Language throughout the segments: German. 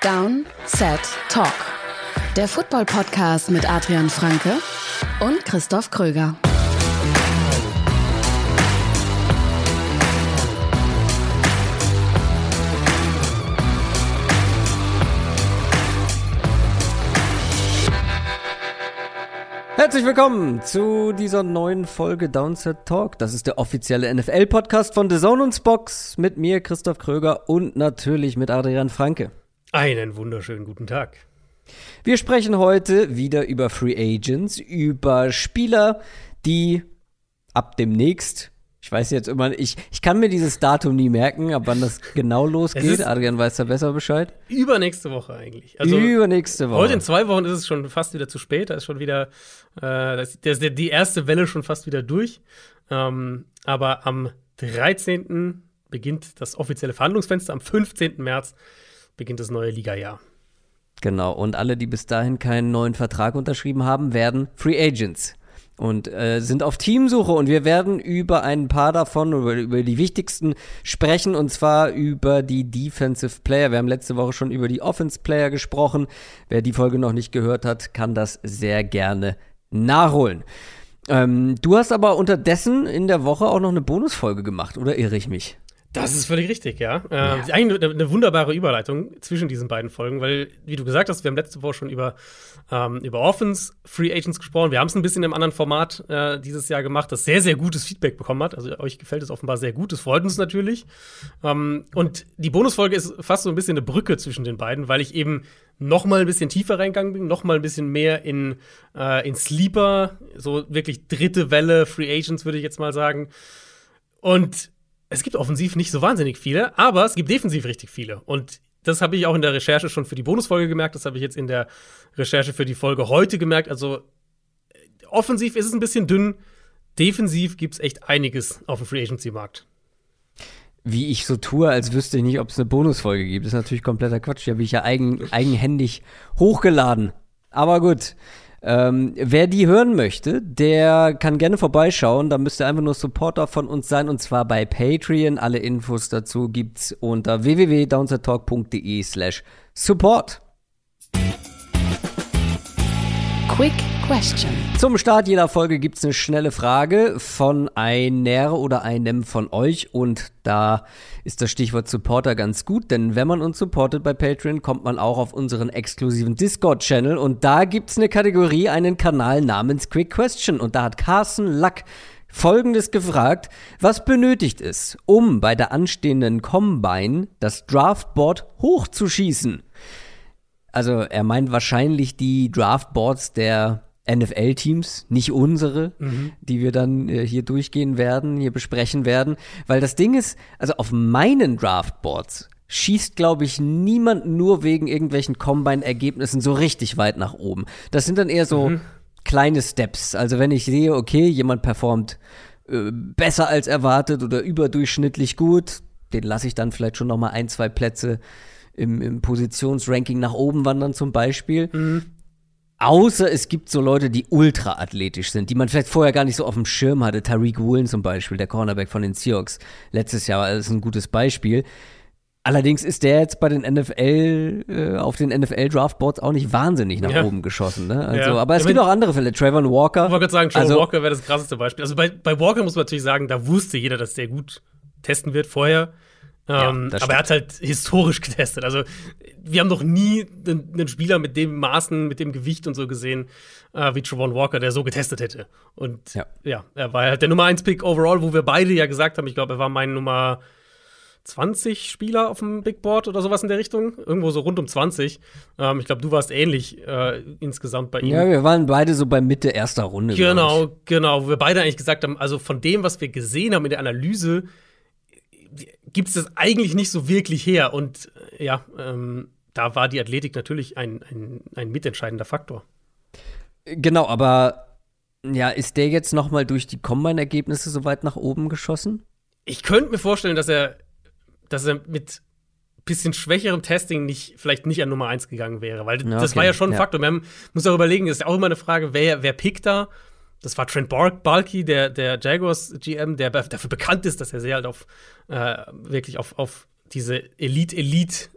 Down, Set, Talk. Der Football-Podcast mit Adrian Franke und Christoph Kröger. Herzlich willkommen zu dieser neuen Folge Downset Talk. Das ist der offizielle NFL-Podcast von The Zone und Spox mit mir, Christoph Kröger und natürlich mit Adrian Franke. Einen wunderschönen guten Tag. Wir sprechen heute wieder über Free Agents, über Spieler, die ab demnächst ich weiß jetzt immer, ich, ich kann mir dieses Datum nie merken, ab wann das genau losgeht. Adrian weiß da besser Bescheid. Übernächste Woche eigentlich. Also Übernächste Woche. Heute in zwei Wochen ist es schon fast wieder zu spät. Da ist schon wieder äh, ist die erste Welle schon fast wieder durch. Ähm, aber am 13. beginnt das offizielle Verhandlungsfenster. Am 15. März beginnt das neue Liga-Jahr. Genau, und alle, die bis dahin keinen neuen Vertrag unterschrieben haben, werden Free Agents und äh, sind auf Teamsuche und wir werden über ein paar davon, über, über die wichtigsten sprechen und zwar über die Defensive Player. Wir haben letzte Woche schon über die Offense Player gesprochen. Wer die Folge noch nicht gehört hat, kann das sehr gerne nachholen. Ähm, du hast aber unterdessen in der Woche auch noch eine Bonusfolge gemacht, oder irre ich mich? Das ist völlig richtig, ja. Äh, ja. Eigentlich eine, eine, wunderbare Überleitung zwischen diesen beiden Folgen, weil, wie du gesagt hast, wir haben letzte Woche schon über, ähm, über Offense Free Agents gesprochen. Wir haben es ein bisschen im anderen Format äh, dieses Jahr gemacht, das sehr, sehr gutes Feedback bekommen hat. Also euch gefällt es offenbar sehr gut. Das freut uns natürlich. Ähm, und die Bonusfolge ist fast so ein bisschen eine Brücke zwischen den beiden, weil ich eben noch mal ein bisschen tiefer reingegangen bin, noch mal ein bisschen mehr in, äh, in Sleeper, so wirklich dritte Welle Free Agents, würde ich jetzt mal sagen. Und es gibt offensiv nicht so wahnsinnig viele, aber es gibt defensiv richtig viele. Und das habe ich auch in der Recherche schon für die Bonusfolge gemerkt. Das habe ich jetzt in der Recherche für die Folge heute gemerkt. Also offensiv ist es ein bisschen dünn. Defensiv gibt es echt einiges auf dem Free Agency-Markt. Wie ich so tue, als wüsste ich nicht, ob es eine Bonusfolge gibt. Das ist natürlich kompletter Quatsch. Die habe ich ja eigen, eigenhändig hochgeladen. Aber gut. Ähm, wer die hören möchte, der kann gerne vorbeischauen. Da müsst ihr einfach nur Supporter von uns sein und zwar bei Patreon. Alle Infos dazu gibt's unter www.downsettalk.de slash support. Quick Question. Zum Start jeder Folge gibt es eine schnelle Frage von einer oder einem von euch und da ist das Stichwort Supporter ganz gut, denn wenn man uns supportet bei Patreon, kommt man auch auf unseren exklusiven Discord-Channel und da gibt es eine Kategorie, einen Kanal namens Quick Question und da hat Carsten Lack Folgendes gefragt, was benötigt es, um bei der anstehenden Combine das Draftboard hochzuschießen? Also er meint wahrscheinlich die Draftboards der NFL-Teams, nicht unsere, mhm. die wir dann äh, hier durchgehen werden, hier besprechen werden. Weil das Ding ist, also auf meinen Draftboards schießt, glaube ich, niemand nur wegen irgendwelchen Combine-Ergebnissen so richtig weit nach oben. Das sind dann eher so mhm. kleine Steps. Also wenn ich sehe, okay, jemand performt äh, besser als erwartet oder überdurchschnittlich gut, den lasse ich dann vielleicht schon noch mal ein, zwei Plätze im, im Positionsranking nach oben wandern zum Beispiel. Mhm. Außer es gibt so Leute, die ultra athletisch sind, die man vielleicht vorher gar nicht so auf dem Schirm hatte. Tariq Woolen zum Beispiel, der Cornerback von den Seahawks. Letztes Jahr ist ein gutes Beispiel. Allerdings ist der jetzt bei den NFL, äh, auf den NFL-Draftboards auch nicht wahnsinnig nach ja. oben geschossen. Ne? Also, ja. Aber es ja, gibt auch andere Fälle. Trayvon Walker. Ich wollte gerade sagen, Trayvon also, Walker wäre das krasseste Beispiel. Also bei, bei Walker muss man natürlich sagen, da wusste jeder, dass der gut testen wird vorher. Ähm, ja, aber er hat halt historisch getestet. Also, wir haben noch nie einen, einen, Spieler mit dem Maßen, mit dem Gewicht und so gesehen, äh, wie Travon Walker, der so getestet hätte. Und ja. ja, er war halt der Nummer 1 Pick overall, wo wir beide ja gesagt haben, ich glaube, er war mein Nummer 20 Spieler auf dem Big Board oder sowas in der Richtung. Irgendwo so rund um 20. Ähm, ich glaube, du warst ähnlich äh, insgesamt bei ihm. Ja, wir waren beide so bei Mitte erster Runde. Genau, genau. Wo wir beide eigentlich gesagt haben, also von dem, was wir gesehen haben in der Analyse, gibt es das eigentlich nicht so wirklich her. Und äh, ja, ähm, da war die Athletik natürlich ein, ein, ein mitentscheidender Faktor. Genau, aber ja, ist der jetzt noch mal durch die Combine-Ergebnisse so weit nach oben geschossen? Ich könnte mir vorstellen, dass er, dass er mit bisschen schwächerem Testing nicht, vielleicht nicht an Nummer 1 gegangen wäre, weil ja, das war ja schon ein ja. Faktor. Man muss auch überlegen, ist auch immer eine Frage, wer, wer pickt da? Das war Trent Balky, der, der Jaguars GM, der dafür bekannt ist, dass er sehr halt auf äh, wirklich auf, auf diese Elite-Elite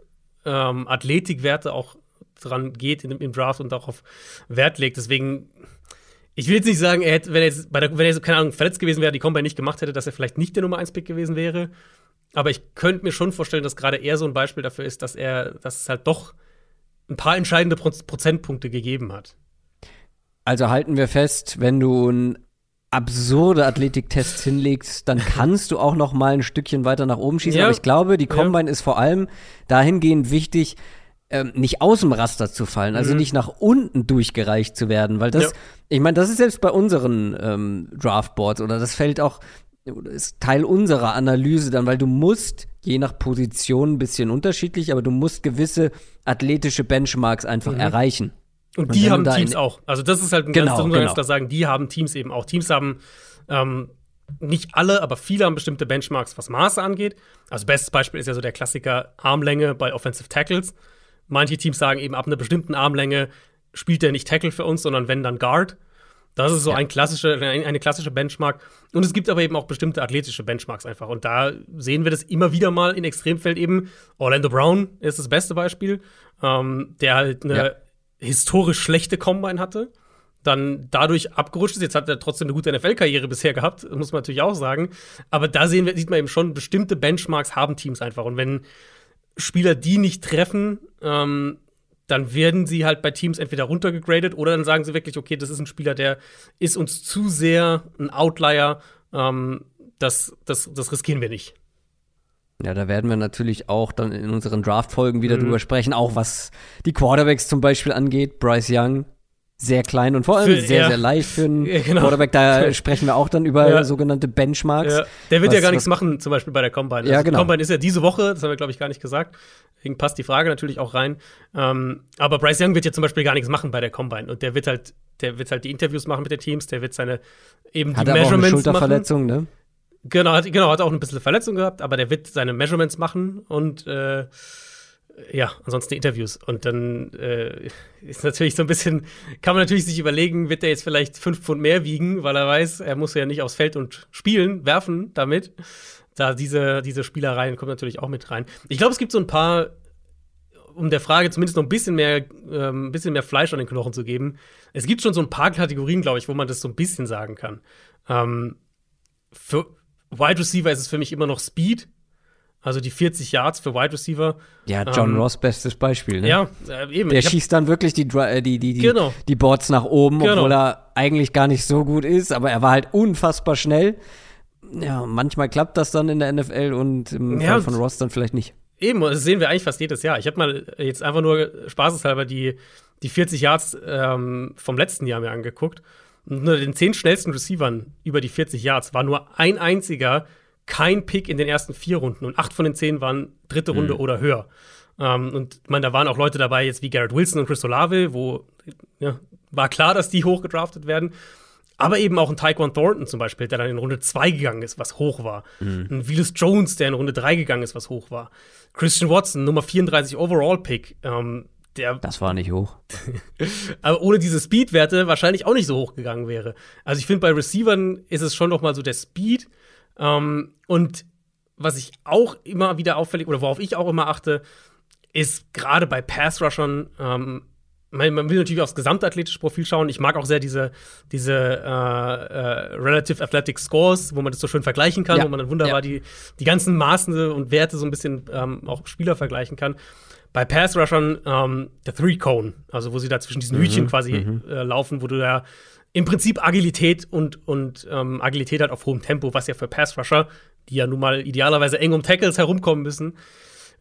ähm, auch dran geht im, im Draft und auch auf Wert legt. Deswegen, ich will jetzt nicht sagen, er hätte, wenn er jetzt, bei der, wenn er, keine Ahnung, verletzt gewesen wäre, die Combine nicht gemacht hätte, dass er vielleicht nicht der Nummer 1 Pick gewesen wäre. Aber ich könnte mir schon vorstellen, dass gerade er so ein Beispiel dafür ist, dass er, dass es halt doch ein paar entscheidende Pro Prozentpunkte gegeben hat. Also halten wir fest, wenn du einen absurde Athletiktests hinlegst, dann kannst du auch noch mal ein Stückchen weiter nach oben schießen. Ja. Aber ich glaube, die Combine ja. ist vor allem dahingehend wichtig, ähm, nicht aus dem Raster zu fallen, also mhm. nicht nach unten durchgereicht zu werden, weil das, ja. ich meine, das ist selbst bei unseren ähm, Draftboards oder das fällt auch ist Teil unserer Analyse dann, weil du musst je nach Position ein bisschen unterschiedlich, aber du musst gewisse athletische Benchmarks einfach mhm. erreichen. Und, Und die haben Teams auch. Also das ist halt ein genau, ganz, das muss man genau. ganz sagen, die haben Teams eben auch. Teams haben ähm, nicht alle, aber viele haben bestimmte Benchmarks, was Maße angeht. Also bestes Beispiel ist ja so der Klassiker Armlänge bei Offensive Tackles. Manche Teams sagen eben, ab einer bestimmten Armlänge spielt der nicht Tackle für uns, sondern wenn dann Guard. Das ist so ja. ein klassische, eine klassische Benchmark. Und es gibt aber eben auch bestimmte athletische Benchmarks einfach. Und da sehen wir das immer wieder mal in Extremfeld eben. Orlando Brown ist das beste Beispiel, ähm, der halt eine ja. Historisch schlechte Combine hatte. Dann dadurch abgerutscht ist. Jetzt hat er trotzdem eine gute NFL-Karriere bisher gehabt, muss man natürlich auch sagen. Aber da sehen wir, sieht man eben schon, bestimmte Benchmarks haben Teams einfach. Und wenn Spieler die nicht treffen, ähm, dann werden sie halt bei Teams entweder runtergegradet oder dann sagen sie wirklich, okay, das ist ein Spieler, der ist uns zu sehr ein Outlier, ähm, das, das, das riskieren wir nicht. Ja, da werden wir natürlich auch dann in unseren Draft-Folgen wieder mhm. drüber sprechen, auch was die Quarterbacks zum Beispiel angeht. Bryce Young, sehr klein und vor allem für, sehr, ja. sehr leicht für einen ja, genau. Quarterback. Da sprechen wir auch dann über ja. sogenannte Benchmarks. Der wird was, ja gar nichts machen, zum Beispiel bei der Combine. Ja, also genau. Die Combine ist ja diese Woche, das haben wir, glaube ich, gar nicht gesagt. Deswegen passt die Frage natürlich auch rein. Ähm, aber Bryce Young wird ja zum Beispiel gar nichts machen bei der Combine. Und der wird halt, der wird halt die Interviews machen mit den Teams, der wird seine eben hat die Measurements auch eine Schulterverletzung, machen. ne? Genau hat, genau, hat auch ein bisschen Verletzung gehabt, aber der wird seine Measurements machen und äh, ja, ansonsten Interviews. Und dann äh, ist natürlich so ein bisschen, kann man natürlich sich überlegen, wird der jetzt vielleicht fünf Pfund mehr wiegen, weil er weiß, er muss ja nicht aufs Feld und spielen, werfen damit. Da diese, diese Spielereien kommen natürlich auch mit rein. Ich glaube, es gibt so ein paar, um der Frage zumindest noch ein bisschen mehr, ähm, ein bisschen mehr Fleisch an den Knochen zu geben. Es gibt schon so ein paar Kategorien, glaube ich, wo man das so ein bisschen sagen kann. Ähm, für Wide Receiver ist es für mich immer noch Speed also die 40 Yards für Wide Receiver. Ja, John ähm, Ross, bestes Beispiel. Ne? Ja, äh, eben. Der schießt dann wirklich die, äh, die, die, die, genau. die Boards nach oben, genau. obwohl er eigentlich gar nicht so gut ist, aber er war halt unfassbar schnell. Ja, manchmal klappt das dann in der NFL und im ja, Fall von Ross dann vielleicht nicht. Eben, das sehen wir eigentlich fast jedes Jahr. Ich habe mal jetzt einfach nur spaßeshalber die, die 40 Yards ähm, vom letzten Jahr mir angeguckt. Unter den zehn schnellsten Receivern über die 40 Yards war nur ein einziger, kein Pick in den ersten vier Runden und acht von den zehn waren dritte Runde mhm. oder höher. Ähm, und ich meine, da waren auch Leute dabei, jetzt wie Garrett Wilson und Chris Olave, wo ja, war klar, dass die hochgedraftet werden. Aber eben auch ein Taekwon Thornton zum Beispiel, der dann in Runde 2 gegangen ist, was hoch war. Mhm. Ein Willis Jones, der in Runde 3 gegangen ist, was hoch war. Christian Watson, Nummer 34 Overall-Pick. Ähm, der, das war nicht hoch. aber ohne diese Speed-Werte wahrscheinlich auch nicht so hoch gegangen wäre. Also ich finde, bei Receivern ist es schon noch mal so der Speed ähm, und was ich auch immer wieder auffällig oder worauf ich auch immer achte, ist gerade bei Pass-Rushern, ähm, man, man, will natürlich aufs gesamtathletische Profil schauen. Ich mag auch sehr diese, diese äh, äh, Relative Athletic Scores, wo man das so schön vergleichen kann, ja. wo man dann wunderbar ja. die, die ganzen Maßen und Werte so ein bisschen ähm, auch Spieler vergleichen kann. Bei Pass-Rushern ähm, der Three-Cone, also wo sie da zwischen diesen mhm. Hütchen quasi mhm. äh, laufen, wo du da im Prinzip Agilität und, und ähm, Agilität halt auf hohem Tempo, was ja für Pass-Rusher, die ja nun mal idealerweise eng um Tackles herumkommen müssen,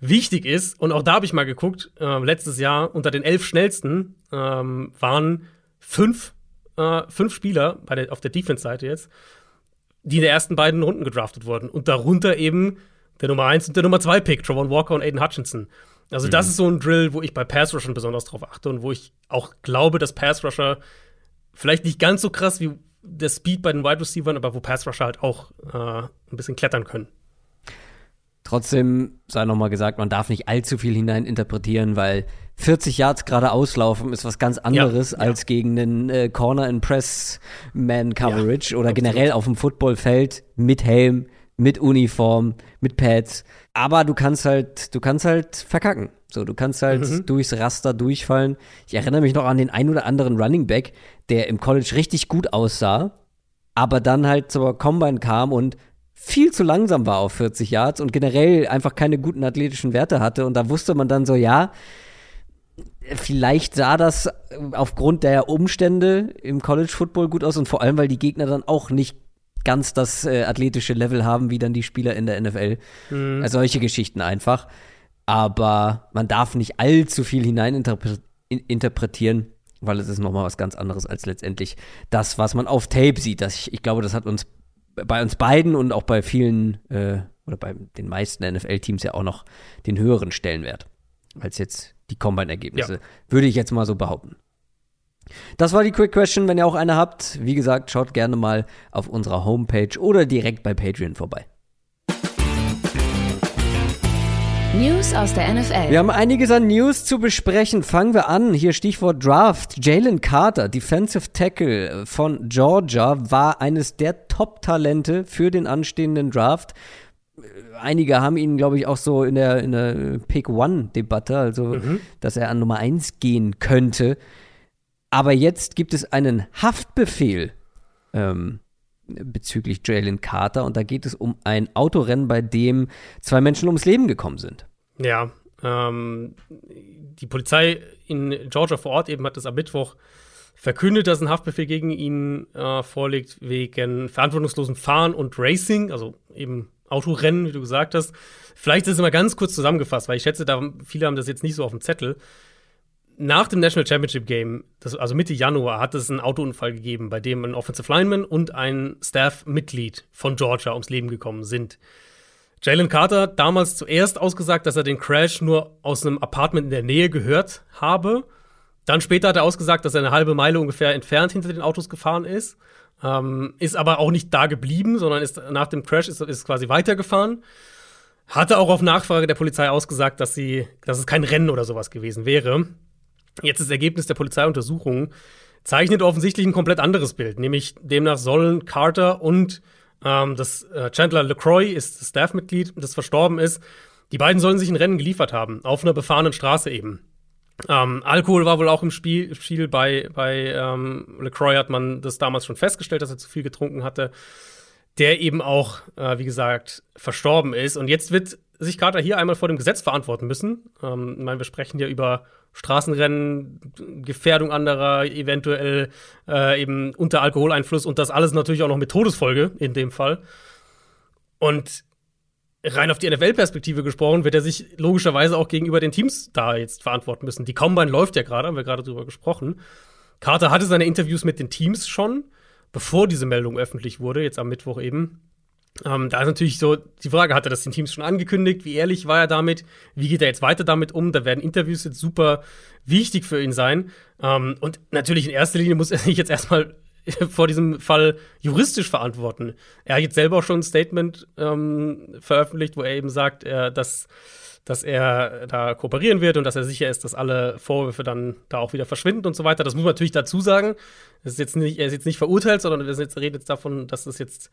wichtig ist. Und auch da habe ich mal geguckt, äh, letztes Jahr unter den elf schnellsten ähm, waren fünf, äh, fünf Spieler bei der, auf der Defense-Seite jetzt, die in den ersten beiden Runden gedraftet wurden. Und darunter eben der Nummer 1 und der Nummer 2 Pick, Travon Walker und Aiden Hutchinson. Also, mhm. das ist so ein Drill, wo ich bei Pass-Rushern besonders drauf achte und wo ich auch glaube, dass Pass-Rusher vielleicht nicht ganz so krass wie der Speed bei den Wide Receivers, aber wo Pass Rusher halt auch äh, ein bisschen klettern können. Trotzdem sei nochmal gesagt, man darf nicht allzu viel hineininterpretieren, weil 40 Yards gerade auslaufen ist was ganz anderes ja, ja. als gegen einen äh, Corner and Press Man Coverage ja, oder generell auf dem Footballfeld mit Helm mit Uniform, mit Pads. Aber du kannst halt, du kannst halt verkacken. So, du kannst halt mhm. durchs Raster durchfallen. Ich erinnere mich noch an den ein oder anderen Running Back, der im College richtig gut aussah, aber dann halt zur Combine kam und viel zu langsam war auf 40 Yards und generell einfach keine guten athletischen Werte hatte. Und da wusste man dann so, ja, vielleicht sah das aufgrund der Umstände im College Football gut aus und vor allem, weil die Gegner dann auch nicht ganz das äh, athletische Level haben wie dann die Spieler in der NFL. Mhm. Also solche Geschichten einfach. Aber man darf nicht allzu viel hineininterpretieren, weil es ist nochmal was ganz anderes als letztendlich das, was man auf Tape sieht. Das, ich, ich glaube, das hat uns bei uns beiden und auch bei vielen äh, oder bei den meisten NFL-Teams ja auch noch den höheren Stellenwert als jetzt die Combine-Ergebnisse. Ja. Würde ich jetzt mal so behaupten. Das war die Quick Question. Wenn ihr auch eine habt, wie gesagt, schaut gerne mal auf unserer Homepage oder direkt bei Patreon vorbei. News aus der NFL. Wir haben einiges an News zu besprechen. Fangen wir an. Hier Stichwort Draft. Jalen Carter, Defensive Tackle von Georgia, war eines der Top-Talente für den anstehenden Draft. Einige haben ihn, glaube ich, auch so in der, in der Pick-One-Debatte, also mhm. dass er an Nummer 1 gehen könnte. Aber jetzt gibt es einen Haftbefehl ähm, bezüglich Jalen Carter und da geht es um ein Autorennen, bei dem zwei Menschen ums Leben gekommen sind. Ja, ähm, die Polizei in Georgia vor Ort eben hat es am Mittwoch verkündet, dass ein Haftbefehl gegen ihn äh, vorliegt wegen verantwortungslosen Fahren und Racing, also eben Autorennen, wie du gesagt hast. Vielleicht ist es mal ganz kurz zusammengefasst, weil ich schätze, da viele haben das jetzt nicht so auf dem Zettel nach dem National Championship Game, das, also Mitte Januar, hat es einen Autounfall gegeben, bei dem ein Offensive Lineman und ein Staff-Mitglied von Georgia ums Leben gekommen sind. Jalen Carter hat damals zuerst ausgesagt, dass er den Crash nur aus einem Apartment in der Nähe gehört habe. Dann später hat er ausgesagt, dass er eine halbe Meile ungefähr entfernt hinter den Autos gefahren ist. Ähm, ist aber auch nicht da geblieben, sondern ist nach dem Crash ist, ist quasi weitergefahren. Hatte auch auf Nachfrage der Polizei ausgesagt, dass, sie, dass es kein Rennen oder sowas gewesen wäre. Jetzt das Ergebnis der Polizeiuntersuchung zeichnet offensichtlich ein komplett anderes Bild. Nämlich demnach sollen Carter und ähm, das äh, Chandler LeCroy ist Staffmitglied, das verstorben ist. Die beiden sollen sich ein Rennen geliefert haben, auf einer befahrenen Straße eben. Ähm, Alkohol war wohl auch im Spiel, Spiel bei, bei ähm, LeCroy hat man das damals schon festgestellt, dass er zu viel getrunken hatte. Der eben auch, äh, wie gesagt, verstorben ist. Und jetzt wird sich Carter hier einmal vor dem Gesetz verantworten müssen. Ähm, ich meine, wir sprechen hier über Straßenrennen, Gefährdung anderer, eventuell äh, eben unter Alkoholeinfluss und das alles natürlich auch noch mit Todesfolge in dem Fall. Und rein auf die NFL-Perspektive gesprochen, wird er sich logischerweise auch gegenüber den Teams da jetzt verantworten müssen. Die Combine läuft ja gerade, haben wir gerade drüber gesprochen. Carter hatte seine Interviews mit den Teams schon, bevor diese Meldung öffentlich wurde, jetzt am Mittwoch eben. Ähm, da ist natürlich so die Frage, hat er das den Teams schon angekündigt? Wie ehrlich war er damit? Wie geht er jetzt weiter damit um? Da werden Interviews jetzt super wichtig für ihn sein. Ähm, und natürlich in erster Linie muss er sich jetzt erstmal vor diesem Fall juristisch verantworten. Er hat jetzt selber auch schon ein Statement ähm, veröffentlicht, wo er eben sagt, äh, dass, dass er da kooperieren wird und dass er sicher ist, dass alle Vorwürfe dann da auch wieder verschwinden und so weiter. Das muss man natürlich dazu sagen. Das ist jetzt nicht, er ist jetzt nicht verurteilt, sondern wir jetzt, reden jetzt davon, dass es jetzt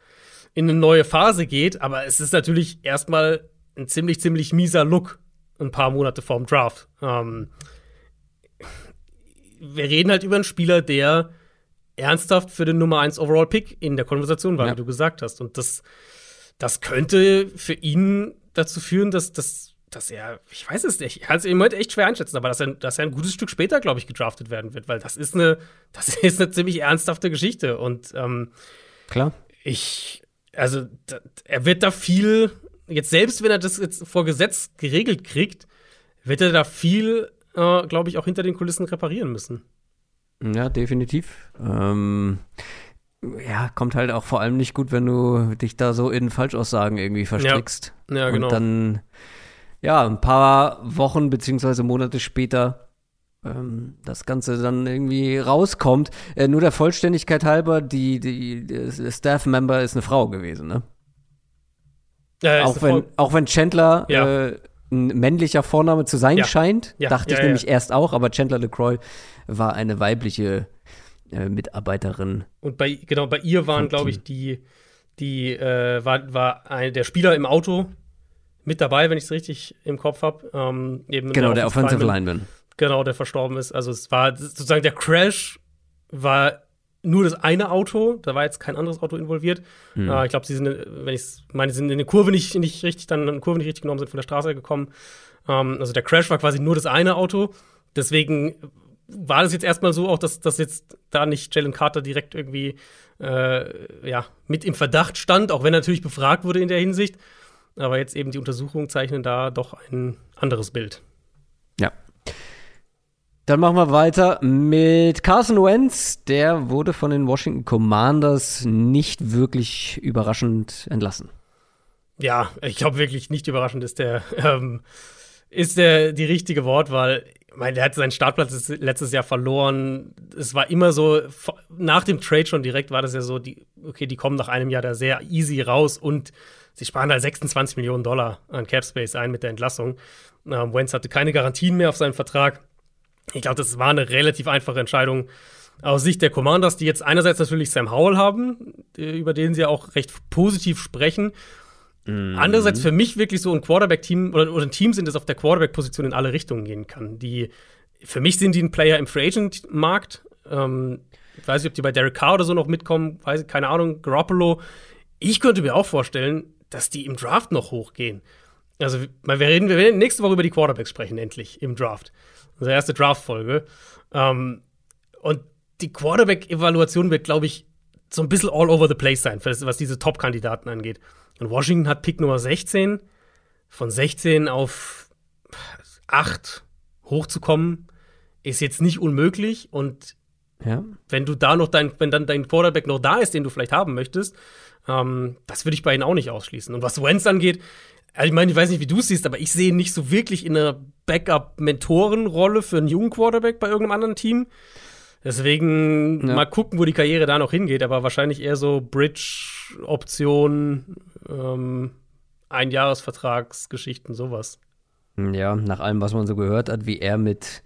in eine neue Phase geht. Aber es ist natürlich erstmal ein ziemlich, ziemlich mieser Look ein paar Monate vorm Draft. Ähm, wir reden halt über einen Spieler, der ernsthaft für den Nummer 1 Overall Pick in der Konversation war, ja. wie du gesagt hast. Und das, das könnte für ihn dazu führen, dass, dass, dass er, ich weiß es nicht, ich kann es im Moment echt schwer einschätzen, aber dass er, dass er ein gutes Stück später, glaube ich, gedraftet werden wird, weil das ist eine, das ist eine ziemlich ernsthafte Geschichte. Und ähm, klar. Ich, also da, er wird da viel, jetzt selbst wenn er das jetzt vor Gesetz geregelt kriegt, wird er da viel, äh, glaube ich, auch hinter den Kulissen reparieren müssen. Ja, definitiv. Ähm, ja, kommt halt auch vor allem nicht gut, wenn du dich da so in Falschaussagen irgendwie verstrickst. Ja, ja genau. Und dann, ja, ein paar Wochen beziehungsweise Monate später ähm, das Ganze dann irgendwie rauskommt. Äh, nur der Vollständigkeit halber, die, die, die Staff-Member ist eine Frau gewesen, ne? Ja, auch, wenn, auch wenn Chandler ja. äh, ein männlicher Vorname zu sein ja. scheint, dachte ich nämlich erst auch, aber Chandler LeCroy war eine weibliche äh, Mitarbeiterin. Und bei, genau, bei ihr waren, glaube ich, die, die äh, war, war ein, der Spieler im Auto mit dabei, wenn ich es richtig im Kopf habe. Ähm, genau, der Offensive Lineman. Genau, der verstorben ist. Also es war sozusagen der Crash war nur das eine Auto, da war jetzt kein anderes Auto involviert. Hm. Äh, ich glaube, sie sind, wenn ich meine, sie sind in der Kurve nicht, nicht richtig, dann in der Kurve nicht richtig genommen, sind von der Straße gekommen. Ähm, also der Crash war quasi nur das eine Auto. Deswegen war das jetzt erstmal so auch, dass, dass jetzt da nicht Jalen Carter direkt irgendwie äh, ja, mit im Verdacht stand, auch wenn er natürlich befragt wurde in der Hinsicht. Aber jetzt eben die Untersuchungen zeichnen da doch ein anderes Bild. Ja, dann machen wir weiter mit Carson Wentz. Der wurde von den Washington Commanders nicht wirklich überraschend entlassen. Ja, ich glaube wirklich nicht überraschend ist der, ähm, ist der die richtige Wortwahl. Ich meine, der hat seinen Startplatz letztes Jahr verloren. Es war immer so, nach dem Trade schon direkt war das ja so, die, okay, die kommen nach einem Jahr da sehr easy raus und sie sparen da 26 Millionen Dollar an Cap Space ein mit der Entlassung. Ähm, Wentz hatte keine Garantien mehr auf seinen Vertrag. Ich glaube, das war eine relativ einfache Entscheidung aus Sicht der Commanders, die jetzt einerseits natürlich Sam Howell haben, über den sie auch recht positiv sprechen. Mhm. Andererseits für mich wirklich so ein Quarterback-Team oder, oder, ein Team sind, das auf der Quarterback-Position in alle Richtungen gehen kann. Die, für mich sind die ein Player im Free Agent-Markt. Ähm, ich weiß nicht, ob die bei Derek Carr oder so noch mitkommen, weiß keine Ahnung, Garoppolo. Ich könnte mir auch vorstellen, dass die im Draft noch hochgehen. Also, wir reden, wir werden nächste Woche über die Quarterbacks sprechen, endlich im Draft unsere erste Draft-Folge. Ähm, und die Quarterback-Evaluation wird, glaube ich, so ein bisschen all over the place sein, was diese Top-Kandidaten angeht. Und Washington hat Pick Nummer 16. Von 16 auf 8 hochzukommen, ist jetzt nicht unmöglich. Und ja. wenn du da noch dein, wenn dann dein Quarterback noch da ist, den du vielleicht haben möchtest, ähm, das würde ich bei ihnen auch nicht ausschließen. Und was Wentz angeht, also ich meine, ich weiß nicht, wie du es siehst, aber ich sehe ihn nicht so wirklich in einer Backup-Mentorenrolle für einen jungen Quarterback bei irgendeinem anderen Team. Deswegen ja. mal gucken, wo die Karriere da noch hingeht, aber wahrscheinlich eher so Bridge-Option, ähm, Einjahresvertragsgeschichten, sowas. Ja, nach allem, was man so gehört hat, wie er mit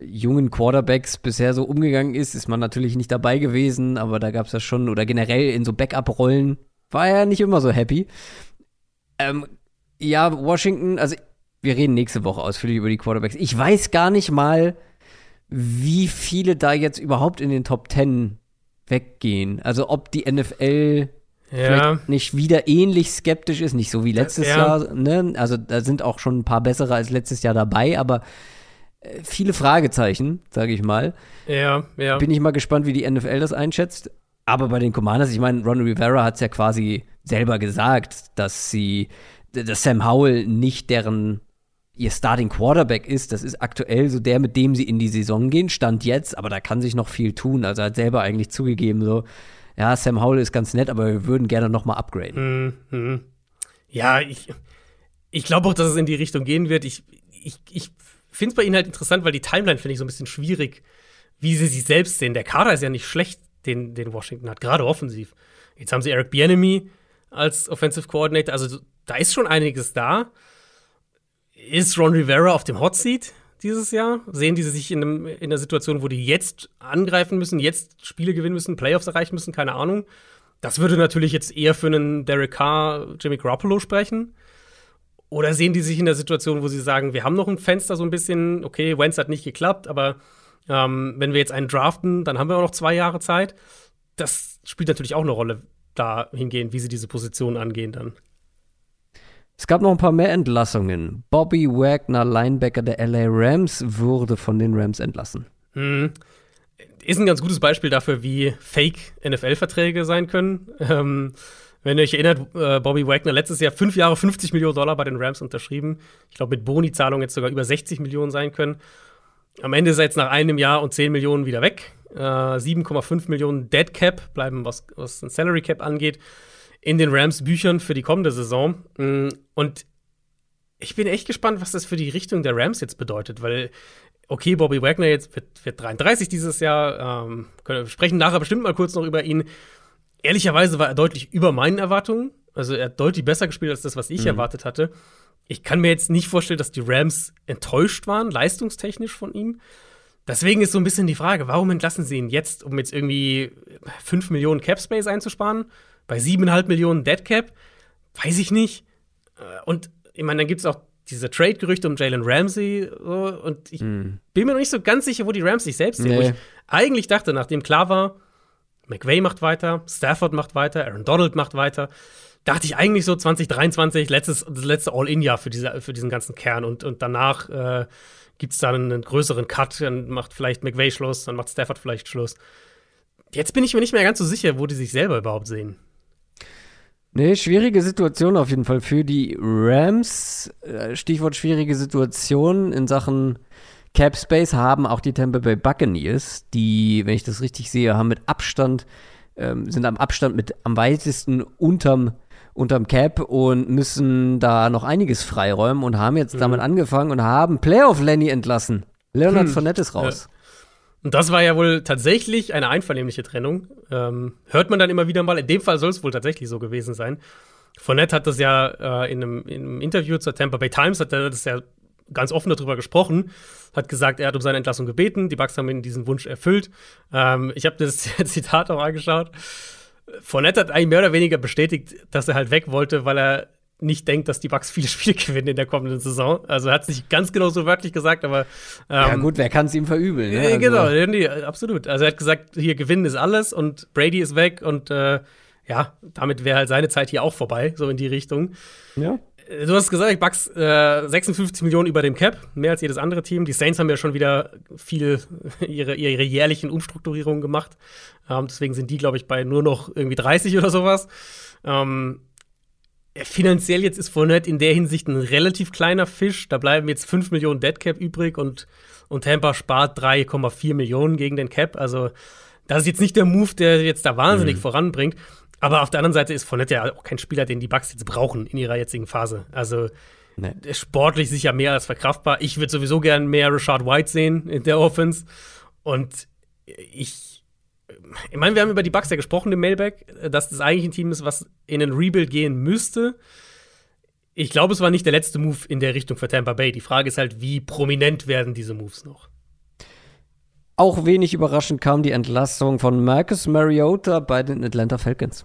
jungen Quarterbacks bisher so umgegangen ist, ist man natürlich nicht dabei gewesen, aber da gab es ja schon, oder generell in so Backup-Rollen war er nicht immer so happy. Ähm, ja, Washington, also wir reden nächste Woche ausführlich über die Quarterbacks. Ich weiß gar nicht mal, wie viele da jetzt überhaupt in den Top Ten weggehen. Also ob die NFL ja. vielleicht nicht wieder ähnlich skeptisch ist, nicht so wie letztes ja. Jahr. Ne? Also da sind auch schon ein paar bessere als letztes Jahr dabei, aber viele Fragezeichen, sage ich mal. Ja, ja. Bin ich mal gespannt, wie die NFL das einschätzt. Aber bei den Commanders, ich meine, Ron Rivera hat es ja quasi selber gesagt, dass sie dass Sam Howell nicht deren ihr Starting Quarterback ist. Das ist aktuell so der, mit dem sie in die Saison gehen, stand jetzt, aber da kann sich noch viel tun. Also hat selber eigentlich zugegeben, so, ja, Sam Howell ist ganz nett, aber wir würden gerne noch mal upgraden. Mhm. Ja, ich, ich glaube auch, dass es in die Richtung gehen wird. Ich, ich, ich finde es bei ihnen halt interessant, weil die Timeline finde ich so ein bisschen schwierig, wie sie sich selbst sehen. Der Kader ist ja nicht schlecht, den, den Washington hat, gerade offensiv. Jetzt haben sie Eric Bienemy als Offensive Coordinator, also da ist schon einiges da. Ist Ron Rivera auf dem Hot Seat dieses Jahr? Sehen die sich in, einem, in einer Situation, wo die jetzt angreifen müssen, jetzt Spiele gewinnen müssen, Playoffs erreichen müssen? Keine Ahnung. Das würde natürlich jetzt eher für einen Derek Carr, Jimmy Garoppolo sprechen. Oder sehen die sich in der Situation, wo sie sagen, wir haben noch ein Fenster so ein bisschen, okay, Wentz hat nicht geklappt, aber ähm, wenn wir jetzt einen draften, dann haben wir auch noch zwei Jahre Zeit. Das spielt natürlich auch eine Rolle dahingehend, wie sie diese Position angehen dann. Es gab noch ein paar mehr Entlassungen. Bobby Wagner, Linebacker der LA Rams, wurde von den Rams entlassen. Mhm. Ist ein ganz gutes Beispiel dafür, wie fake NFL-Verträge sein können. Ähm, wenn ihr euch erinnert, äh, Bobby Wagner letztes Jahr fünf Jahre 50 Millionen Dollar bei den Rams unterschrieben. Ich glaube, mit Boni-Zahlungen jetzt sogar über 60 Millionen sein können. Am Ende ist er jetzt nach einem Jahr und 10 Millionen wieder weg. Äh, 7,5 Millionen Dead Cap bleiben, was, was ein Salary Cap angeht in den Rams-Büchern für die kommende Saison. Mm, und ich bin echt gespannt, was das für die Richtung der Rams jetzt bedeutet, weil, okay, Bobby Wagner jetzt wird, wird 33 dieses Jahr, ähm, können wir sprechen nachher bestimmt mal kurz noch über ihn. Ehrlicherweise war er deutlich über meinen Erwartungen. Also er hat deutlich besser gespielt als das, was ich mhm. erwartet hatte. Ich kann mir jetzt nicht vorstellen, dass die Rams enttäuscht waren, leistungstechnisch von ihm. Deswegen ist so ein bisschen die Frage, warum entlassen sie ihn jetzt, um jetzt irgendwie 5 Millionen Cap Space einzusparen? bei siebeneinhalb Millionen Deadcap, weiß ich nicht. Äh, und ich meine, dann gibt es auch diese Trade-Gerüchte um Jalen Ramsey so, und ich mm. bin mir noch nicht so ganz sicher, wo die Rams sich selbst sehen. Nee. Wo ich eigentlich dachte, nachdem klar war, McVay macht weiter, Stafford macht weiter, Aaron Donald macht weiter, dachte ich eigentlich so 2023, letztes, das letzte All-In-Jahr für, diese, für diesen ganzen Kern und, und danach äh, gibt es dann einen größeren Cut, dann macht vielleicht McVay Schluss, dann macht Stafford vielleicht Schluss. Jetzt bin ich mir nicht mehr ganz so sicher, wo die sich selber überhaupt sehen. Nee, schwierige Situation auf jeden Fall für die Rams. Äh, Stichwort schwierige Situation in Sachen Cap Space haben auch die Tampa Bay Buccaneers, die, wenn ich das richtig sehe, haben mit Abstand, ähm, sind am Abstand mit am weitesten unterm, unterm Cap und müssen da noch einiges freiräumen und haben jetzt mhm. damit angefangen und haben Playoff Lenny entlassen. Leonard hm. Fournette ist raus. Ja. Und das war ja wohl tatsächlich eine einvernehmliche Trennung. Ähm, hört man dann immer wieder mal. In dem Fall soll es wohl tatsächlich so gewesen sein. Fournette hat das ja äh, in, einem, in, einem, Interview zur Tampa Bay Times, hat er das ja ganz offen darüber gesprochen, hat gesagt, er hat um seine Entlassung gebeten, die Bucks haben ihm diesen Wunsch erfüllt. Ähm, ich habe das Zitat auch angeschaut. Fournette hat eigentlich mehr oder weniger bestätigt, dass er halt weg wollte, weil er nicht denkt, dass die Bucks viele Spiele gewinnen in der kommenden Saison. Also hat es nicht ganz genau so wörtlich gesagt, aber ähm, ja gut, wer kann es ihm verübeln? Ne? Also. Genau, nee, absolut. Also er hat gesagt, hier gewinnen ist alles und Brady ist weg und äh, ja, damit wäre halt seine Zeit hier auch vorbei, so in die Richtung. Ja. Äh, du hast gesagt, Bucks äh, 56 Millionen über dem Cap, mehr als jedes andere Team. Die Saints haben ja schon wieder viel ihre, ihre jährlichen Umstrukturierungen gemacht. Ähm, deswegen sind die, glaube ich, bei nur noch irgendwie 30 oder sowas. Ähm, finanziell jetzt ist Fournette in der Hinsicht ein relativ kleiner Fisch. Da bleiben jetzt 5 Millionen Deadcap übrig und, und Tampa spart 3,4 Millionen gegen den Cap. Also, das ist jetzt nicht der Move, der jetzt da wahnsinnig mhm. voranbringt. Aber auf der anderen Seite ist Fournette ja auch kein Spieler, den die Bucks jetzt brauchen in ihrer jetzigen Phase. Also, nee. sportlich sicher mehr als verkraftbar. Ich würde sowieso gern mehr Richard White sehen in der Offense. Und ich ich meine, wir haben über die Bucks ja gesprochen im Mailback, dass das eigentlich ein Team ist, was in einen Rebuild gehen müsste. Ich glaube, es war nicht der letzte Move in der Richtung für Tampa Bay. Die Frage ist halt, wie prominent werden diese Moves noch? Auch wenig überraschend kam die Entlassung von Marcus Mariota bei den Atlanta Falcons.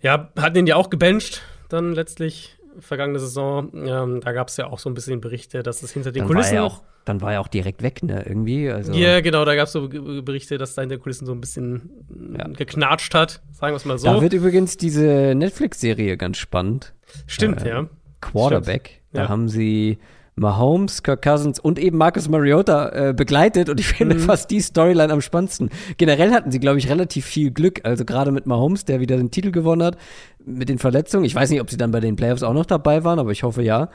Ja, hatten ihn ja auch gebencht, dann letztlich vergangene Saison. Ähm, da gab es ja auch so ein bisschen Berichte, dass es hinter den dann Kulissen war auch, dann war er auch direkt weg, ne? Irgendwie. Also. Ja, genau, da gab es so Berichte, dass da hinter den Kulissen so ein bisschen ja. geknatscht hat, sagen wir es mal so. Da wird übrigens diese Netflix-Serie ganz spannend. Stimmt, äh, ja. Quarterback. Stimmt. Da ja. haben sie Mahomes, Kirk Cousins und eben Marcus Mariota äh, begleitet und ich finde mhm. fast die Storyline am spannendsten. Generell hatten sie, glaube ich, relativ viel Glück. Also gerade mit Mahomes, der wieder den Titel gewonnen hat, mit den Verletzungen. Ich weiß nicht, ob sie dann bei den Playoffs auch noch dabei waren, aber ich hoffe ja.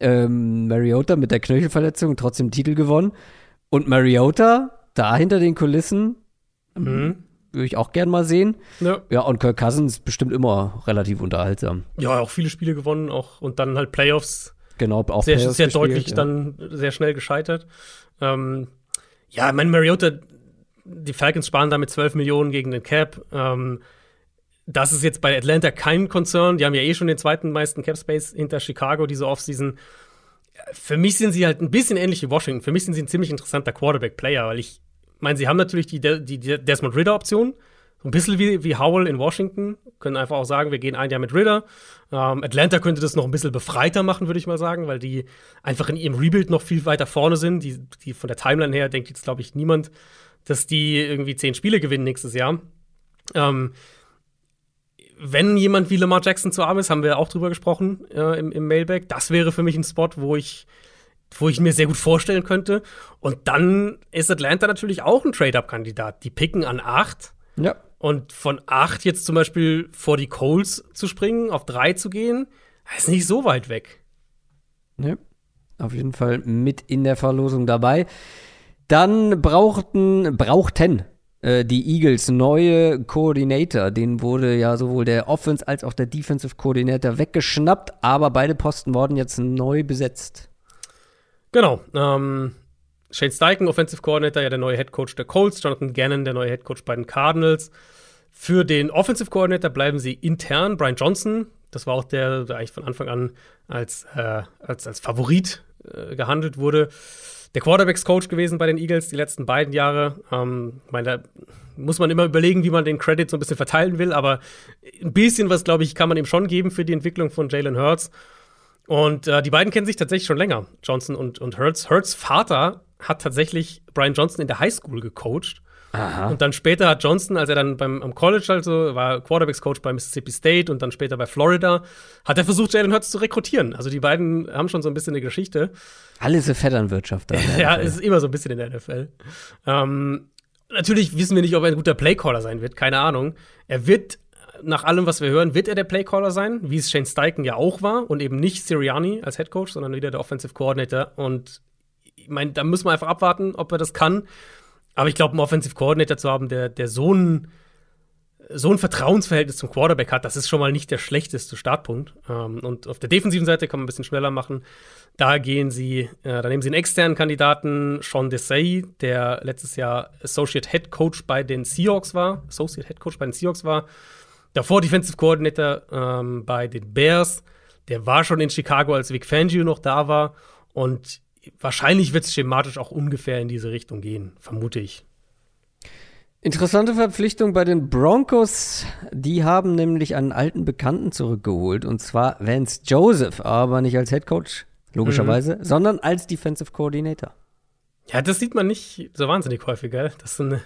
Ähm, Mariota mit der Knöchelverletzung trotzdem Titel gewonnen. Und Mariota, da hinter den Kulissen, mhm. würde ich auch gern mal sehen. Ja. ja, und Kirk Cousins bestimmt immer relativ unterhaltsam. Ja, auch viele Spiele gewonnen auch und dann halt Playoffs Genau, auch sehr, sehr deutlich ja. dann sehr schnell gescheitert. Ähm, ja, mein Mariota, die Falcons sparen damit 12 Millionen gegen den Cap. Ähm, das ist jetzt bei Atlanta kein Konzern. Die haben ja eh schon den zweiten meisten Cap Space hinter Chicago diese Offseason. Für mich sind sie halt ein bisschen ähnlich wie Washington. Für mich sind sie ein ziemlich interessanter Quarterback-Player, weil ich meine, sie haben natürlich die, die, die Desmond Ritter-Option. Ein bisschen wie, wie Howell in Washington. Können einfach auch sagen, wir gehen ein Jahr mit Ritter. Ähm, Atlanta könnte das noch ein bisschen befreiter machen, würde ich mal sagen, weil die einfach in ihrem Rebuild noch viel weiter vorne sind. Die, die von der Timeline her denkt jetzt, glaube ich, niemand, dass die irgendwie zehn Spiele gewinnen nächstes Jahr. Ähm, wenn jemand wie Lamar Jackson zu arm ist, haben wir auch drüber gesprochen äh, im, im Mailback. Das wäre für mich ein Spot, wo ich wo ich mir sehr gut vorstellen könnte. Und dann ist Atlanta natürlich auch ein Trade-Up-Kandidat. Die picken an acht. Ja. Und von acht jetzt zum Beispiel vor die Coles zu springen, auf drei zu gehen, ist nicht so weit weg. Ne, auf jeden Fall mit in der Verlosung dabei. Dann brauchten, brauchten äh, die Eagles neue Koordinator. Den wurde ja sowohl der Offense als auch der Defensive Koordinator weggeschnappt, aber beide Posten wurden jetzt neu besetzt. Genau. Ähm, Shane Steichen, Offensive Coordinator, ja der neue Head Coach der Colts, Jonathan Gannon, der neue Head Coach bei den Cardinals. Für den Offensive Coordinator bleiben sie intern. Brian Johnson, das war auch der, der eigentlich von Anfang an als, äh, als, als Favorit äh, gehandelt wurde. Der Quarterbacks-Coach gewesen bei den Eagles die letzten beiden Jahre. Ähm, ich meine, da muss man immer überlegen, wie man den Credit so ein bisschen verteilen will, aber ein bisschen was, glaube ich, kann man ihm schon geben für die Entwicklung von Jalen Hurts. Und äh, die beiden kennen sich tatsächlich schon länger, Johnson und, und Hurts. Hurts Vater hat tatsächlich Brian Johnson in der Highschool gecoacht. Aha. Und dann später hat Johnson, als er dann beim am College also war Quarterbacks Coach bei Mississippi State und dann später bei Florida, hat er versucht Jalen Hurts zu rekrutieren. Also die beiden haben schon so ein bisschen eine Geschichte. Alles eine Vetternwirtschaft da. ja, es ist immer so ein bisschen in der NFL. Ähm, natürlich wissen wir nicht, ob er ein guter Playcaller sein wird, keine Ahnung. Er wird nach allem, was wir hören, wird er der Playcaller sein, wie es Shane Steichen ja auch war und eben nicht Sirianni als Head Coach, sondern wieder der Offensive Coordinator. Und ich meine, da müssen wir einfach abwarten, ob er das kann. Aber ich glaube, einen Offensive Coordinator zu haben, der, der so ein so ein Vertrauensverhältnis zum Quarterback hat, das ist schon mal nicht der schlechteste Startpunkt. Ähm, und auf der defensiven Seite kann man ein bisschen schneller machen. Da gehen sie, äh, da nehmen sie einen externen Kandidaten, Sean Desai, der letztes Jahr Associate Head Coach bei den Seahawks war, Associate Head Coach bei den Seahawks war. Davor Defensive Coordinator ähm, bei den Bears. Der war schon in Chicago, als Vic Fangio noch da war. Und wahrscheinlich wird es schematisch auch ungefähr in diese Richtung gehen, vermute ich. Interessante Verpflichtung bei den Broncos. Die haben nämlich einen alten Bekannten zurückgeholt, und zwar Vance Joseph, aber nicht als Head Coach, logischerweise, mhm. sondern als Defensive Coordinator. Ja, das sieht man nicht so wahnsinnig häufig, gell? Das ist eine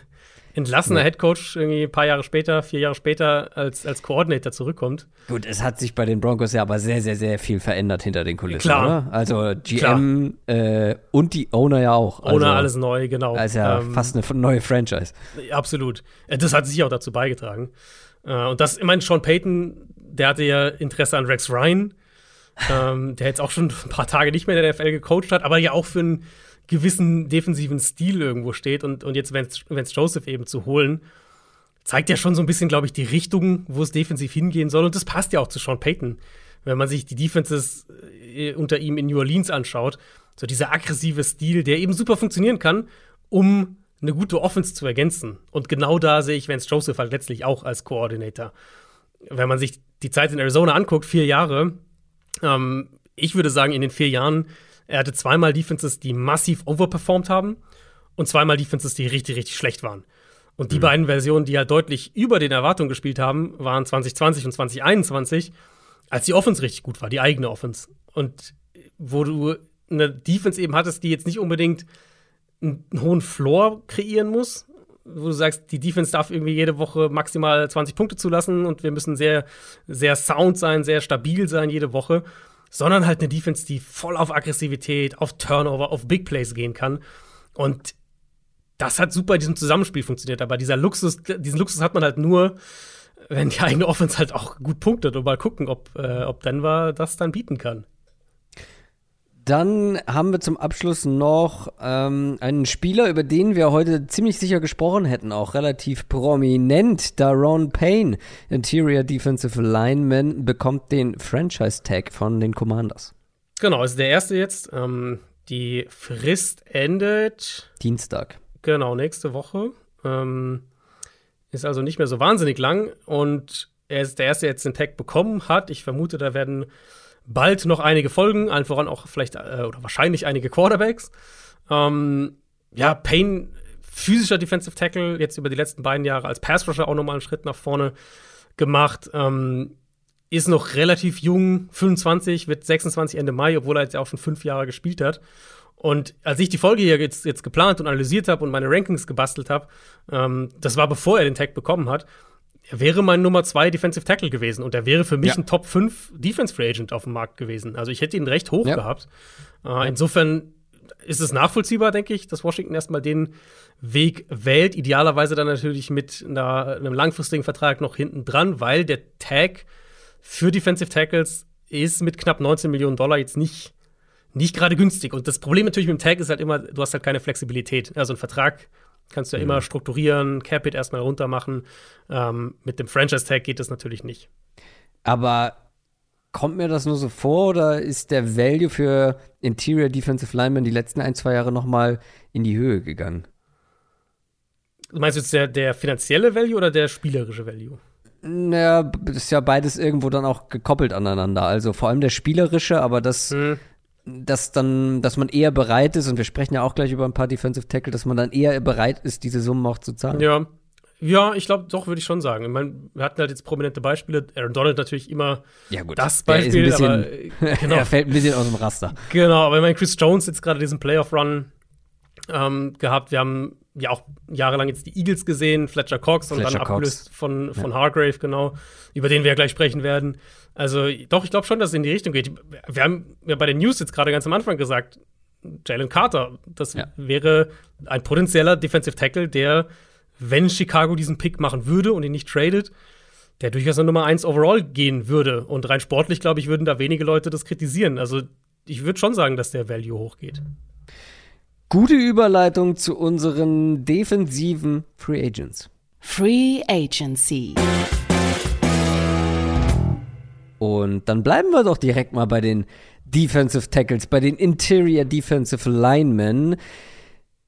entlassener ja. Headcoach irgendwie ein paar Jahre später, vier Jahre später als, als Coordinator zurückkommt. Gut, es hat sich bei den Broncos ja aber sehr, sehr, sehr viel verändert hinter den Kulissen, Klar. oder? Also GM äh, und die Owner ja auch. Also, Owner alles neu, genau. Also ja ähm, fast eine neue Franchise. Absolut. Äh, das hat sich auch dazu beigetragen. Äh, und das, ich meine, Sean Payton, der hatte ja Interesse an Rex Ryan, ähm, der jetzt auch schon ein paar Tage nicht mehr in der NFL gecoacht hat, aber ja auch für einen gewissen defensiven Stil irgendwo steht und, und jetzt Vance, Joseph eben zu holen, zeigt ja schon so ein bisschen, glaube ich, die Richtung, wo es defensiv hingehen soll. Und das passt ja auch zu Sean Payton. Wenn man sich die Defenses äh, unter ihm in New Orleans anschaut, so dieser aggressive Stil, der eben super funktionieren kann, um eine gute Offense zu ergänzen. Und genau da sehe ich Vance Joseph halt letztlich auch als Koordinator. Wenn man sich die Zeit in Arizona anguckt, vier Jahre, ähm, ich würde sagen, in den vier Jahren er hatte zweimal Defenses, die massiv overperformed haben und zweimal Defenses, die richtig, richtig schlecht waren. Und die mhm. beiden Versionen, die halt deutlich über den Erwartungen gespielt haben, waren 2020 und 2021, als die Offense richtig gut war, die eigene Offense. Und wo du eine Defense eben hattest, die jetzt nicht unbedingt einen hohen Floor kreieren muss, wo du sagst, die Defense darf irgendwie jede Woche maximal 20 Punkte zulassen und wir müssen sehr, sehr sound sein, sehr stabil sein jede Woche sondern halt eine Defense, die voll auf Aggressivität, auf Turnover, auf Big Plays gehen kann. Und das hat super in diesem Zusammenspiel funktioniert. Aber dieser Luxus, diesen Luxus hat man halt nur, wenn die eigene Offense halt auch gut punktet und mal gucken, ob, äh, ob Denver das dann bieten kann. Dann haben wir zum Abschluss noch ähm, einen Spieler, über den wir heute ziemlich sicher gesprochen hätten, auch relativ prominent. Daron Payne, Interior Defensive Lineman, bekommt den Franchise-Tag von den Commanders. Genau, ist der erste jetzt. Ähm, die Frist endet Dienstag. Genau, nächste Woche. Ähm, ist also nicht mehr so wahnsinnig lang und er ist der erste, der jetzt den Tag bekommen hat. Ich vermute, da werden bald noch einige Folgen, allen voran auch vielleicht äh, oder wahrscheinlich einige Quarterbacks. Ähm, ja, Payne, physischer Defensive Tackle, jetzt über die letzten beiden Jahre als Pass Rusher auch nochmal einen Schritt nach vorne gemacht. Ähm, ist noch relativ jung, 25, wird 26 Ende Mai, obwohl er jetzt auch schon fünf Jahre gespielt hat. Und als ich die Folge hier jetzt, jetzt geplant und analysiert habe und meine Rankings gebastelt habe, ähm, das war bevor er den Tag bekommen hat, er wäre mein Nummer zwei Defensive Tackle gewesen und er wäre für mich ja. ein Top 5 Defense Free Agent auf dem Markt gewesen. Also ich hätte ihn recht hoch ja. gehabt. Äh, insofern ist es nachvollziehbar, denke ich, dass Washington erstmal den Weg wählt. Idealerweise dann natürlich mit einer, einem langfristigen Vertrag noch hinten dran, weil der Tag für Defensive Tackles ist mit knapp 19 Millionen Dollar jetzt nicht, nicht gerade günstig. Und das Problem natürlich mit dem Tag ist halt immer, du hast halt keine Flexibilität. Also ein Vertrag Kannst du ja mhm. immer strukturieren, Capit erstmal runter machen. Ähm, mit dem Franchise-Tag geht das natürlich nicht. Aber kommt mir das nur so vor oder ist der Value für Interior Defensive Linemen die letzten ein, zwei Jahre nochmal in die Höhe gegangen? Du meinst jetzt der, der finanzielle Value oder der spielerische Value? Naja, das ist ja beides irgendwo dann auch gekoppelt aneinander. Also vor allem der spielerische, aber das. Hm dass dann, dass man eher bereit ist, und wir sprechen ja auch gleich über ein paar Defensive Tackle, dass man dann eher bereit ist, diese Summen auch zu zahlen. Ja. Ja, ich glaube, doch, würde ich schon sagen. Ich meine, wir hatten halt jetzt prominente Beispiele. Aaron Donald natürlich immer ja, gut. das Beispiel, bisschen, aber genau. er fällt ein bisschen aus dem Raster. Genau, aber ich meine, Chris Jones jetzt gerade diesen Playoff-Run ähm, gehabt. Wir haben ja auch jahrelang jetzt die Eagles gesehen, Fletcher Cox und Fletcher dann abgelöst von, von ja. Hargrave, genau, über den wir ja gleich sprechen werden. Also doch, ich glaube schon, dass es in die Richtung geht. Wir haben ja bei den News jetzt gerade ganz am Anfang gesagt, Jalen Carter, das ja. wäre ein potenzieller Defensive Tackle, der, wenn Chicago diesen Pick machen würde und ihn nicht tradet, der durchaus eine Nummer 1 overall gehen würde. Und rein sportlich, glaube ich, würden da wenige Leute das kritisieren. Also ich würde schon sagen, dass der Value hochgeht. Gute Überleitung zu unseren defensiven Free Agents. Free Agency. Und dann bleiben wir doch direkt mal bei den Defensive Tackles, bei den Interior Defensive Linemen.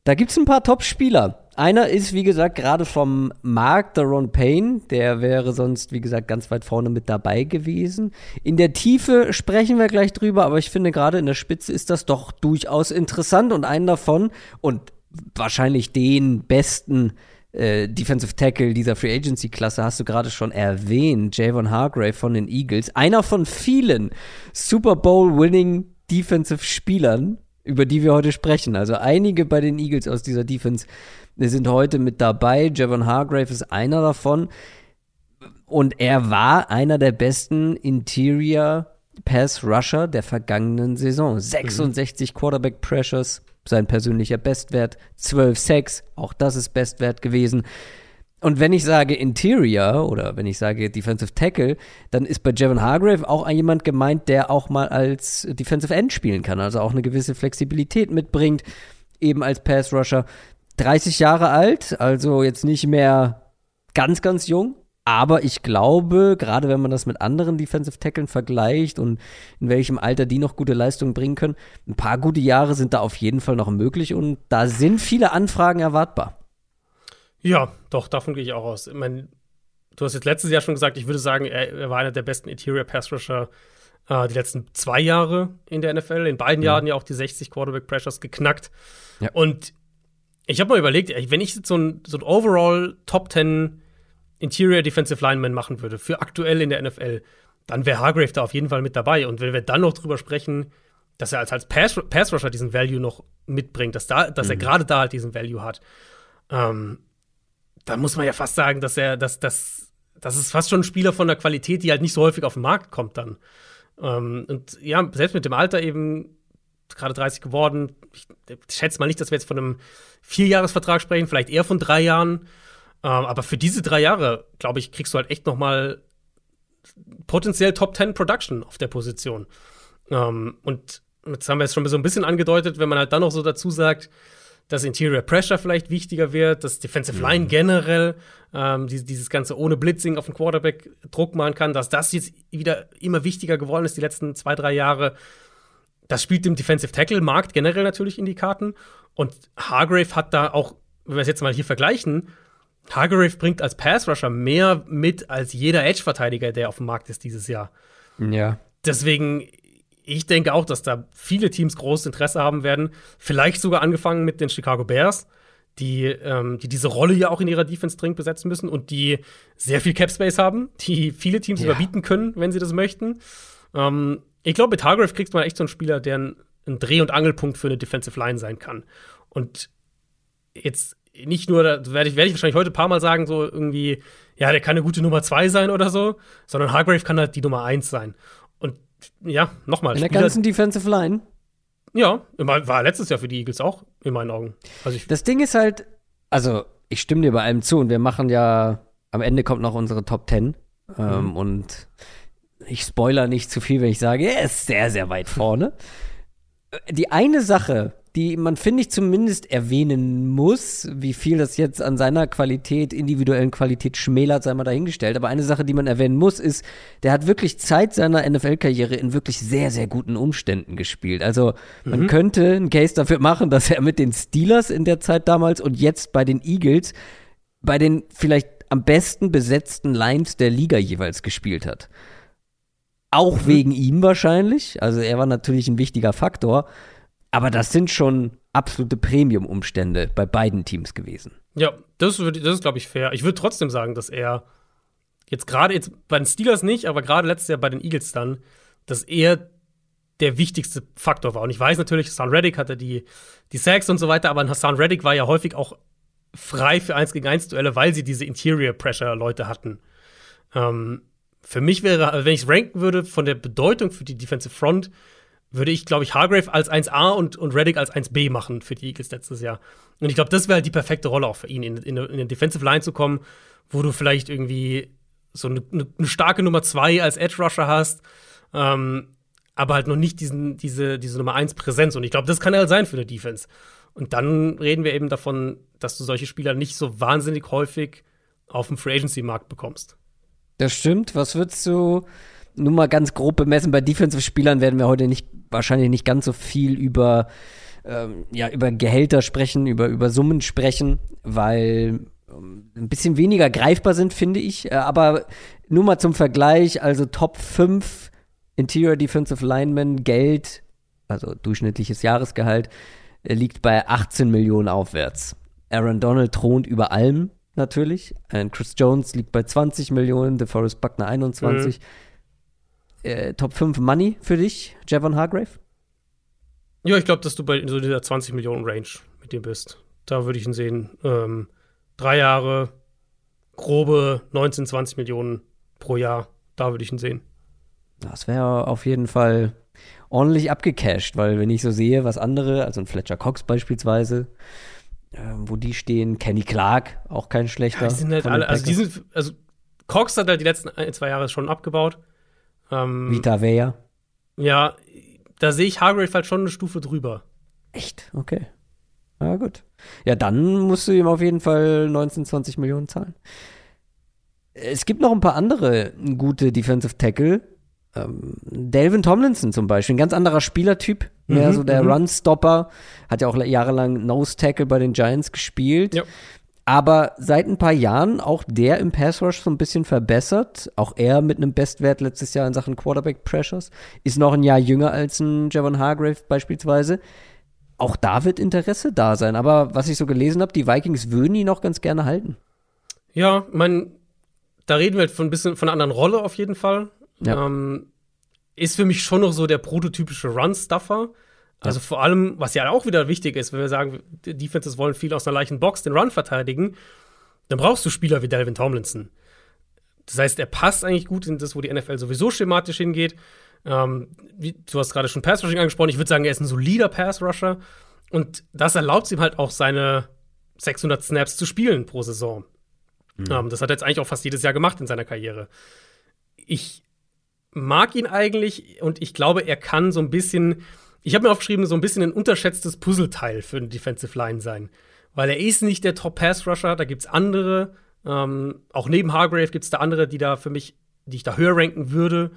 Da gibt es ein paar Top-Spieler. Einer ist, wie gesagt, gerade vom Mark, der Ron Payne. Der wäre sonst, wie gesagt, ganz weit vorne mit dabei gewesen. In der Tiefe sprechen wir gleich drüber, aber ich finde, gerade in der Spitze ist das doch durchaus interessant. Und einen davon und wahrscheinlich den besten äh, Defensive Tackle dieser Free Agency Klasse hast du gerade schon erwähnt, Javon Hargrave von den Eagles, einer von vielen Super Bowl winning Defensive Spielern, über die wir heute sprechen. Also einige bei den Eagles aus dieser Defense sind heute mit dabei. Javon Hargrave ist einer davon. Und er war einer der besten Interior Pass Rusher der vergangenen Saison. 66 mhm. Quarterback Pressures, sein persönlicher Bestwert, 12 Sacks, auch das ist Bestwert gewesen. Und wenn ich sage Interior oder wenn ich sage Defensive Tackle, dann ist bei Javon Hargrave auch jemand gemeint, der auch mal als Defensive End spielen kann, also auch eine gewisse Flexibilität mitbringt, eben als Pass Rusher. 30 Jahre alt, also jetzt nicht mehr ganz, ganz jung. Aber ich glaube, gerade wenn man das mit anderen Defensive Tackeln vergleicht und in welchem Alter die noch gute Leistungen bringen können, ein paar gute Jahre sind da auf jeden Fall noch möglich und da sind viele Anfragen erwartbar. Ja, doch, davon gehe ich auch aus. Ich meine, du hast jetzt letztes Jahr schon gesagt, ich würde sagen, er, er war einer der besten Interior Pass Rusher äh, die letzten zwei Jahre in der NFL. In beiden ja. Jahren ja auch die 60 Quarterback Pressures geknackt. Ja. Und ich habe mal überlegt, wenn ich so ein, so ein Overall Top 10 Interior Defensive Lineman machen würde, für aktuell in der NFL, dann wäre Hargrave da auf jeden Fall mit dabei. Und wenn wir dann noch drüber sprechen, dass er als, als Pass, Pass Rusher diesen Value noch mitbringt, dass, da, dass mhm. er gerade da halt diesen Value hat, ähm, dann muss man ja fast sagen, dass er, dass, dass, das ist fast schon ein Spieler von der Qualität, die halt nicht so häufig auf den Markt kommt dann. Ähm, und ja, selbst mit dem Alter eben gerade 30 geworden. Ich schätze mal nicht, dass wir jetzt von einem Vierjahresvertrag sprechen, vielleicht eher von drei Jahren. Ähm, aber für diese drei Jahre, glaube ich, kriegst du halt echt noch mal potenziell Top 10 Production auf der Position. Ähm, und jetzt haben wir es schon so ein bisschen angedeutet, wenn man halt dann noch so dazu sagt, dass Interior Pressure vielleicht wichtiger wird, dass Defensive Line generell ähm, dieses, dieses ganze ohne Blitzing auf den Quarterback Druck machen kann, dass das jetzt wieder immer wichtiger geworden ist die letzten zwei, drei Jahre. Das spielt dem Defensive Tackle Markt generell natürlich in die Karten. Und Hargrave hat da auch, wenn wir es jetzt mal hier vergleichen, Hargrave bringt als Pass Rusher mehr mit als jeder Edge-Verteidiger, der auf dem Markt ist dieses Jahr. Ja. Deswegen, ich denke auch, dass da viele Teams großes Interesse haben werden. Vielleicht sogar angefangen mit den Chicago Bears, die, ähm, die diese Rolle ja auch in ihrer Defense dringend besetzen müssen und die sehr viel Cap Space haben, die viele Teams ja. überbieten können, wenn sie das möchten. Ähm, ich glaube, mit Hargrave kriegst du mal echt so einen Spieler, der ein, ein Dreh- und Angelpunkt für eine Defensive Line sein kann. Und jetzt nicht nur, da werde ich, werd ich wahrscheinlich heute ein paar Mal sagen, so irgendwie, ja, der kann eine gute Nummer zwei sein oder so, sondern Hargrave kann halt die Nummer eins sein. Ja, nochmal. In der ganzen Defensive Line? Ja, war letztes Jahr für die Eagles auch, in meinen Augen. Also das Ding ist halt, also ich stimme dir bei allem zu und wir machen ja, am Ende kommt noch unsere Top Ten ähm, mhm. und ich spoiler nicht zu viel, wenn ich sage, er ist sehr, sehr weit vorne. Die eine Sache, die man, finde ich, zumindest erwähnen muss, wie viel das jetzt an seiner Qualität, individuellen Qualität schmälert, sei mal dahingestellt. Aber eine Sache, die man erwähnen muss, ist, der hat wirklich Zeit seiner NFL-Karriere in wirklich sehr, sehr guten Umständen gespielt. Also man mhm. könnte einen Case dafür machen, dass er mit den Steelers in der Zeit damals und jetzt bei den Eagles bei den vielleicht am besten besetzten Lines der Liga jeweils gespielt hat. Auch wegen ihm wahrscheinlich. Also er war natürlich ein wichtiger Faktor. Aber das sind schon absolute Premium-Umstände bei beiden Teams gewesen. Ja, das, das ist, glaube ich, fair. Ich würde trotzdem sagen, dass er jetzt gerade jetzt bei den Steelers nicht, aber gerade letztes Jahr bei den Eagles dann, dass er der wichtigste Faktor war. Und ich weiß natürlich, Hassan Reddick hatte die, die Sacks und so weiter, aber Hassan Reddick war ja häufig auch frei für 1 gegen 1 Duelle, weil sie diese Interior Pressure Leute hatten. Ähm, für mich wäre, wenn ich es ranken würde von der Bedeutung für die Defensive Front, würde ich, glaube ich, Hargrave als 1A und, und Reddick als 1B machen für die Eagles letztes Jahr. Und ich glaube, das wäre halt die perfekte Rolle auch für ihn, in, in, in eine Defensive Line zu kommen, wo du vielleicht irgendwie so eine, eine, starke Nummer 2 als Edge Rusher hast, ähm, aber halt noch nicht diesen, diese, diese Nummer 1 Präsenz. Und ich glaube, das kann halt sein für eine Defense. Und dann reden wir eben davon, dass du solche Spieler nicht so wahnsinnig häufig auf dem Free Agency Markt bekommst. Das stimmt. Was würdest du nur mal ganz grob bemessen? Bei Defensive-Spielern werden wir heute nicht, wahrscheinlich nicht ganz so viel über, ähm, ja, über Gehälter sprechen, über, über Summen sprechen, weil ähm, ein bisschen weniger greifbar sind, finde ich. Äh, aber nur mal zum Vergleich, also Top 5 Interior Defensive Linemen Geld, also durchschnittliches Jahresgehalt, äh, liegt bei 18 Millionen aufwärts. Aaron Donald thront über allem natürlich. Und Chris Jones liegt bei 20 Millionen, DeForest Buckner 21. Mhm. Äh, Top 5 Money für dich, Javon Hargrave? Ja, ich glaube, dass du bei so dieser 20 Millionen Range mit dir bist. Da würde ich ihn sehen. Ähm, drei Jahre, grobe 19, 20 Millionen pro Jahr. Da würde ich ihn sehen. Das wäre auf jeden Fall ordentlich abgecasht, weil wenn ich so sehe, was andere, also ein Fletcher Cox beispielsweise, ähm, wo die stehen. Kenny Clark, auch kein schlechter. Ja, die sind halt alle, also, die sind, also Cox hat halt die letzten ein, zwei Jahre schon abgebaut. Ähm, Vita Vea. Ja, da sehe ich Hargrave halt schon eine Stufe drüber. Echt? Okay. Na gut. Ja, dann musst du ihm auf jeden Fall 19, 20 Millionen zahlen. Es gibt noch ein paar andere gute Defensive Tackle, ähm, Delvin Tomlinson zum Beispiel, ein ganz anderer Spielertyp, mehr mhm, so der mhm. Run-Stopper, hat ja auch jahrelang Nose-Tackle bei den Giants gespielt. Ja. Aber seit ein paar Jahren auch der im Pass Rush so ein bisschen verbessert. Auch er mit einem Bestwert letztes Jahr in Sachen Quarterback Pressures. Ist noch ein Jahr jünger als ein Javon Hargrave beispielsweise. Auch da wird Interesse da sein. Aber was ich so gelesen habe, die Vikings würden ihn auch ganz gerne halten. Ja, man, da reden wir von ein bisschen von einer anderen Rolle auf jeden Fall. Ja. Ähm, ist für mich schon noch so der prototypische Run-Stuffer. Also ja. vor allem, was ja auch wieder wichtig ist, wenn wir sagen, die Defenses wollen viel aus einer leichten Box den Run verteidigen, dann brauchst du Spieler wie Delvin Tomlinson. Das heißt, er passt eigentlich gut in das, wo die NFL sowieso schematisch hingeht. Ähm, wie, du hast gerade schon Pass Rushing angesprochen. Ich würde sagen, er ist ein solider Pass Rusher. Und das erlaubt es ihm halt auch, seine 600 Snaps zu spielen pro Saison. Mhm. Ähm, das hat er jetzt eigentlich auch fast jedes Jahr gemacht in seiner Karriere. Ich mag ihn eigentlich und ich glaube, er kann so ein bisschen, ich habe mir aufgeschrieben, so ein bisschen ein unterschätztes Puzzleteil für eine Defensive Line sein. Weil er ist nicht der Top-Pass-Rusher, da gibt es andere, ähm, auch neben Hargrave gibt es da andere, die da für mich, die ich da höher ranken würde.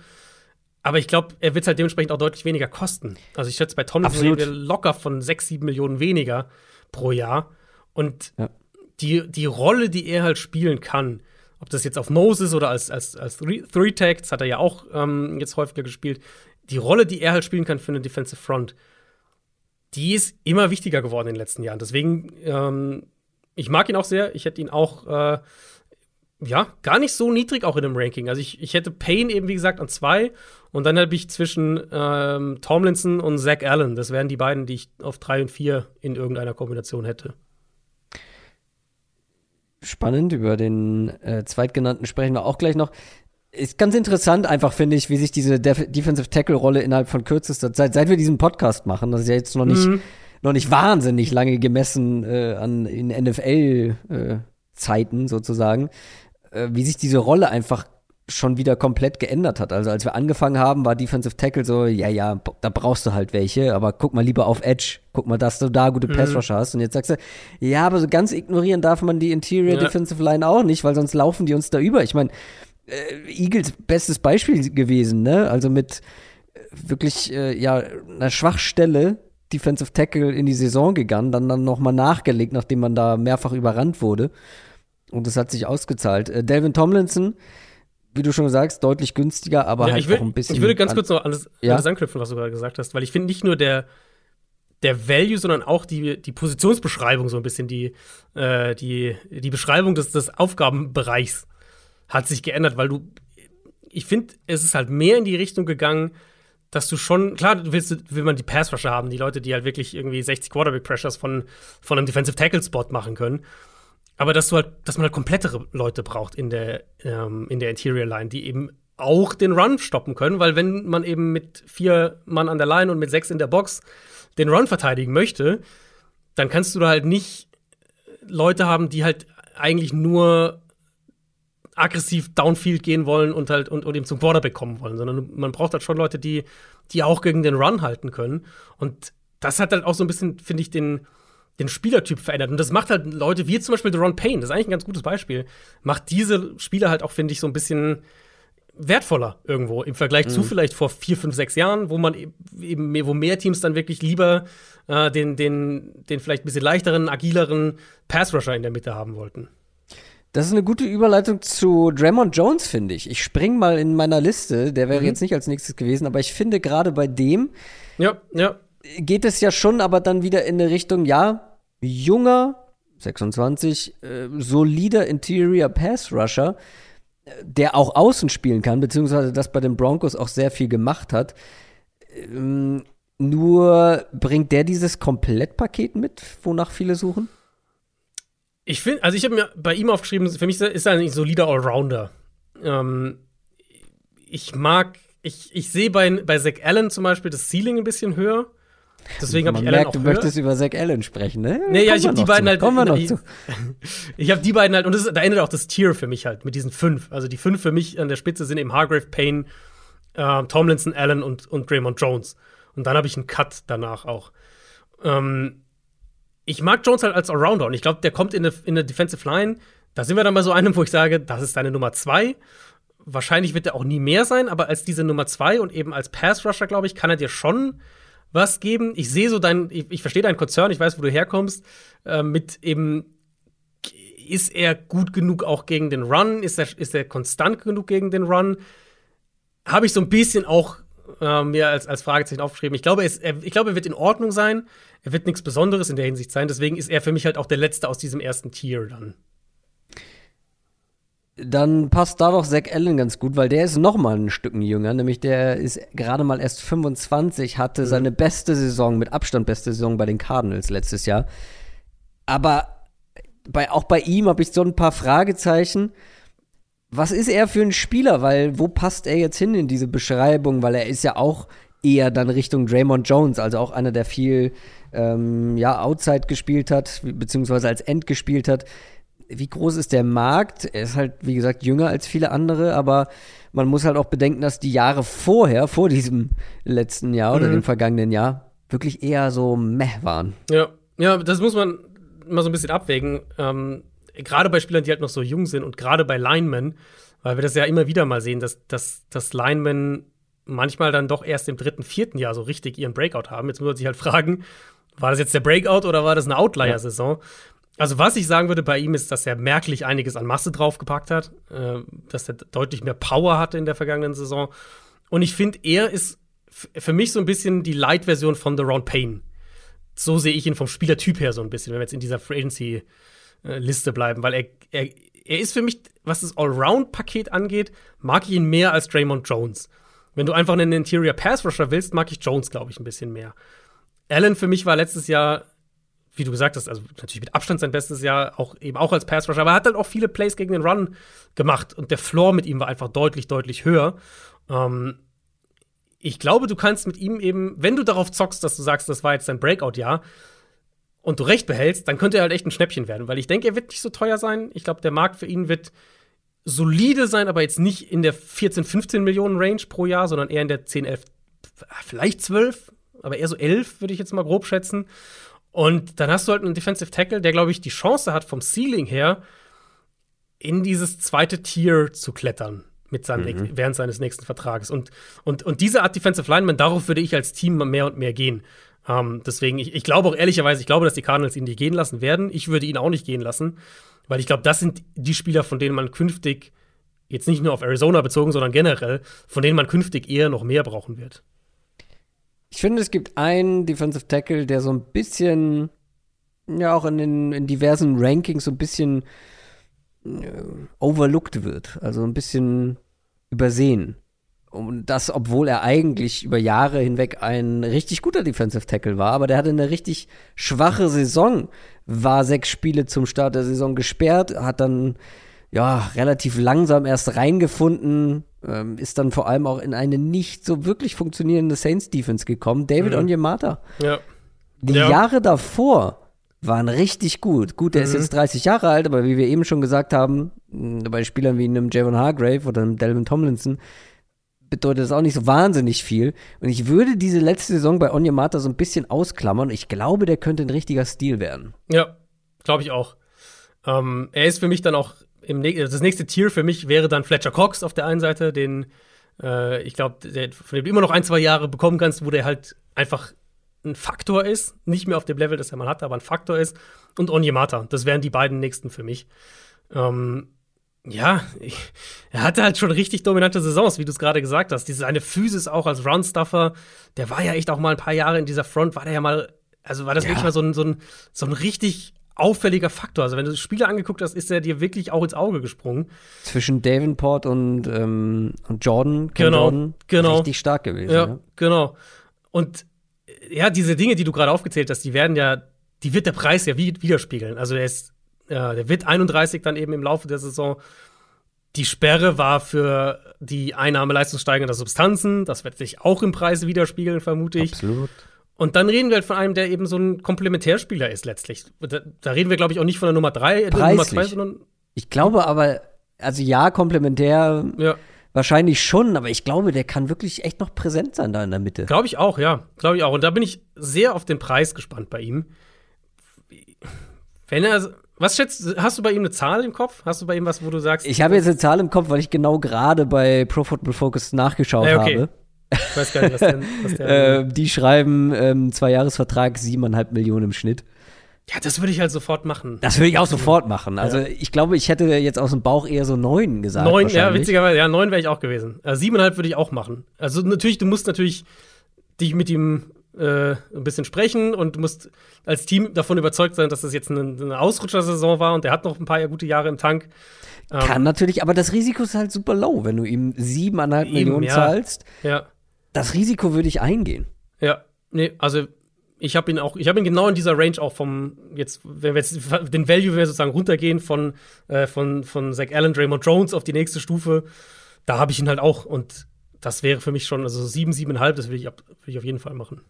Aber ich glaube, er wird halt dementsprechend auch deutlich weniger kosten. Also ich schätze, bei Tomlinson reden wir locker von 6, 7 Millionen weniger pro Jahr. Und ja. die, die Rolle, die er halt spielen kann, ob das jetzt auf Moses oder als, als, als Three-Tag, das hat er ja auch ähm, jetzt häufiger gespielt, die Rolle, die er halt spielen kann für eine Defensive Front, die ist immer wichtiger geworden in den letzten Jahren. Deswegen, ähm, ich mag ihn auch sehr. Ich hätte ihn auch, äh, ja, gar nicht so niedrig auch in dem Ranking. Also ich, ich hätte Payne eben, wie gesagt, an zwei. Und dann habe ich zwischen ähm, Tomlinson und Zach Allen. Das wären die beiden, die ich auf drei und vier in irgendeiner Kombination hätte spannend. Über den äh, Zweitgenannten sprechen wir auch gleich noch. Ist ganz interessant, einfach finde ich, wie sich diese Def Defensive Tackle-Rolle innerhalb von kürzester Zeit, seit wir diesen Podcast machen, das ist ja jetzt noch nicht, mhm. noch nicht wahnsinnig lange gemessen äh, an in NFL-Zeiten äh, sozusagen, äh, wie sich diese Rolle einfach schon wieder komplett geändert hat. Also als wir angefangen haben, war Defensive Tackle so, ja, ja, da brauchst du halt welche, aber guck mal lieber auf Edge, guck mal, dass du da gute mhm. Pass Rusher hast. Und jetzt sagst du, ja, aber so ganz ignorieren darf man die Interior ja. Defensive Line auch nicht, weil sonst laufen die uns da über. Ich meine, äh, Eagles bestes Beispiel gewesen, ne? Also mit äh, wirklich, äh, ja, einer Schwachstelle Defensive Tackle in die Saison gegangen, dann dann nochmal nachgelegt, nachdem man da mehrfach überrannt wurde. Und das hat sich ausgezahlt. Äh, Delvin Tomlinson, wie du schon sagst, deutlich günstiger, aber ja, halt will, auch ein bisschen. Ich würde ganz kurz noch alles, ja? alles anknüpfen, was du gerade gesagt hast, weil ich finde nicht nur der, der Value, sondern auch die, die Positionsbeschreibung so ein bisschen, die, äh, die, die Beschreibung des, des Aufgabenbereichs hat sich geändert, weil du, ich finde, es ist halt mehr in die Richtung gegangen, dass du schon, klar, willst, will man die Pass-Rusher haben, die Leute, die halt wirklich irgendwie 60 Quarterback-Pressures von, von einem Defensive Tackle-Spot machen können. Aber dass du halt, dass man halt komplettere Leute braucht in der, ähm, in der Interior Line, die eben auch den Run stoppen können, weil wenn man eben mit vier Mann an der Line und mit sechs in der Box den Run verteidigen möchte, dann kannst du da halt nicht Leute haben, die halt eigentlich nur aggressiv downfield gehen wollen und halt und, und eben zum Quarterback kommen wollen, sondern man braucht halt schon Leute, die, die auch gegen den Run halten können. Und das hat halt auch so ein bisschen, finde ich, den, den Spielertyp verändert. Und das macht halt Leute wie zum Beispiel Deron Payne, das ist eigentlich ein ganz gutes Beispiel, macht diese Spieler halt auch, finde ich, so ein bisschen wertvoller irgendwo im Vergleich mhm. zu vielleicht vor vier, fünf, sechs Jahren, wo man e-, eben mehr, wo mehr Teams dann wirklich lieber äh, den, den, den vielleicht ein bisschen leichteren, agileren Pass-Rusher in der Mitte haben wollten. Das ist eine gute Überleitung zu Draymond Jones, finde ich. Ich spring mal in meiner Liste, der wäre mhm. jetzt nicht als nächstes gewesen, aber ich finde gerade bei dem ja, ja geht es ja schon aber dann wieder in eine Richtung, ja, junger, 26, äh, solider Interior Pass Rusher, der auch außen spielen kann, beziehungsweise das bei den Broncos auch sehr viel gemacht hat. Ähm, nur bringt der dieses Komplettpaket mit, wonach viele suchen? Ich finde, also ich habe mir bei ihm aufgeschrieben, für mich ist er ein solider Allrounder. Ähm, ich mag, ich, ich sehe bei, bei Zach Allen zum Beispiel das Ceiling ein bisschen höher. Deswegen habe ich Allen merkt, auch du höher. möchtest über Zach Allen sprechen, ne? Nee, ja, ich habe die beiden zu. halt. Kommen wir noch zu. ich habe die beiden halt, und das, da endet auch das Tier für mich halt mit diesen fünf. Also die fünf für mich an der Spitze sind eben Hargrave, Payne, äh, Tomlinson, Allen und, und Draymond Jones. Und dann habe ich einen Cut danach auch. Ähm, ich mag Jones halt als Allrounder und ich glaube, der kommt in eine, in eine Defensive Line. Da sind wir dann bei so einem, wo ich sage, das ist deine Nummer zwei. Wahrscheinlich wird er auch nie mehr sein, aber als diese Nummer zwei und eben als Pass Rusher, glaube ich, kann er dir schon was geben. Ich sehe so dein, ich, ich verstehe deinen Konzern, ich weiß, wo du herkommst, äh, mit eben, ist er gut genug auch gegen den Run? Ist er, ist er konstant genug gegen den Run? Habe ich so ein bisschen auch äh, mir als, als Fragezeichen aufgeschrieben. Ich glaube, es, er, ich glaube, er wird in Ordnung sein. Er wird nichts Besonderes in der Hinsicht sein. Deswegen ist er für mich halt auch der Letzte aus diesem ersten Tier dann dann passt da doch Zack Allen ganz gut, weil der ist noch mal ein Stück jünger, nämlich der ist gerade mal erst 25, hatte mhm. seine beste Saison, mit Abstand beste Saison bei den Cardinals letztes Jahr. Aber bei, auch bei ihm habe ich so ein paar Fragezeichen. Was ist er für ein Spieler? Weil wo passt er jetzt hin in diese Beschreibung? Weil er ist ja auch eher dann Richtung Draymond Jones, also auch einer, der viel ähm, ja, Outside gespielt hat, beziehungsweise als End gespielt hat wie groß ist der Markt? Er ist halt, wie gesagt, jünger als viele andere, aber man muss halt auch bedenken, dass die Jahre vorher, vor diesem letzten Jahr oder mhm. dem vergangenen Jahr, wirklich eher so meh waren. Ja, ja, das muss man mal so ein bisschen abwägen. Ähm, gerade bei Spielern, die halt noch so jung sind und gerade bei Linemen, weil wir das ja immer wieder mal sehen, dass, dass, dass Linemen manchmal dann doch erst im dritten, vierten Jahr so richtig ihren Breakout haben. Jetzt muss man sich halt fragen, war das jetzt der Breakout oder war das eine Outlier-Saison? Ja. Also, was ich sagen würde bei ihm ist, dass er merklich einiges an Masse draufgepackt hat, äh, dass er deutlich mehr Power hatte in der vergangenen Saison. Und ich finde, er ist für mich so ein bisschen die Light-Version von The Ron Payne. So sehe ich ihn vom Spielertyp her so ein bisschen, wenn wir jetzt in dieser Free Agency-Liste äh, bleiben, weil er, er, er ist für mich, was das Allround-Paket angeht, mag ich ihn mehr als Draymond Jones. Wenn du einfach einen Interior Pass Rusher willst, mag ich Jones, glaube ich, ein bisschen mehr. Allen für mich war letztes Jahr wie du gesagt hast, also natürlich mit Abstand sein bestes Jahr, auch eben auch als Pass Rusher, aber er hat halt auch viele Plays gegen den Run gemacht und der Floor mit ihm war einfach deutlich, deutlich höher. Ähm, ich glaube, du kannst mit ihm eben, wenn du darauf zockst, dass du sagst, das war jetzt dein Breakout-Jahr und du recht behältst, dann könnte er halt echt ein Schnäppchen werden, weil ich denke, er wird nicht so teuer sein. Ich glaube, der Markt für ihn wird solide sein, aber jetzt nicht in der 14, 15 Millionen Range pro Jahr, sondern eher in der 10, 11, vielleicht 12, aber eher so 11, würde ich jetzt mal grob schätzen. Und dann hast du halt einen Defensive Tackle, der, glaube ich, die Chance hat, vom Ceiling her in dieses zweite Tier zu klettern mit seinem, mhm. während seines nächsten Vertrages. Und, und, und diese Art Defensive Lineman, darauf würde ich als Team mehr und mehr gehen. Ähm, deswegen, ich, ich glaube auch ehrlicherweise, ich glaube, dass die Cardinals ihn nicht gehen lassen werden. Ich würde ihn auch nicht gehen lassen, weil ich glaube, das sind die Spieler, von denen man künftig jetzt nicht nur auf Arizona bezogen, sondern generell, von denen man künftig eher noch mehr brauchen wird? Ich finde, es gibt einen Defensive Tackle, der so ein bisschen, ja, auch in den in diversen Rankings so ein bisschen äh, overlooked wird. Also ein bisschen übersehen. Und das, obwohl er eigentlich über Jahre hinweg ein richtig guter Defensive Tackle war, aber der hatte eine richtig schwache Saison, war sechs Spiele zum Start der Saison gesperrt, hat dann ja relativ langsam erst reingefunden, ähm, ist dann vor allem auch in eine nicht so wirklich funktionierende Saints Defense gekommen. David mhm. Onyemata. Ja. Die ja. Jahre davor waren richtig gut. Gut, der mhm. ist jetzt 30 Jahre alt, aber wie wir eben schon gesagt haben, bei Spielern wie einem Javon Hargrave oder einem Delvin Tomlinson, bedeutet das auch nicht so wahnsinnig viel. Und ich würde diese letzte Saison bei Onyemata so ein bisschen ausklammern. Ich glaube, der könnte ein richtiger Stil werden. Ja, glaube ich auch. Ähm, er ist für mich dann auch im das nächste Tier für mich wäre dann Fletcher Cox auf der einen Seite, den äh, ich glaube, von dem du immer noch ein, zwei Jahre bekommen kannst, wo der halt einfach ein Faktor ist, nicht mehr auf dem Level, das er mal hatte, aber ein Faktor ist. Und Onyemata, das wären die beiden nächsten für mich. Ähm, ja, ich, er hatte halt schon richtig dominante Saisons, wie du es gerade gesagt hast. Diese eine Physis auch als Runstuffer, der war ja echt auch mal ein paar Jahre in dieser Front, war der ja mal, also war das ja. wirklich mal so ein, so, ein, so ein richtig auffälliger Faktor. Also wenn du Spiele angeguckt hast, ist er dir wirklich auch ins Auge gesprungen. Zwischen Davenport und, ähm, und Jordan, Ken genau, Jordan, genau. richtig stark gewesen. Ja, ja, genau. Und ja, diese Dinge, die du gerade aufgezählt hast, die werden ja, die wird der Preis ja widerspiegeln. Also er ist ja, der wird 31 dann eben im Laufe der Saison. Die Sperre war für die Einnahme leistungssteigender Substanzen. Das wird sich auch im Preis widerspiegeln, vermute ich. Absolut. Und dann reden wir halt von einem, der eben so ein Komplementärspieler ist letztlich. Da, da reden wir, glaube ich, auch nicht von der Nummer 3, äh, Nummer 2, sondern. Ich glaube aber, also ja, komplementär ja. wahrscheinlich schon, aber ich glaube, der kann wirklich echt noch präsent sein da in der Mitte. Glaube ich auch, ja. Glaube ich auch. Und da bin ich sehr auf den Preis gespannt bei ihm. Wenn er was schätzt, hast du bei ihm eine Zahl im Kopf? Hast du bei ihm was, wo du sagst? Ich habe jetzt eine Zahl im Kopf, weil ich genau gerade bei Pro Football Focus nachgeschaut ja, okay. habe. Ich weiß gar nicht, was, denn, was der. äh, die schreiben ähm, zwei Jahresvertrag, siebeneinhalb Millionen im Schnitt. Ja, das würde ich halt sofort machen. Das würde ich auch sofort machen. Also ja. ich glaube, ich hätte jetzt aus dem Bauch eher so neun gesagt. Neun, ja, witzigerweise, ja, neun wäre ich auch gewesen. Also siebeneinhalb würde ich auch machen. Also natürlich, du musst natürlich dich mit ihm äh, ein bisschen sprechen und du musst als Team davon überzeugt sein, dass das jetzt eine, eine Ausrutschersaison war und der hat noch ein paar gute Jahre im Tank. Ähm, Kann natürlich, aber das Risiko ist halt super low, wenn du ihm siebeneinhalb eben, Millionen ja. zahlst. Ja. Das Risiko würde ich eingehen. Ja, nee, also ich habe ihn auch, ich habe ihn genau in dieser Range auch vom, jetzt, wenn wir jetzt den Value, wir sozusagen runtergehen von, äh, von, von Zach Allen, Draymond Jones auf die nächste Stufe, da habe ich ihn halt auch und das wäre für mich schon, also sieben, siebeneinhalb, das würde ich, würd ich auf jeden Fall machen.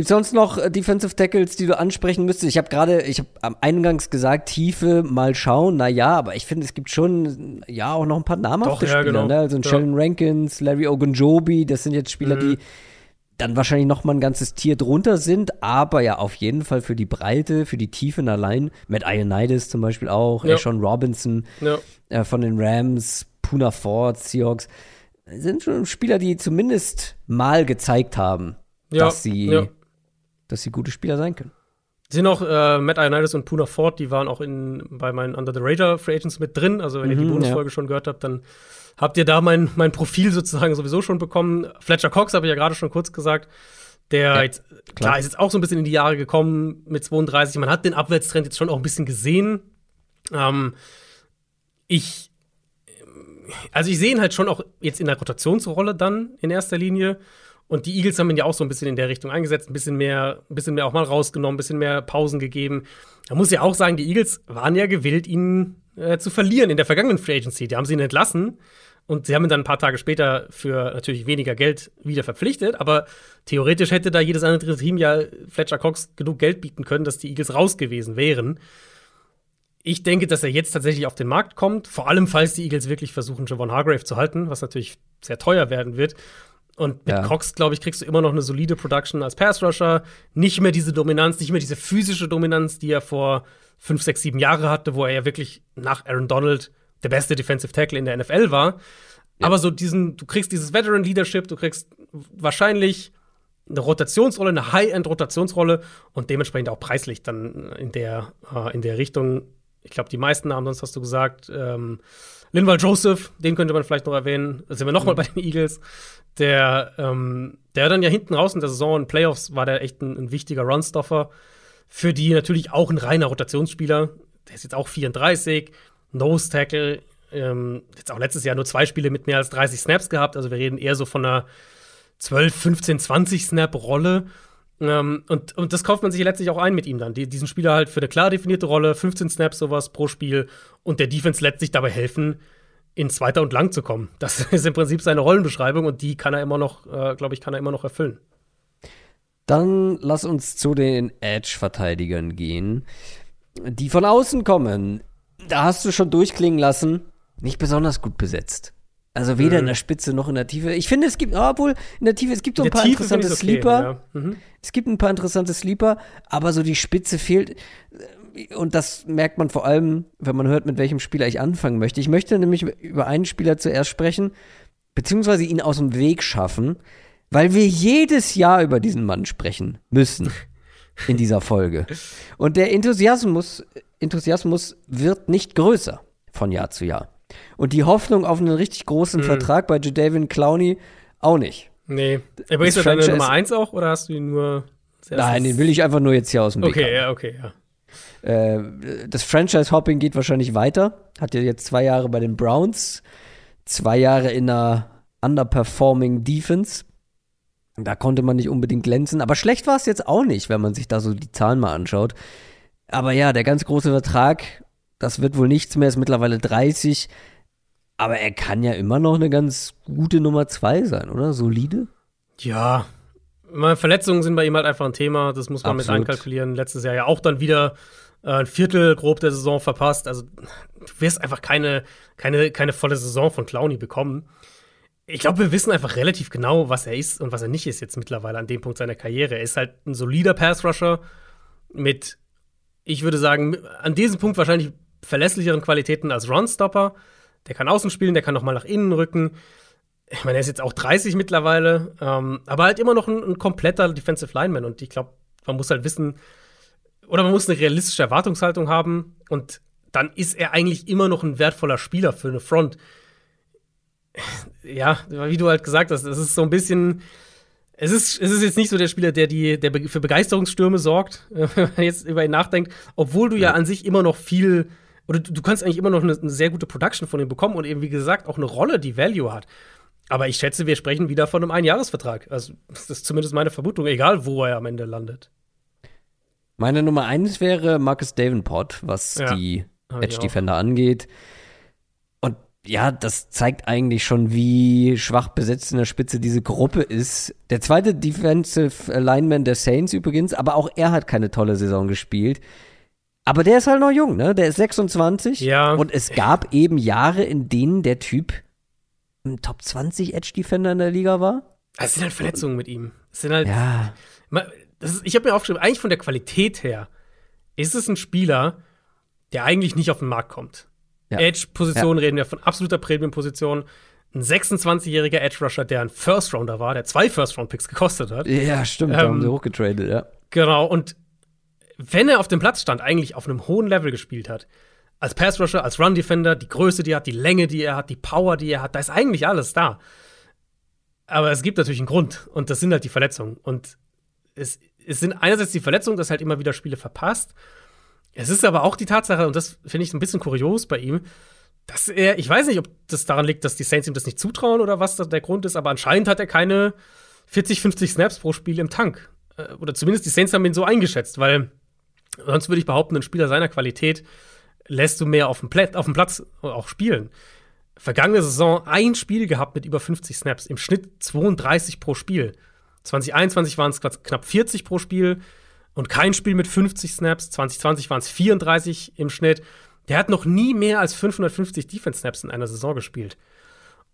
Gibt es sonst noch äh, Defensive Tackles, die du ansprechen müsstest? Ich habe gerade, ich habe am Eingangs gesagt, Tiefe, mal schauen. Na ja, aber ich finde, es gibt schon, ja, auch noch ein paar namhafte Doch, ja, Spieler. Genau. Ne? Also ein ja. Sheldon Rankins, Larry Ogunjobi, das sind jetzt Spieler, mhm. die dann wahrscheinlich noch mal ein ganzes Tier drunter sind, aber ja auf jeden Fall für die Breite, für die Tiefen allein. Matt Ioannidis zum Beispiel auch, ja. Sean Robinson ja. äh, von den Rams, Puna Ford, Seahawks. Sind schon Spieler, die zumindest mal gezeigt haben, ja. dass sie dass sie gute Spieler sein können. Sind auch äh, Matt Ioannidis und Puna Ford, die waren auch in, bei meinen Under the Radar Free Agents mit drin. Also, wenn mhm, ihr die mhm, Bonusfolge ja. schon gehört habt, dann habt ihr da mein, mein Profil sozusagen sowieso schon bekommen. Fletcher Cox habe ich ja gerade schon kurz gesagt. Der ja, jetzt, klar. klar, ist jetzt auch so ein bisschen in die Jahre gekommen mit 32. Man hat den Abwärtstrend jetzt schon auch ein bisschen gesehen. Ähm, ich, also ich sehe ihn halt schon auch jetzt in der Rotationsrolle dann in erster Linie. Und die Eagles haben ihn ja auch so ein bisschen in der Richtung eingesetzt, ein bisschen mehr, ein bisschen mehr auch mal rausgenommen, ein bisschen mehr Pausen gegeben. Da muss ich auch sagen, die Eagles waren ja gewillt, ihn äh, zu verlieren in der vergangenen Free Agency. Die haben sie ihn entlassen und sie haben ihn dann ein paar Tage später für natürlich weniger Geld wieder verpflichtet. Aber theoretisch hätte da jedes andere Team ja Fletcher Cox genug Geld bieten können, dass die Eagles raus gewesen wären. Ich denke, dass er jetzt tatsächlich auf den Markt kommt, vor allem falls die Eagles wirklich versuchen, Javon Hargrave zu halten, was natürlich sehr teuer werden wird. Und mit ja. Cox, glaube ich, kriegst du immer noch eine solide Production als Pass-Rusher. Nicht mehr diese Dominanz, nicht mehr diese physische Dominanz, die er vor fünf, sechs, sieben Jahre hatte, wo er ja wirklich nach Aaron Donald der beste Defensive Tackle in der NFL war. Ja. Aber so diesen, du kriegst dieses Veteran Leadership, du kriegst wahrscheinlich eine Rotationsrolle, eine High-End-Rotationsrolle und dementsprechend auch preislich dann in der, äh, in der Richtung. Ich glaube, die meisten Namen, sonst hast du gesagt, ähm, Linval Joseph, den könnte man vielleicht noch erwähnen. Da sind wir nochmal mhm. bei den Eagles. Der, ähm, der dann ja hinten raus in der Saison in Playoffs war der echt ein, ein wichtiger Runstoffer. Für die natürlich auch ein reiner Rotationsspieler. Der ist jetzt auch 34, Nose Tackle. Ähm, jetzt auch letztes Jahr nur zwei Spiele mit mehr als 30 Snaps gehabt. Also wir reden eher so von einer 12, 15, 20 Snap-Rolle. Ähm, und, und das kauft man sich letztlich auch ein mit ihm dann. Die, diesen Spieler halt für eine klar definierte Rolle, 15 Snaps, sowas pro Spiel und der Defense letztlich dabei helfen, in Zweiter und Lang zu kommen. Das ist im Prinzip seine Rollenbeschreibung und die kann er immer noch, äh, glaube ich, kann er immer noch erfüllen. Dann lass uns zu den Edge-Verteidigern gehen, die von außen kommen. Da hast du schon durchklingen lassen, nicht besonders gut besetzt. Also weder mhm. in der Spitze noch in der Tiefe. Ich finde, es gibt, obwohl in der Tiefe, es gibt so ein paar Tiefe interessante okay, Sleeper. Ja. Mhm. Es gibt ein paar interessante Sleeper, aber so die Spitze fehlt. Und das merkt man vor allem, wenn man hört, mit welchem Spieler ich anfangen möchte. Ich möchte nämlich über einen Spieler zuerst sprechen, beziehungsweise ihn aus dem Weg schaffen, weil wir jedes Jahr über diesen Mann sprechen müssen in dieser Folge. Und der Enthusiasmus, Enthusiasmus wird nicht größer von Jahr zu Jahr. Und die Hoffnung auf einen richtig großen mhm. Vertrag bei Jadavion Clowney auch nicht. Nee. Aber ist das deine Nummer 1 auch oder hast du ihn nur. Nein, den will ich einfach nur jetzt hier aus dem Weg. Okay, haben. ja, okay, ja. Äh, das Franchise-Hopping geht wahrscheinlich weiter. Hat ja jetzt zwei Jahre bei den Browns, zwei Jahre in einer underperforming Defense. Da konnte man nicht unbedingt glänzen. Aber schlecht war es jetzt auch nicht, wenn man sich da so die Zahlen mal anschaut. Aber ja, der ganz große Vertrag das wird wohl nichts mehr, ist mittlerweile 30. Aber er kann ja immer noch eine ganz gute Nummer 2 sein, oder? Solide? Ja. Verletzungen sind bei ihm halt einfach ein Thema. Das muss man Absolut. mit einkalkulieren. Letztes Jahr ja auch dann wieder äh, ein Viertel grob der Saison verpasst. Also du wirst einfach keine, keine, keine volle Saison von Clowny bekommen. Ich glaube, wir wissen einfach relativ genau, was er ist und was er nicht ist jetzt mittlerweile an dem Punkt seiner Karriere. Er ist halt ein solider Pass-Rusher mit, ich würde sagen, an diesem Punkt wahrscheinlich verlässlicheren Qualitäten als Runstopper. Der kann außen spielen, der kann noch mal nach innen rücken. Ich meine, er ist jetzt auch 30 mittlerweile, ähm, aber halt immer noch ein, ein kompletter Defensive Lineman. Und ich glaube, man muss halt wissen, oder man muss eine realistische Erwartungshaltung haben. Und dann ist er eigentlich immer noch ein wertvoller Spieler für eine Front. Ja, wie du halt gesagt hast, es ist so ein bisschen. Es ist, es ist jetzt nicht so der Spieler, der, die, der für Begeisterungsstürme sorgt, wenn man jetzt über ihn nachdenkt, obwohl du ja an sich immer noch viel oder du, kannst eigentlich immer noch eine, eine, sehr gute Production von ihm bekommen und eben, wie gesagt, auch eine Rolle, die Value hat. Aber ich schätze, wir sprechen wieder von einem Einjahresvertrag. Also, das ist zumindest meine Vermutung, egal wo er am Ende landet. Meine Nummer eins wäre Marcus Davenport, was ja, die Edge Defender angeht. Und ja, das zeigt eigentlich schon, wie schwach besetzt in der Spitze diese Gruppe ist. Der zweite Defensive Lineman der Saints übrigens, aber auch er hat keine tolle Saison gespielt. Aber der ist halt noch jung, ne? Der ist 26. Ja. Und es gab eben Jahre, in denen der Typ ein Top 20 Edge Defender in der Liga war. Es sind halt Verletzungen mit ihm. Es sind halt. Ja. Ist, ich habe mir aufgeschrieben, eigentlich von der Qualität her ist es ein Spieler, der eigentlich nicht auf den Markt kommt. Ja. Edge-Position ja. reden wir von absoluter Premium-Position. Ein 26-jähriger Edge-Rusher, der ein First-Rounder war, der zwei First-Round-Picks gekostet hat. Ja, stimmt, ähm, da haben sie hochgetradet, ja. Genau, und wenn er auf dem Platz stand, eigentlich auf einem hohen Level gespielt hat, als Pass Rusher, als Run Defender, die Größe, die er hat, die Länge, die er hat, die Power, die er hat, da ist eigentlich alles da. Aber es gibt natürlich einen Grund und das sind halt die Verletzungen. Und es, es sind einerseits die Verletzungen, dass er halt immer wieder Spiele verpasst. Es ist aber auch die Tatsache, und das finde ich ein bisschen kurios bei ihm, dass er, ich weiß nicht, ob das daran liegt, dass die Saints ihm das nicht zutrauen oder was der Grund ist, aber anscheinend hat er keine 40, 50 Snaps pro Spiel im Tank. Äh, oder zumindest die Saints haben ihn so eingeschätzt, weil Sonst würde ich behaupten, ein Spieler seiner Qualität lässt du mehr auf dem, Pla auf dem Platz auch spielen. Vergangene Saison ein Spiel gehabt mit über 50 Snaps, im Schnitt 32 pro Spiel. 2021 waren es knapp 40 pro Spiel und kein Spiel mit 50 Snaps. 2020 waren es 34 im Schnitt. Der hat noch nie mehr als 550 Defense-Snaps in einer Saison gespielt.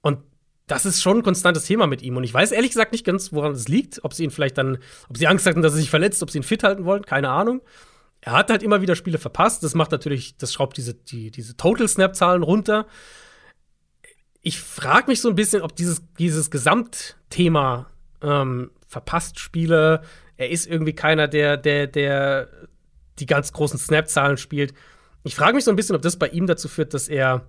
Und das ist schon ein konstantes Thema mit ihm. Und ich weiß ehrlich gesagt nicht ganz, woran es liegt. Ob sie ihn vielleicht dann, ob sie Angst hatten, dass er sich verletzt, ob sie ihn fit halten wollen, keine Ahnung er hat halt immer wieder Spiele verpasst. Das macht natürlich, das schraubt diese, die, diese Total-Snap-Zahlen runter. Ich frage mich so ein bisschen, ob dieses, dieses Gesamtthema ähm, verpasst Spiele, er ist irgendwie keiner, der, der, der die ganz großen Snap-Zahlen spielt. ich frage mich so ein bisschen, ob das bei ihm dazu führt, dass er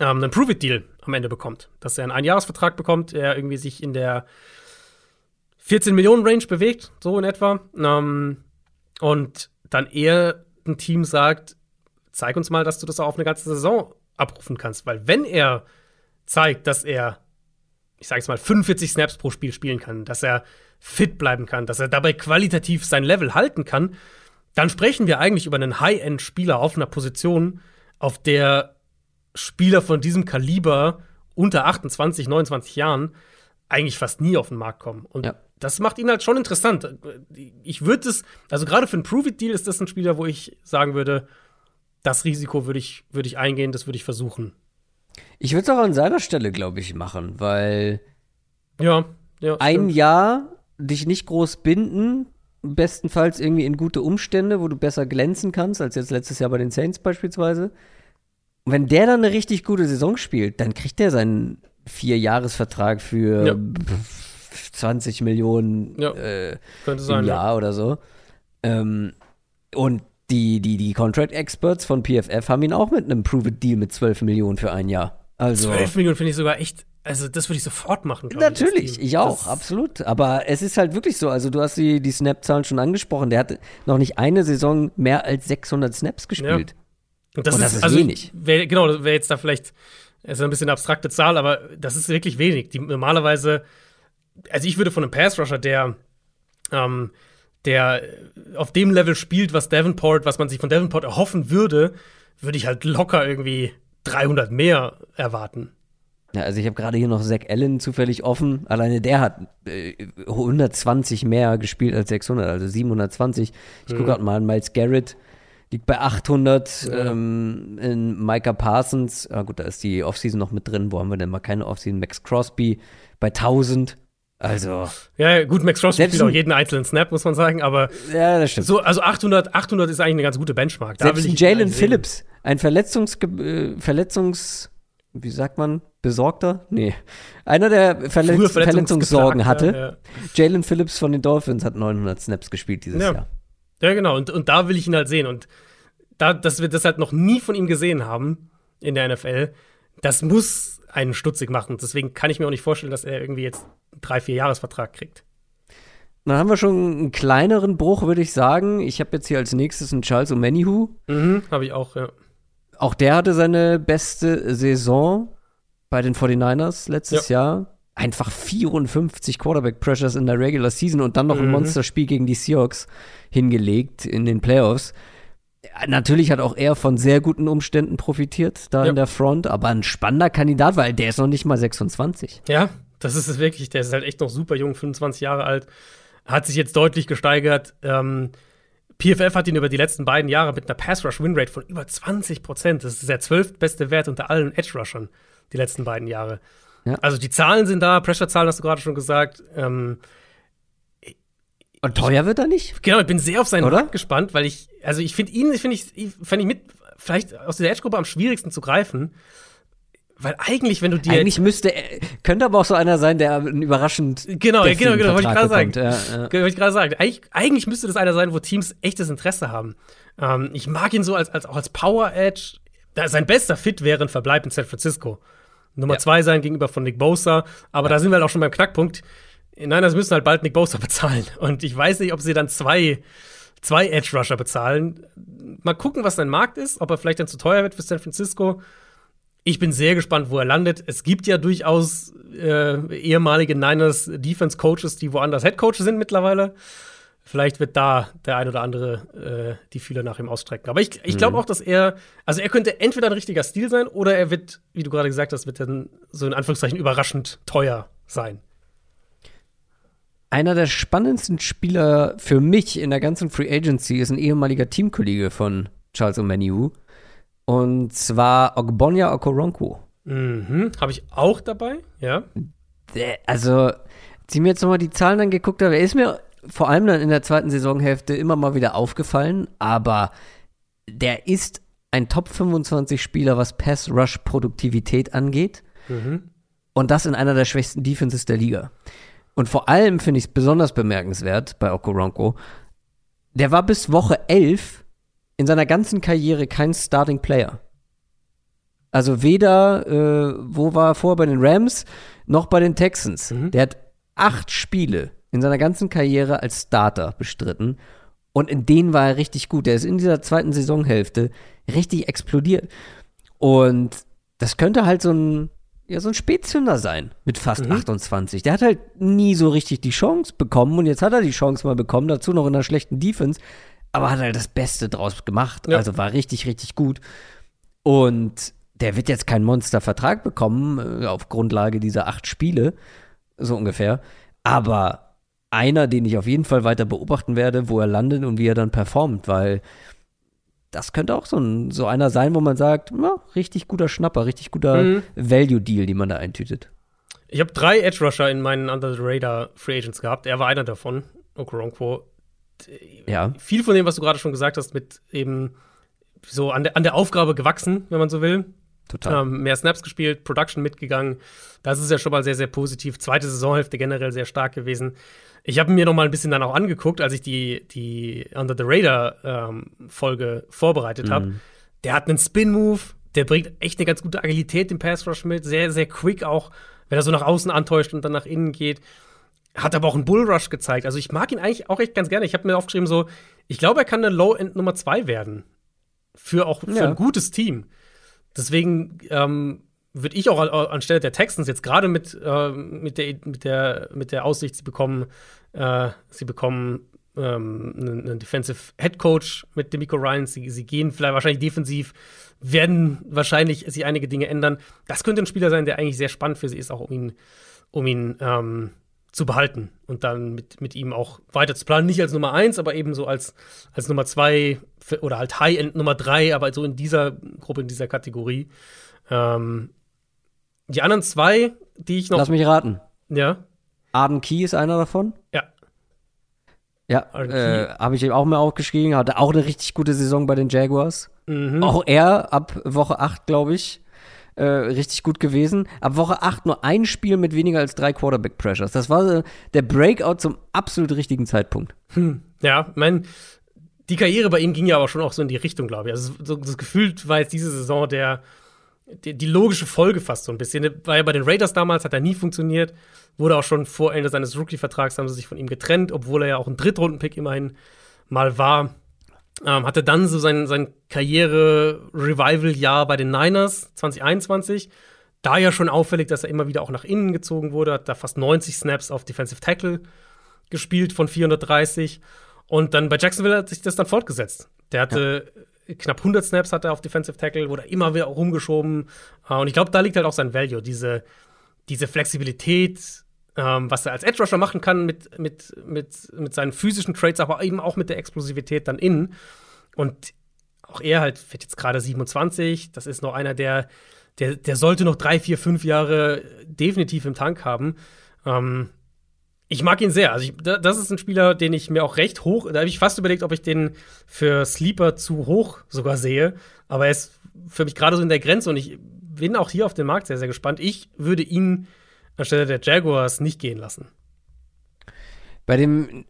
ähm, einen Prove-It-Deal am Ende bekommt. Dass er einen Einjahresvertrag bekommt, der irgendwie sich in der 14 Millionen Range bewegt, so in etwa. Ähm, und dann eher ein Team sagt, zeig uns mal, dass du das auch auf eine ganze Saison abrufen kannst. Weil wenn er zeigt, dass er, ich sage jetzt mal, 45 Snaps pro Spiel spielen kann, dass er fit bleiben kann, dass er dabei qualitativ sein Level halten kann, dann sprechen wir eigentlich über einen High-End-Spieler auf einer Position, auf der Spieler von diesem Kaliber unter 28, 29 Jahren eigentlich fast nie auf den Markt kommen. Und ja. Das macht ihn halt schon interessant. Ich würde es, also gerade für einen Prove-It-Deal ist das ein Spieler, wo ich sagen würde, das Risiko würde ich, würd ich eingehen, das würde ich versuchen. Ich würde es auch an seiner Stelle, glaube ich, machen, weil ja, ja ein Jahr dich nicht groß binden, bestenfalls irgendwie in gute Umstände, wo du besser glänzen kannst, als jetzt letztes Jahr bei den Saints beispielsweise. Und wenn der dann eine richtig gute Saison spielt, dann kriegt der seinen Vierjahresvertrag für ja. 20 Millionen ja. äh, im sein, Jahr ja. oder so. Ähm, und die, die, die Contract Experts von PFF haben ihn auch mit einem Prove-It-Deal mit 12 Millionen für ein Jahr. Also, 12 Millionen finde ich sogar echt also, das würde ich sofort machen. Natürlich, ich, ich auch, das absolut. Aber es ist halt wirklich so. Also, du hast die, die Snap-Zahlen schon angesprochen. Der hat noch nicht eine Saison mehr als 600 Snaps gespielt. Ja. Und das, Und das ist, ist, also, wenig. Wär, genau, das wäre jetzt da vielleicht ist ein bisschen eine abstrakte Zahl, aber das ist wirklich wenig. Die normalerweise, also ich würde von einem Pass-Rusher, der, ähm, der auf dem Level spielt, was Davenport, was man sich von Davenport erhoffen würde, würde ich halt locker irgendwie 300 mehr erwarten. Ja, also ich habe gerade hier noch Zach Allen zufällig offen. Alleine der hat äh, 120 mehr gespielt als 600, also 720. Ich mhm. gucke gerade mal, Miles Garrett liegt bei 800. Ja. Ähm, in Micah Parsons, ah gut, da ist die Offseason noch mit drin. Wo haben wir denn mal keine Offseason? Max Crosby bei 1000. Also. Ja, gut, Max Crosby spielt auch jeden einzelnen Snap, muss man sagen, aber. Ja, das stimmt. So, also 800, 800 ist eigentlich eine ganz gute Benchmark. Da Selbst Jalen Phillips, ein Verletzungs, äh, Verletzungs, wie sagt man, besorgter? Nee. Einer, der Verletz Verletzungssorgen hatte. Ja, ja. Jalen Phillips von den Dolphins hat 900 Snaps gespielt dieses ja. Jahr. Ja, genau. Und, und da will ich ihn halt sehen. Und da, dass wir das halt noch nie von ihm gesehen haben in der NFL, das muss einen stutzig machen. Deswegen kann ich mir auch nicht vorstellen, dass er irgendwie jetzt einen drei, vier Jahresvertrag kriegt. Dann haben wir schon einen kleineren Bruch, würde ich sagen. Ich habe jetzt hier als nächstes einen Charles O'Manihu. Mhm, habe ich auch, ja. Auch der hatte seine beste Saison bei den 49ers letztes ja. Jahr. Einfach 54 Quarterback Pressures in der Regular Season und dann noch mhm. ein Monsterspiel gegen die Seahawks hingelegt in den Playoffs. Natürlich hat auch er von sehr guten Umständen profitiert da ja. in der Front, aber ein spannender Kandidat, weil der ist noch nicht mal 26. Ja, das ist es wirklich. Der ist halt echt noch super jung, 25 Jahre alt. Hat sich jetzt deutlich gesteigert. Ähm, PFF hat ihn über die letzten beiden Jahre mit einer Pass-Rush-Win-Rate von über 20 Prozent. Das ist der zwölftbeste Wert unter allen Edge-Rushern die letzten beiden Jahre. Ja. Also die Zahlen sind da, Pressure-Zahlen hast du gerade schon gesagt. Ähm, und teuer wird er nicht? Genau, ich bin sehr auf seinen Oder? Markt gespannt, weil ich, also ich finde ihn, finde ich, fand ich mit, vielleicht aus dieser Edge-Gruppe am schwierigsten zu greifen. Weil eigentlich, wenn du dir. Eigentlich müsste, könnte aber auch so einer sein, der überraschend. Genau, genau, genau, wollte ich gerade sagen. Ja, ja. Wollte ich gerade sagen. Eigentlich, eigentlich müsste das einer sein, wo Teams echtes Interesse haben. Ähm, ich mag ihn so als, als, auch als Power Edge. Da, sein bester Fit wäre ein Verbleib in San Francisco. Nummer ja. zwei sein gegenüber von Nick Bosa. Aber da sind wir halt auch schon beim Knackpunkt. Nein, das müssen halt bald Nick Bosa bezahlen. Und ich weiß nicht, ob sie dann zwei, zwei Edge Rusher bezahlen. Mal gucken, was sein Markt ist, ob er vielleicht dann zu teuer wird für San Francisco. Ich bin sehr gespannt, wo er landet. Es gibt ja durchaus äh, ehemalige Niners Defense Coaches, die woanders Head Coaches sind mittlerweile. Vielleicht wird da der ein oder andere äh, die Fühler nach ihm ausstrecken. Aber ich, ich glaube mhm. auch, dass er, also er könnte entweder ein richtiger Stil sein oder er wird, wie du gerade gesagt hast, wird dann so in Anführungszeichen überraschend teuer sein. Einer der spannendsten Spieler für mich in der ganzen Free Agency ist ein ehemaliger Teamkollege von Charles O'Maniu. Und zwar Ogbonya Okoronko. Mhm, habe ich auch dabei, ja. Also, als ich mir jetzt nochmal die Zahlen angeguckt habe, er ist mir vor allem dann in der zweiten Saisonhälfte immer mal wieder aufgefallen, aber der ist ein Top 25 Spieler, was Pass Rush Produktivität angeht. Mhm. Und das in einer der schwächsten Defenses der Liga. Und vor allem finde ich es besonders bemerkenswert bei Okoronko. Der war bis Woche 11 in seiner ganzen Karriere kein Starting Player. Also weder, äh, wo war er vorher bei den Rams, noch bei den Texans. Mhm. Der hat acht Spiele in seiner ganzen Karriere als Starter bestritten. Und in denen war er richtig gut. Der ist in dieser zweiten Saisonhälfte richtig explodiert. Und das könnte halt so ein, ja, so ein Spätzünder sein mit fast mhm. 28. Der hat halt nie so richtig die Chance bekommen und jetzt hat er die Chance mal bekommen, dazu noch in einer schlechten Defense, aber hat halt das Beste draus gemacht. Ja. Also war richtig, richtig gut. Und der wird jetzt keinen Monstervertrag bekommen, äh, auf Grundlage dieser acht Spiele, so ungefähr. Aber einer, den ich auf jeden Fall weiter beobachten werde, wo er landet und wie er dann performt, weil das könnte auch so, ein, so einer sein, wo man sagt, na, richtig guter Schnapper, richtig guter mhm. Value-Deal, den man da eintütet. Ich habe drei Edge Rusher in meinen Under the Radar Free Agents gehabt. Er war einer davon, Okoronkwo. Ja. Viel von dem, was du gerade schon gesagt hast, mit eben so an der, an der Aufgabe gewachsen, wenn man so will. Total. Ähm, mehr Snaps gespielt, Production mitgegangen. Das ist ja schon mal sehr, sehr positiv. Zweite Saisonhälfte generell sehr stark gewesen. Ich habe mir noch mal ein bisschen dann auch angeguckt, als ich die, die Under the Radar ähm, Folge vorbereitet habe. Mhm. Der hat einen Spin-Move, der bringt echt eine ganz gute Agilität im Pass Rush mit. Sehr, sehr quick auch, wenn er so nach außen antäuscht und dann nach innen geht. Hat aber auch einen Bull Rush gezeigt. Also ich mag ihn eigentlich auch echt ganz gerne. Ich habe mir aufgeschrieben, so, ich glaube, er kann eine Low-End Nummer 2 werden. Für auch für ja. ein gutes Team. Deswegen ähm, würde ich auch anstelle der Texans jetzt gerade mit, äh, mit, der, mit, der, mit der Aussicht, sie bekommen, äh, sie bekommen ähm, einen, Defensive Head Coach mit Demico Ryan, sie, sie gehen vielleicht wahrscheinlich defensiv, werden wahrscheinlich sich einige Dinge ändern. Das könnte ein Spieler sein, der eigentlich sehr spannend für sie ist, auch um ihn, um ihn ähm, zu behalten und dann mit, mit ihm auch weiter zu planen. Nicht als Nummer eins, aber eben so als, als Nummer zwei oder halt High-End Nummer drei, aber so in dieser Gruppe, in dieser Kategorie. Ähm, die anderen zwei, die ich noch. Lass mich raten. Ja. Arden Key ist einer davon? Ja. Ja, äh, habe ich eben auch mal aufgeschrieben. Hatte auch eine richtig gute Saison bei den Jaguars. Mhm. Auch er ab Woche 8, glaube ich, äh, richtig gut gewesen. Ab Woche 8 nur ein Spiel mit weniger als drei Quarterback Pressures. Das war äh, der Breakout zum absolut richtigen Zeitpunkt. Hm. Ja, mein, die Karriere bei ihm ging ja aber schon auch so in die Richtung, glaube ich. Also so, das Gefühl war jetzt diese Saison der, die, die, logische Folge fast so ein bisschen. War ja bei den Raiders damals, hat er nie funktioniert. Wurde auch schon vor Ende seines Rookie-Vertrags, haben sie sich von ihm getrennt, obwohl er ja auch ein Drittrunden-Pick immerhin mal war. Ähm, hatte dann so sein, sein Karriere-Revival-Jahr bei den Niners 2021. Da ja schon auffällig, dass er immer wieder auch nach innen gezogen wurde, hat da fast 90 Snaps auf Defensive Tackle gespielt von 430. Und dann bei Jacksonville hat sich das dann fortgesetzt. Der hatte ja. Knapp 100 Snaps hat er auf Defensive Tackle, wurde immer wieder rumgeschoben. Äh, und ich glaube, da liegt halt auch sein Value, diese, diese Flexibilität, ähm, was er als Edge Rusher machen kann mit, mit, mit, mit seinen physischen Traits, aber eben auch mit der Explosivität dann innen. Und auch er halt wird jetzt gerade 27. Das ist noch einer, der, der, der sollte noch drei, vier, fünf Jahre definitiv im Tank haben. Ähm, ich mag ihn sehr. Also ich, das ist ein Spieler, den ich mir auch recht hoch, da habe ich fast überlegt, ob ich den für Sleeper zu hoch sogar sehe. Aber er ist für mich gerade so in der Grenze und ich bin auch hier auf den Markt sehr, sehr gespannt. Ich würde ihn anstelle der Jaguars nicht gehen lassen. Bei dem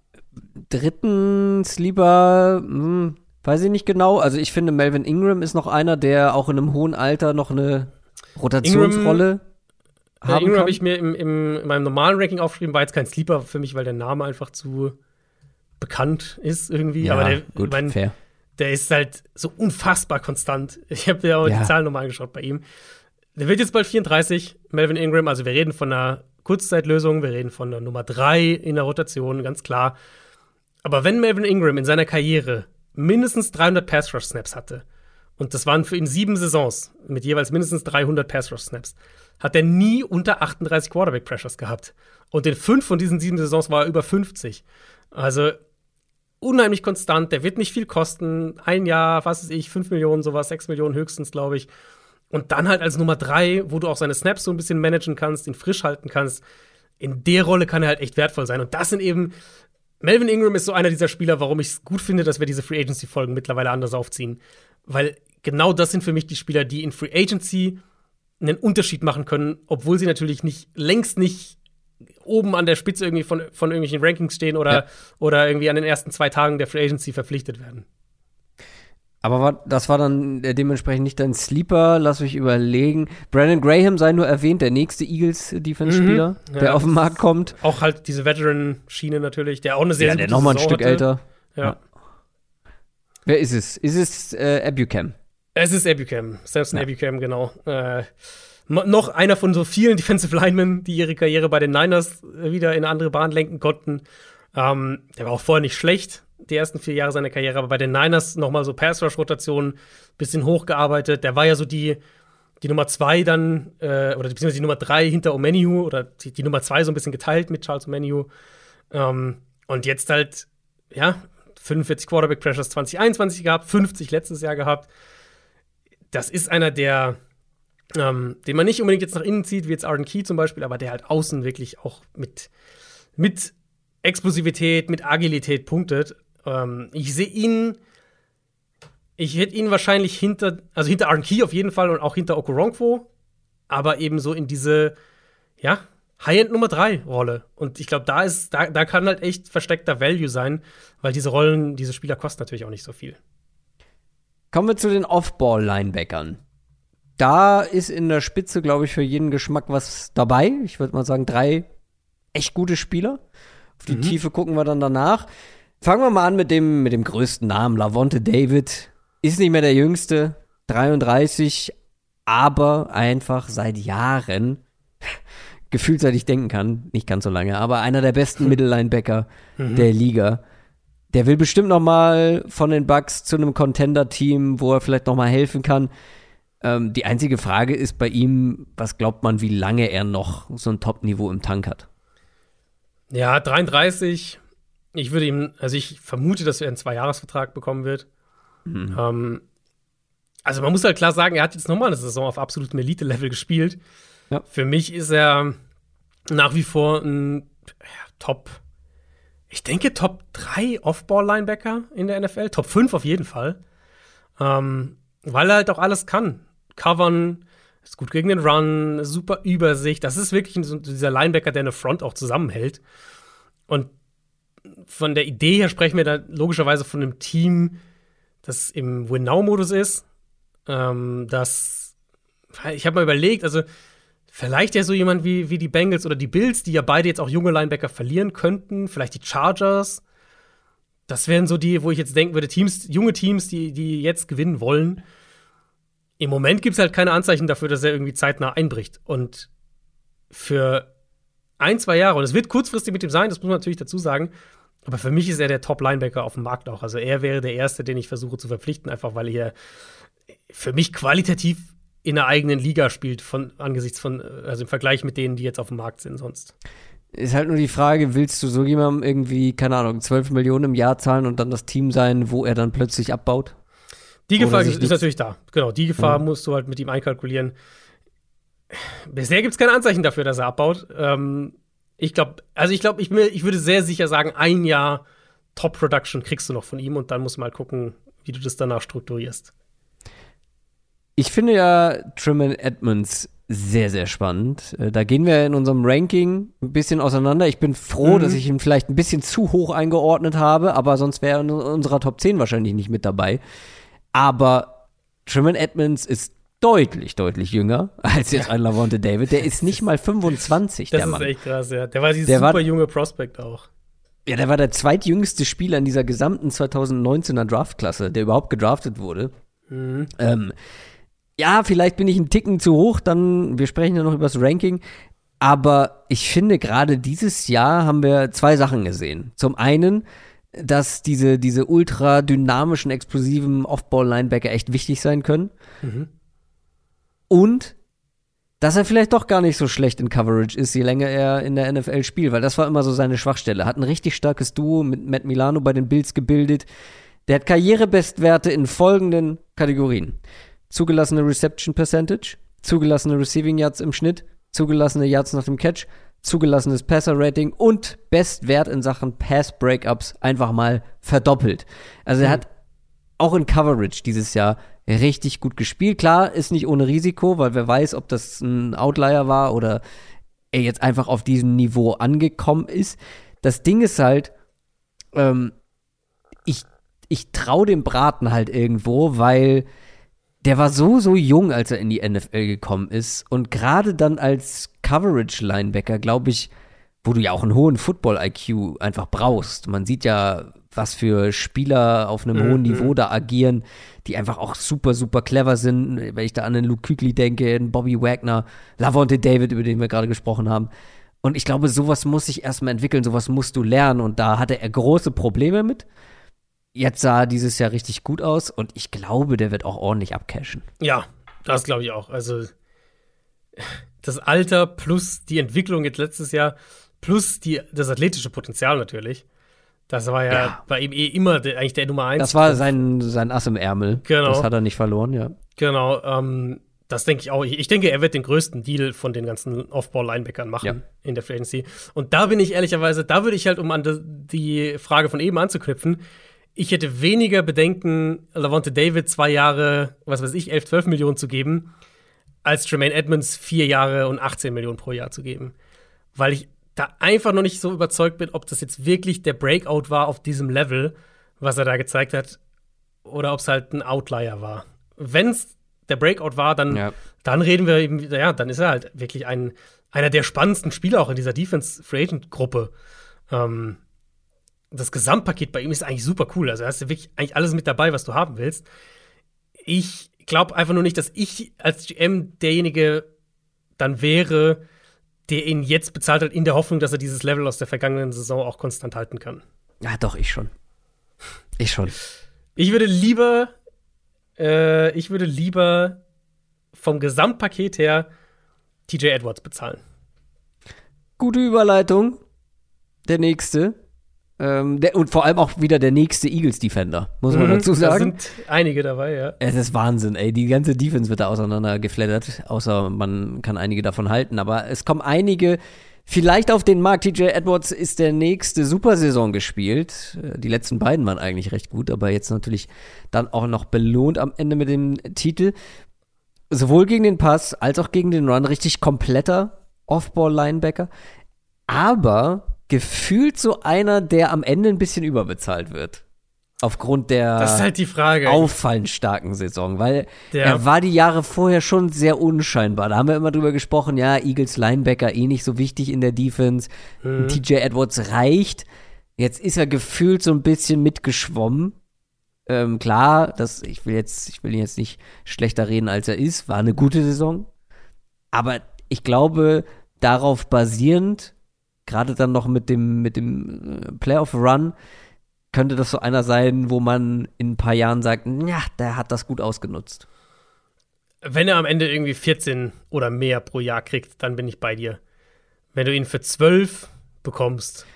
dritten Sleeper, hm, weiß ich nicht genau. Also ich finde, Melvin Ingram ist noch einer, der auch in einem hohen Alter noch eine Rotationsrolle Ingram, haben Ingram habe ich mir im, im, in meinem normalen Ranking aufgeschrieben, war jetzt kein Sleeper für mich, weil der Name einfach zu bekannt ist irgendwie. Ja, Aber der, gut, mein, fair. der ist halt so unfassbar konstant. Ich habe mir auch ja. die Zahlen nochmal angeschaut bei ihm. Der wird jetzt bald 34, Melvin Ingram. Also wir reden von einer Kurzzeitlösung, wir reden von einer Nummer 3 in der Rotation, ganz klar. Aber wenn Melvin Ingram in seiner Karriere mindestens 300 Pass-Rush-Snaps hatte, und das waren für ihn sieben Saisons mit jeweils mindestens 300 Pass-Rush-Snaps, hat er nie unter 38 Quarterback-Pressures gehabt. Und in fünf von diesen sieben Saisons war er über 50. Also unheimlich konstant, der wird nicht viel kosten. Ein Jahr, was weiß ich, 5 Millionen, sowas, 6 Millionen höchstens, glaube ich. Und dann halt als Nummer drei, wo du auch seine Snaps so ein bisschen managen kannst, ihn frisch halten kannst. In der Rolle kann er halt echt wertvoll sein. Und das sind eben. Melvin Ingram ist so einer dieser Spieler, warum ich es gut finde, dass wir diese Free Agency-Folgen mittlerweile anders aufziehen. Weil genau das sind für mich die Spieler, die in Free Agency einen Unterschied machen können, obwohl sie natürlich nicht längst nicht oben an der Spitze irgendwie von, von irgendwelchen Rankings stehen oder, ja. oder irgendwie an den ersten zwei Tagen der Free Agency verpflichtet werden. Aber war, das war dann äh, dementsprechend nicht dein Sleeper, lass mich überlegen. Brandon Graham sei nur erwähnt, der nächste Eagles-Defense-Spieler, Mhm. Ja, der auf den Markt kommt. Auch halt diese Veteran-Schiene natürlich, der auch eine sehr, Ja, sehr der nochmal ein Stück hatte. älter. Ja. Ja. Wer ist es? Ist es äh, Abucam? Es ist Abucam, Samson Ja. Abucam, genau. Äh, noch einer von so vielen Defensive Linemen, die ihre Karriere bei den Niners wieder in eine andere Bahn lenken konnten. Ähm, der war auch vorher nicht schlecht, die ersten vier Jahre seiner Karriere, aber bei den Niners nochmal so Pass-Rush-Rotationen, bisschen hochgearbeitet. Der war ja so die, die Nummer zwei dann, äh, oder beziehungsweise die Nummer drei hinter Omeniu, oder die, die Nummer zwei so ein bisschen geteilt mit Charles Omeniu. Ähm, und jetzt halt, ja, 45 Quarterback Pressures 2021 gehabt, 50 letztes Jahr gehabt. Das ist einer, der, ähm, den man nicht unbedingt jetzt nach innen zieht, wie jetzt Arden Key zum Beispiel, aber der halt außen wirklich auch mit, mit Explosivität, mit Agilität punktet. Ähm, ich sehe ihn, ich hätte ihn wahrscheinlich hinter, also hinter Arden Key auf jeden Fall und auch hinter Okoronkwo, aber eben so in diese, ja, High-End Nummer 3 Rolle. Und ich glaube, da ist, da, da kann halt echt versteckter Value sein, weil diese Rollen, diese Spieler kosten natürlich auch nicht so viel. Kommen wir zu den Off-Ball-Linebackern. Da ist in der Spitze, glaube ich, für jeden Geschmack was dabei. Ich würde mal sagen, drei echt gute Spieler. Auf die Tiefe gucken wir dann danach. Fangen wir mal an mit dem, mit dem größten Namen, Lavonte David. Ist nicht mehr der jüngste, 33, aber einfach seit Jahren, gefühlt seit ich denken kann, nicht ganz so lange, aber einer der besten Mittellinebacker der Liga. Der will bestimmt noch mal von den Bucks zu einem Contender-Team, wo er vielleicht noch mal helfen kann. Ähm, die einzige Frage ist bei ihm, was glaubt man, wie lange er noch so ein Top-Niveau im Tank hat? Ja, 33. Ich würde ihm, also ich vermute, dass er einen Zweijahresvertrag bekommen wird. Ähm, also man muss halt klar sagen, er hat jetzt nochmal eine Saison auf absolutem Elite-Level gespielt. Ja. Für mich ist er nach wie vor ein ja, Top, ich denke Top 3 Off-Ball-Linebacker in der NFL. Top 5 auf jeden Fall. Ähm, weil er halt auch alles kann. Covern, ist gut gegen den Run, super Übersicht. Das ist wirklich so dieser Linebacker, der eine Front auch zusammenhält. Und von der Idee her sprechen wir da logischerweise von einem Team, das im Win-Now-Modus ist. Ähm, das, ich habe mal überlegt, also vielleicht ja so jemand wie, wie die Bengals oder die Bills, die ja beide jetzt auch junge Linebacker verlieren könnten, vielleicht die Chargers. Das wären so die, wo ich jetzt denken würde, Teams, junge Teams, die, die jetzt gewinnen wollen. Im Moment gibt es halt keine Anzeichen dafür, dass er irgendwie zeitnah einbricht. Und für ein, zwei Jahre, und es wird kurzfristig mit ihm sein, das muss man natürlich dazu sagen, aber für mich ist er der Top-Linebacker auf dem Markt auch. Also er wäre der Erste, den ich versuche zu verpflichten, einfach weil er für mich qualitativ in der eigenen Liga spielt, von, angesichts von, also im Vergleich mit denen, die jetzt auf dem Markt sind sonst. Ist halt nur die Frage, willst du so jemandem irgendwie, keine Ahnung, 12 Millionen im Jahr zahlen und dann das Team sein, wo er dann plötzlich abbaut? Die Gefahr ist nichts- natürlich da. Genau, die Gefahr Ja. musst du halt mit ihm einkalkulieren. Bisher gibt es keine Anzeichen dafür, dass er abbaut. Ähm, ich glaube, also ich glaube, ich, ich würde sehr sicher sagen, ein Jahr Top-Production kriegst du noch von ihm und dann musst du mal gucken, wie du das danach strukturierst. Ich finde ja Truman Edmonds sehr, sehr spannend. Äh, Da gehen wir in unserem Ranking ein bisschen auseinander. Ich bin froh, Mhm. dass ich ihn vielleicht ein bisschen zu hoch eingeordnet habe, aber sonst wäre er in unserer Top 10 wahrscheinlich nicht mit dabei. Aber Truman Edmonds ist deutlich, deutlich jünger als jetzt ein Lavonte David. Der ist nicht mal 25, Das der ist Mann. echt krass, ja. Der war dieses Der war- super junge Prospect auch. Ja, der war der zweitjüngste Spieler in dieser gesamten 2019er Draftklasse, der überhaupt gedraftet wurde. Mhm. Ähm, ja, vielleicht bin ich einen Ticken zu hoch, dann, wir sprechen ja noch über das Ranking. Aber ich finde, gerade dieses Jahr haben wir zwei Sachen gesehen. Zum einen, dass diese, diese ultra dynamischen, explosiven Off-Ball-Linebacker echt wichtig sein können. Mhm. Und dass er vielleicht doch gar nicht so schlecht in Coverage ist, je länger er in der NFL spielt, weil das war immer so seine Schwachstelle. Hat ein richtig starkes Duo mit Matt Milano bei den Bills gebildet. Der hat Karrierebestwerte in folgenden Kategorien. Zugelassene Reception Percentage, zugelassene Receiving Yards im Schnitt, zugelassene Yards nach dem Catch, zugelassenes Passer Rating und Bestwert in Sachen Pass Breakups einfach mal verdoppelt. Also er hat auch in Coverage dieses Jahr richtig gut gespielt. Klar, ist nicht ohne Risiko, weil wer weiß, ob das ein Outlier war oder er jetzt einfach auf diesem Niveau angekommen ist. Das Ding ist halt, ähm, ich, ich traue dem Braten halt irgendwo, weil der war so, so jung, als er in die NFL gekommen ist. Und gerade dann als Coverage-Linebacker, glaube ich, wo du ja auch einen hohen Football-IQ einfach brauchst. Man sieht ja, was für Spieler auf einem mhm. hohen Niveau da agieren, die einfach auch super, super clever sind. Wenn ich da an den Luke Kügli denke, an Bobby Wagner, Lavonte David, über den wir gerade gesprochen haben. Und ich glaube, sowas muss sich erstmal entwickeln, sowas musst du lernen. Und da hatte er große Probleme mit. Jetzt sah dieses Jahr richtig gut aus und ich glaube, der wird auch ordentlich abcashen. Ja, das glaube ich auch. Also das Alter plus die Entwicklung jetzt letztes Jahr plus die, das athletische Potenzial natürlich. Das war ja, ja. bei ihm eh immer der, eigentlich der Nummer eins. Das war sein, sein Ass im Ärmel. Genau. Das hat er nicht verloren, ja. Genau. Ähm, das denke ich auch. Ich denke, er wird den größten Deal von den ganzen Off-Ball-Linebackern machen ja. in der Free Agency. Und da bin ich ehrlicherweise, da würde ich halt, um an die Frage von eben anzuknüpfen, ich hätte weniger Bedenken, Lavonte David zwei Jahre, was weiß ich, 11, 12 Millionen zu geben, als Tremaine Edmonds vier Jahre und 18 Millionen pro Jahr zu geben. Weil ich da einfach noch nicht so überzeugt bin, ob das jetzt wirklich der Breakout war auf diesem Level, was er da gezeigt hat, oder ob es halt ein Outlier war. Wenn es der Breakout war, dann, ja. dann reden wir eben, ja, dann ist er halt wirklich ein, einer der spannendsten Spieler auch in dieser Defense Free Agent Gruppe. Ähm, das Gesamtpaket bei ihm ist eigentlich super cool. Also hast du wirklich eigentlich alles mit dabei, was du haben willst. Ich glaube einfach nur nicht, dass ich als GM derjenige dann wäre, der ihn jetzt bezahlt hat, in der Hoffnung, dass er dieses Level aus der vergangenen Saison auch konstant halten kann. Ja, doch, ich schon. Ich schon. Ich würde lieber, äh, ich würde lieber vom Gesamtpaket her TJ Edwards bezahlen. Gute Überleitung. Der nächste. Ähm, der, und vor allem auch wieder der nächste Eagles-Defender, muss man mhm, dazu sagen. Da sind einige dabei, ja. Es ist Wahnsinn, ey. Die ganze Defense wird da auseinandergeflattert, außer man kann einige davon halten. Aber es kommen einige vielleicht auf den Markt. TJ Edwards ist der nächste Supersaison gespielt. Äh, die letzten beiden waren eigentlich recht gut, aber jetzt natürlich dann auch noch belohnt am Ende mit dem Titel. Sowohl gegen den Pass als auch gegen den Run. Richtig kompletter Off-Ball-Linebacker. Aber gefühlt so einer, der am Ende ein bisschen überbezahlt wird. Aufgrund der das ist halt die Frage. auffallend starken Saison, weil der er war die Jahre vorher schon sehr unscheinbar. Da haben wir immer drüber gesprochen, ja, Eagles Linebacker eh nicht so wichtig in der Defense. Mhm. TJ Edwards reicht. Jetzt ist er gefühlt so ein bisschen mitgeschwommen. Ähm, klar, das, ich will jetzt, ich will ihn jetzt nicht schlechter reden, als er ist. War eine gute Saison. Aber ich glaube, darauf basierend gerade dann noch mit dem, mit dem äh, Playoff-Run, könnte das so einer sein, wo man in ein paar Jahren sagt, ja, der hat das gut ausgenutzt. Wenn er am Ende irgendwie 14 oder mehr pro Jahr kriegt, dann bin ich bei dir. Wenn du ihn für 12 bekommst,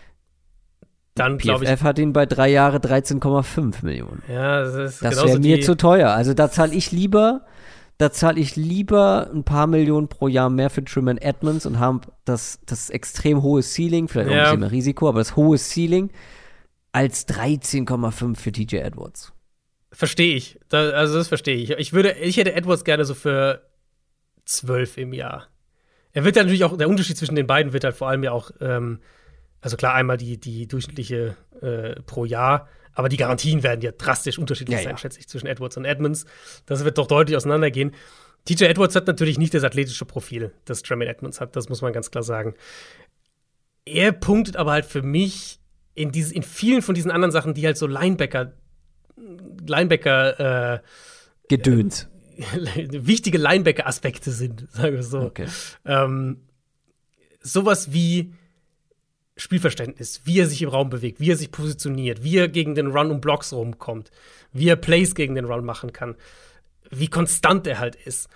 dann glaube ich. PFF hat ihn bei drei Jahre 13,5 Millionen. Ja, das ist Das wäre mir zu teuer. Also da zahle ich lieber da zahle ich lieber ein paar Millionen pro Jahr mehr für Truman Edmonds und habe das, das extrem hohe Ceiling, vielleicht auch ein bisschen mehr Risiko, aber das hohe Ceiling als 13,5 für TJ Edwards. Verstehe ich. Da, also das verstehe ich. Ich würde, ich hätte Edwards gerne so für 12 im Jahr. Er wird ja natürlich auch, der Unterschied zwischen den beiden wird halt vor allem ja auch, ähm, also klar, einmal die, die durchschnittliche äh, pro Jahr, aber die Garantien werden ja drastisch unterschiedlich ja, sein, ja. schätze ich, zwischen Edwards und Edmonds. Das wird doch deutlich auseinandergehen. TJ Edwards hat natürlich nicht das athletische Profil, das Tremaine Edmonds hat, das muss man ganz klar sagen. Er punktet aber halt für mich in, dieses, in vielen von diesen anderen Sachen, die halt so Linebacker, Linebacker, äh, Gedöns. Äh, wichtige Linebacker-Aspekte sind, sagen wir so. Okay. Ähm, sowas wie Spielverständnis, wie er sich im Raum bewegt, wie er sich positioniert, wie er gegen den Run und Blocks rumkommt, wie er Plays gegen den Run machen kann, wie konstant er halt ist.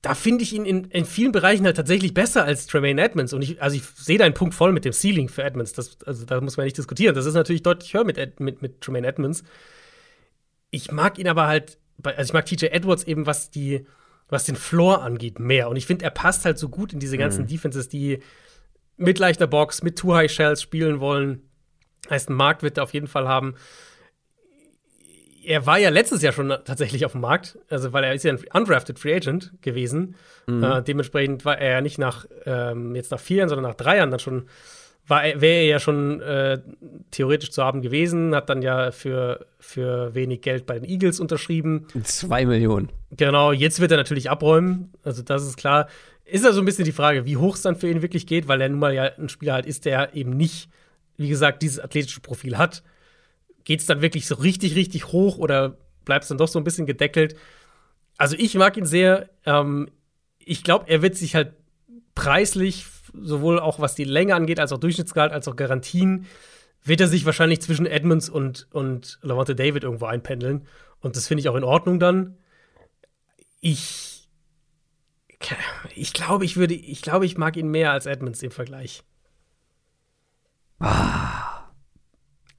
Da finde ich ihn in, in, vielen Bereichen halt tatsächlich besser als Tremaine Edmonds. Und ich, also ich sehe da einen Punkt voll mit dem Ceiling für Edmonds. Das, also da muss man nicht diskutieren. Das ist natürlich deutlich höher mit, Ed, mit, mit Tremaine Edmonds. Ich mag ihn aber halt, also ich mag TJ Edwards eben, was die, was den Floor angeht, mehr. Und ich finde, er passt halt so gut in diese ganzen mhm. Defenses, die mit leichter Box, mit Two High Shells spielen wollen. Heißt, einen Markt wird er auf jeden Fall haben. Er war ja letztes Jahr schon tatsächlich auf dem Markt, also weil er ist ja ein undrafted Free Agent gewesen. Mhm. Äh, dementsprechend war er ja nicht nach ähm, jetzt nach vier Jahren, sondern nach drei Jahren dann schon wäre er ja schon äh, theoretisch zu haben gewesen, hat dann ja für, für wenig Geld bei den Eagles unterschrieben. Zwei Millionen. Genau, jetzt wird er natürlich abräumen. Also, das ist klar. Ist ja so ein bisschen die Frage, wie hoch es dann für ihn wirklich geht, weil er nun mal ja ein Spieler halt ist, der eben nicht, wie gesagt, dieses athletische Profil hat. Geht es dann wirklich so richtig, richtig hoch oder bleibt es dann doch so ein bisschen gedeckelt? Also, ich mag ihn sehr. Ähm, ich glaube, er wird sich halt preislich sowohl auch was die Länge angeht, als auch Durchschnittsgehalt, als auch Garantien, wird er sich wahrscheinlich zwischen Edmonds und, und Lavonte David irgendwo einpendeln. Und das finde ich auch in Ordnung dann. Ich, ich glaube, ich würde, ich glaube, ich mag ihn mehr als Edmonds im Vergleich. Ah.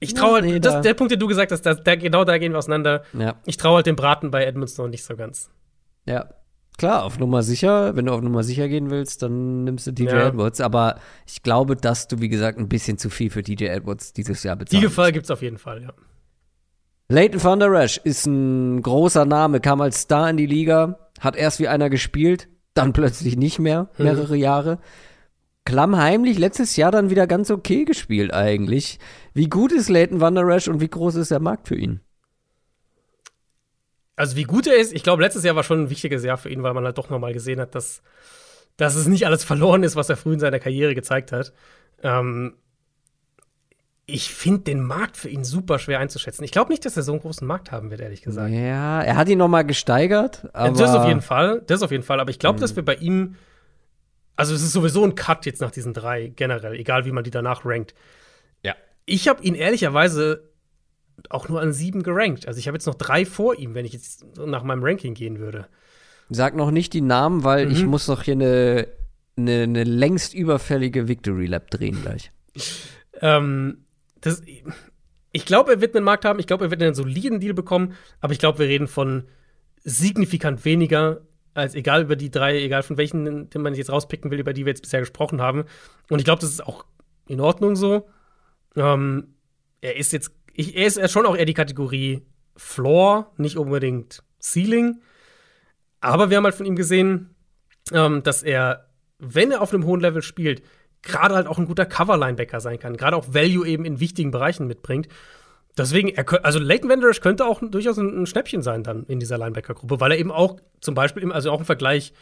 Ich traue halt, nee, das, der Punkt, den du gesagt hast, da, da, genau da gehen wir auseinander. Ja. Ich traue halt dem Braten bei Edmonds noch nicht so ganz. Ja, Klar, auf Nummer sicher. Wenn du auf Nummer sicher gehen willst, dann nimmst du DJ ja. Edwards. Aber ich glaube, dass du, wie gesagt, ein bisschen zu viel für DJ Edwards dieses Jahr bezahlst. Die Gefahr gibt es auf jeden Fall, ja. Leighton Van Der Esch ist ein großer Name, kam als Star in die Liga, hat erst wie einer gespielt, dann plötzlich nicht mehr, mhm. mehrere mhm. Jahre. Klammheimlich letztes Jahr dann wieder ganz okay gespielt eigentlich. Wie gut ist Leighton Van Der Esch und wie groß ist der Markt für ihn? also wie gut er ist, ich glaube, letztes Jahr war schon ein wichtiges Jahr für ihn, weil man halt doch nochmal gesehen hat, dass, dass es nicht alles verloren ist, was er früh in seiner Karriere gezeigt hat. Ähm, ich finde den Markt für ihn super schwer einzuschätzen. Ich glaube nicht, dass er so einen großen Markt haben wird, ehrlich gesagt. Ja, er hat ihn noch mal gesteigert. Aber das auf jeden Fall. Das auf jeden Fall. Aber ich glaube, mhm. dass wir bei ihm, also es ist sowieso ein Cut jetzt nach diesen drei generell, egal wie man die danach rankt. Ja. Ich habe ihn ehrlicherweise auch nur an sieben gerankt. Also ich habe jetzt noch drei vor ihm, wenn ich jetzt nach meinem Ranking gehen würde. Sag noch nicht die Namen, weil mhm. ich muss noch hier eine, eine, eine längst überfällige Victory Lab drehen gleich. ähm, das, ich glaube, er wird einen Markt haben. Ich glaube, er wird einen soliden Deal bekommen. Aber ich glaube, wir reden von signifikant weniger als egal über die drei, egal von welchen, den man jetzt rauspicken will, über die wir jetzt bisher gesprochen haben. Und ich glaube, das ist auch in Ordnung so. Ähm, er ist jetzt ich, er ist schon auch eher die Kategorie Floor, nicht unbedingt Ceiling. Aber wir haben halt von ihm gesehen, ähm, dass er, wenn er auf einem hohen Level spielt, gerade halt auch ein guter Cover-Linebacker sein kann, gerade auch Value eben in wichtigen Bereichen mitbringt. Deswegen, er, also Leighton Vanderish könnte auch durchaus ein, ein Schnäppchen sein dann in dieser Linebacker-Gruppe, weil er eben auch zum Beispiel, also auch im Vergleich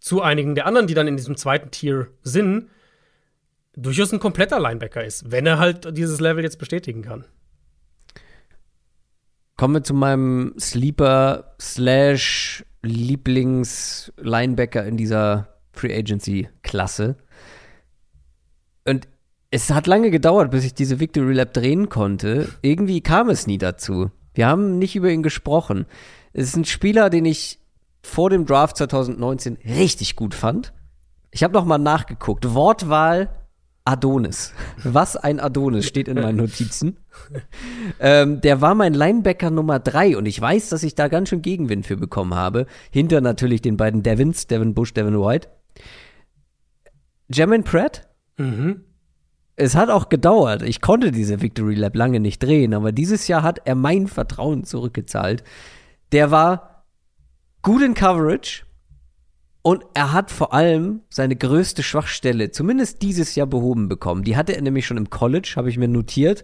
zu einigen der anderen, die dann in diesem zweiten Tier sind, durchaus ein kompletter Linebacker ist, wenn er halt dieses Level jetzt bestätigen kann. Kommen wir zu meinem Sleeper slash Lieblings-Linebacker in dieser Free Agency-Klasse. Und es hat lange gedauert, bis ich diese Victory Lab drehen konnte. Irgendwie kam es nie dazu. Wir haben nicht über ihn gesprochen. Es ist ein Spieler, den ich vor dem Draft 2019 richtig gut fand. Ich habe noch mal nachgeguckt. Wortwahl Adonis. Was ein Adonis steht in meinen Notizen. ähm, der war mein Linebacker Nummer drei und ich weiß, dass ich da ganz schön Gegenwind für bekommen habe. Hinter natürlich den beiden Devins, Devin Bush, Devin White. Jermaine Pratt? Mhm. Es hat auch gedauert. Ich konnte diese Victory Lab lange nicht drehen, aber dieses Jahr hat er mein Vertrauen zurückgezahlt. Der war gut in Coverage, und er hat vor allem seine größte Schwachstelle, zumindest dieses Jahr, behoben bekommen. Die hatte er nämlich schon im College, habe ich mir notiert.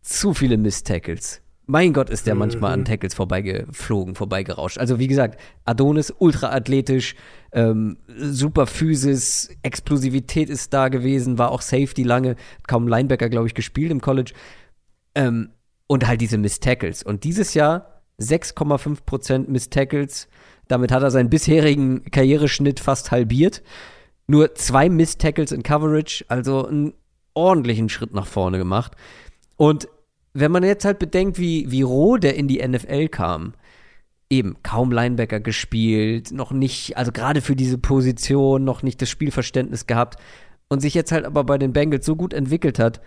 Zu viele Miss-Tackles. Mein Gott, ist der mhm. manchmal an Tackles vorbeigeflogen, vorbeigerauscht. Also wie gesagt, Adonis, ultraathletisch, ähm, super Physis, Explosivität ist da gewesen, war auch Safety lange, kaum Linebacker, glaube ich, gespielt im College. Ähm, und halt diese Miss-Tackles. Und dieses Jahr 6,5% Miss-Tackles, damit hat er seinen bisherigen Karriereschnitt fast halbiert. Nur zwei Miss-Tackles in Coverage, also einen ordentlichen Schritt nach vorne gemacht. Und wenn man jetzt halt bedenkt, wie, wie roh der in die NFL kam, eben kaum Linebacker gespielt, noch nicht, also gerade für diese Position noch nicht das Spielverständnis gehabt und sich jetzt halt aber bei den Bengals so gut entwickelt hat,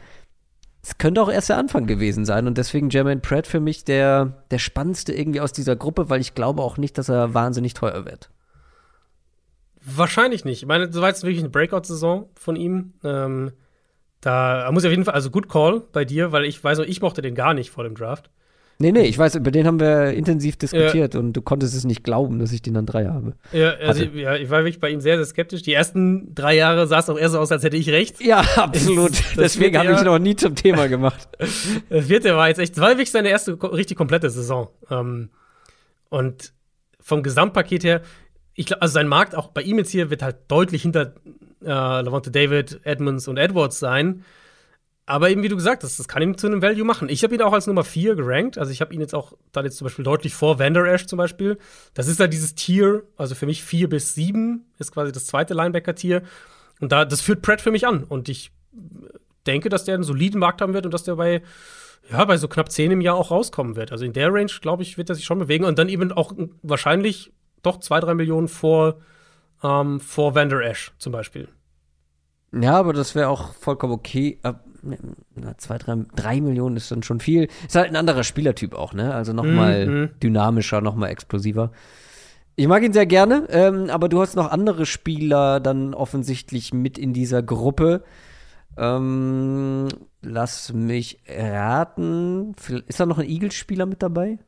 es könnte auch erst der Anfang gewesen sein und deswegen Jermaine Pratt für mich der, der spannendste irgendwie aus dieser Gruppe, weil ich glaube auch nicht, dass er wahnsinnig teuer wird. Wahrscheinlich nicht. Ich meine, so war jetzt wirklich eine Breakout-Saison von ihm. Ähm, da muss ich auf jeden Fall, also gut Call bei dir, weil ich weiß noch, ich mochte den gar nicht vor dem Draft. Nee, nee, ich weiß, über den haben wir intensiv diskutiert ja. und du konntest es nicht glauben, dass ich den dann drei habe. Ja, also ich, ja, ich war wirklich bei ihm sehr, sehr skeptisch. Die ersten drei Jahre sah es auch eher so aus, als hätte ich recht. Ja, absolut. Deswegen habe ich noch nie zum Thema gemacht. das vierte war jetzt echt, das war wirklich seine erste richtig komplette Saison. Ähm, und vom Gesamtpaket her, ich glaube, also sein Markt auch bei ihm jetzt hier wird halt deutlich hinter äh, Lavonte David, Edmonds und Edwards sein. Aber eben, wie du gesagt hast, das kann ihn zu einem Value machen. Ich habe ihn auch als Nummer 4 gerankt. Also ich habe ihn jetzt auch dann jetzt zum Beispiel deutlich vor Vander Ash zum Beispiel. Das ist halt dieses Tier, also für mich 4 bis 7 ist quasi das zweite Linebacker-Tier. Und da, das führt Pratt für mich an. Und ich denke, dass der einen soliden Markt haben wird und dass der bei, ja, bei so knapp 10 im Jahr auch rauskommen wird. Also in der Range, glaube ich, wird er sich schon bewegen. Und dann eben auch wahrscheinlich doch 2, 3 Millionen vor, ähm, vor Vander Ash zum Beispiel. Ja, aber das wäre auch vollkommen okay. Na, zwei, drei, drei Millionen ist dann schon viel. Ist halt ein anderer Spielertyp auch, ne? Also nochmal mhm. dynamischer, nochmal explosiver. Ich mag ihn sehr gerne, ähm, aber du hast noch andere Spieler dann offensichtlich mit in dieser Gruppe. Ähm, lass mich raten. Ist da noch ein Eagles-Spieler mit dabei?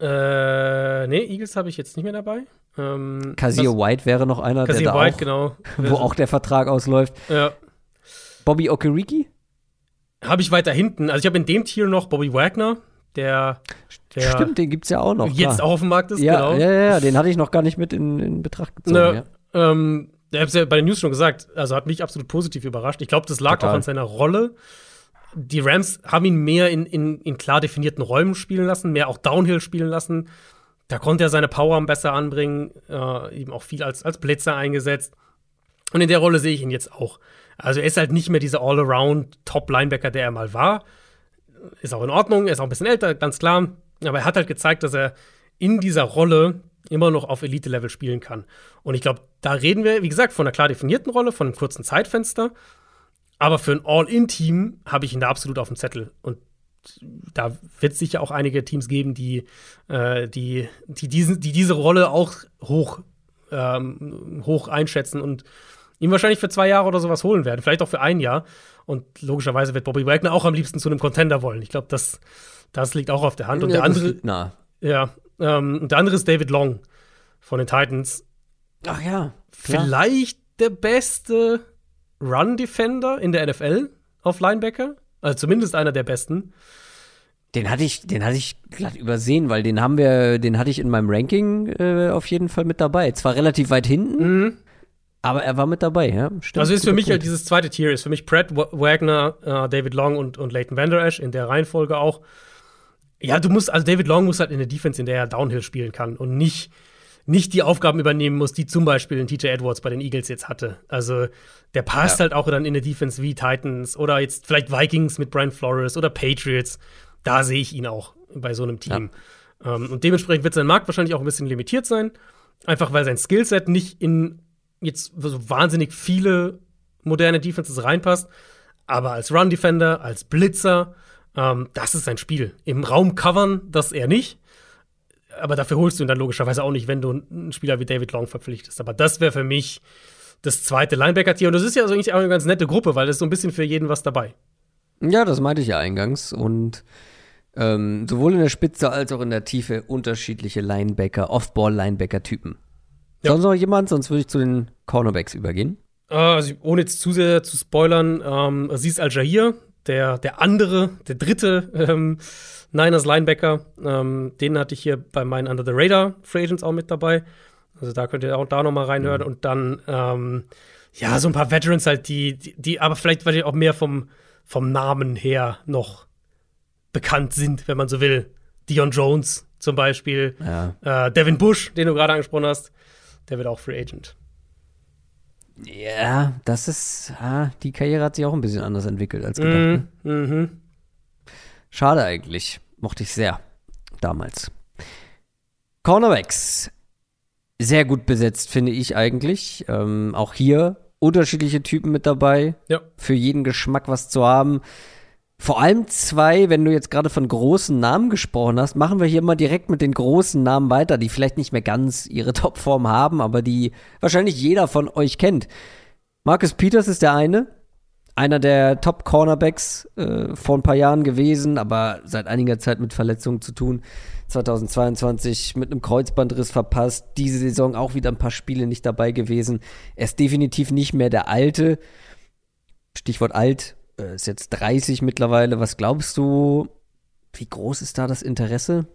Äh, nee, Eagles habe ich jetzt nicht mehr dabei. Ähm, Kazir White wäre noch einer, Kazir der da White, auch, genau. wo auch der Vertrag ausläuft. Ja. Bobby Okereke? Habe ich weiter hinten. Also ich habe in dem Tier noch Bobby Wagner, der, der Stimmt, den gibt es ja auch noch. Jetzt klar. auch auf dem Markt ist, ja, genau. Ja, ja, ja, den hatte ich noch gar nicht mit in, in Betracht gezogen. Ne, ja. ähm, ich habe es ja bei den News schon gesagt, also hat mich absolut positiv überrascht. Ich glaube, das lag Total. auch an seiner Rolle. Die Rams haben ihn mehr in, in, in klar definierten Räumen spielen lassen, mehr auch Downhill spielen lassen. Da konnte er seine Power besser anbringen, äh, eben auch viel als, als Blitzer eingesetzt. Und in der Rolle sehe ich ihn jetzt auch. Also er ist halt nicht mehr dieser All-Around-Top-Linebacker, der er mal war. Ist auch in Ordnung, er ist auch ein bisschen älter, ganz klar. Aber er hat halt gezeigt, dass er in dieser Rolle immer noch auf Elite-Level spielen kann. Und ich glaube, da reden wir, wie gesagt, von einer klar definierten Rolle, von einem kurzen Zeitfenster. Aber für ein All-In-Team habe ich ihn da absolut auf dem Zettel. Und da wird es sicher auch einige Teams geben, die, äh, die, die, diesen, die diese Rolle auch hoch, ähm, hoch einschätzen und ihm wahrscheinlich für zwei Jahre oder sowas holen werden. Vielleicht auch für ein Jahr. Und logischerweise wird Bobby Wagner auch am liebsten zu einem Contender wollen. Ich glaube, das, das liegt auch auf der Hand. Und ja, der andere. Na. Ja. Ähm, und der andere ist David Long von den Titans. Ach ja. Vielleicht der beste Run-Defender in der NFL auf Linebacker. Also zumindest einer der besten. Den hatte ich, den hatte ich glatt übersehen, weil den haben wir, den hatte ich in meinem Ranking äh, auf jeden Fall mit dabei. Zwar relativ weit hinten, mhm. aber er war mit dabei, ja. Stimmt, also ist für mich Punkt. halt dieses zweite Tier, ist für mich Pratt, Wagner, äh, David Long und, und Leighton Vander Esch in der Reihenfolge auch. Ja, du musst, also David Long muss halt in der Defense, in der er Downhill spielen kann und nicht nicht die Aufgaben übernehmen muss, die zum Beispiel ein TJ Edwards bei den Eagles jetzt hatte. Also der passt ja. halt auch dann in der Defense wie Titans oder jetzt vielleicht Vikings mit Brian Flores oder Patriots. Da sehe ich ihn auch bei so einem Team. Ja. Ähm, und dementsprechend wird sein Markt wahrscheinlich auch ein bisschen limitiert sein. Einfach weil sein Skillset nicht in jetzt so wahnsinnig viele moderne Defenses reinpasst. Aber als Run-Defender, als Blitzer, ähm, das ist sein Spiel. Im Raum covern, das er nicht aber dafür holst du ihn dann logischerweise auch nicht, wenn du einen Spieler wie David Long verpflichtest. Aber das wäre für mich das zweite Linebacker-Tier. Und das ist ja also eigentlich auch eine ganz nette Gruppe, weil es ist so ein bisschen für jeden was dabei. Ja, das meinte ich ja eingangs. Und ähm, sowohl in der Spitze als auch in der Tiefe unterschiedliche Linebacker, Off-Ball-Linebacker-Typen. Ja. Sonst noch jemand? Sonst würde ich zu den Cornerbacks übergehen. Ah, also, ohne jetzt zu sehr zu spoilern, ähm, Aziz Al-Jahir, der, der andere, der dritte ähm, Niners Linebacker. Ähm, den hatte ich hier bei meinen Under the Radar Free Agents auch mit dabei. Also da könnt ihr auch da noch mal reinhören. Mhm. Und dann, ähm, ja, so ein paar Veterans halt, die, die, die aber vielleicht weil die auch mehr vom, vom Namen her noch bekannt sind, wenn man so will. Dion Jones zum Beispiel. Ja. Äh, Devin Bush, den du gerade angesprochen hast, der wird auch Free Agent. Ja, das ist, ah, die Karriere hat sich auch ein bisschen anders entwickelt als gedacht. Ne? Mhm. Mhm. Schade eigentlich. Mochte ich sehr damals. Cornerbacks. Sehr gut besetzt, finde ich eigentlich. Ähm, auch hier unterschiedliche Typen mit dabei. Ja. Für jeden Geschmack was zu haben. Vor allem zwei, wenn du jetzt gerade von großen Namen gesprochen hast, machen wir hier mal direkt mit den großen Namen weiter, die vielleicht nicht mehr ganz ihre Topform haben, aber die wahrscheinlich jeder von euch kennt. Marcus Peters ist der eine, einer der Top-Cornerbacks äh, vor ein paar Jahren gewesen, aber seit einiger Zeit mit Verletzungen zu tun. 2022 mit einem Kreuzbandriss verpasst, diese Saison auch wieder ein paar Spiele nicht dabei gewesen. Er ist definitiv nicht mehr der Alte. Stichwort alt, ist jetzt 30 mittlerweile. Was glaubst du, wie groß ist da das Interesse?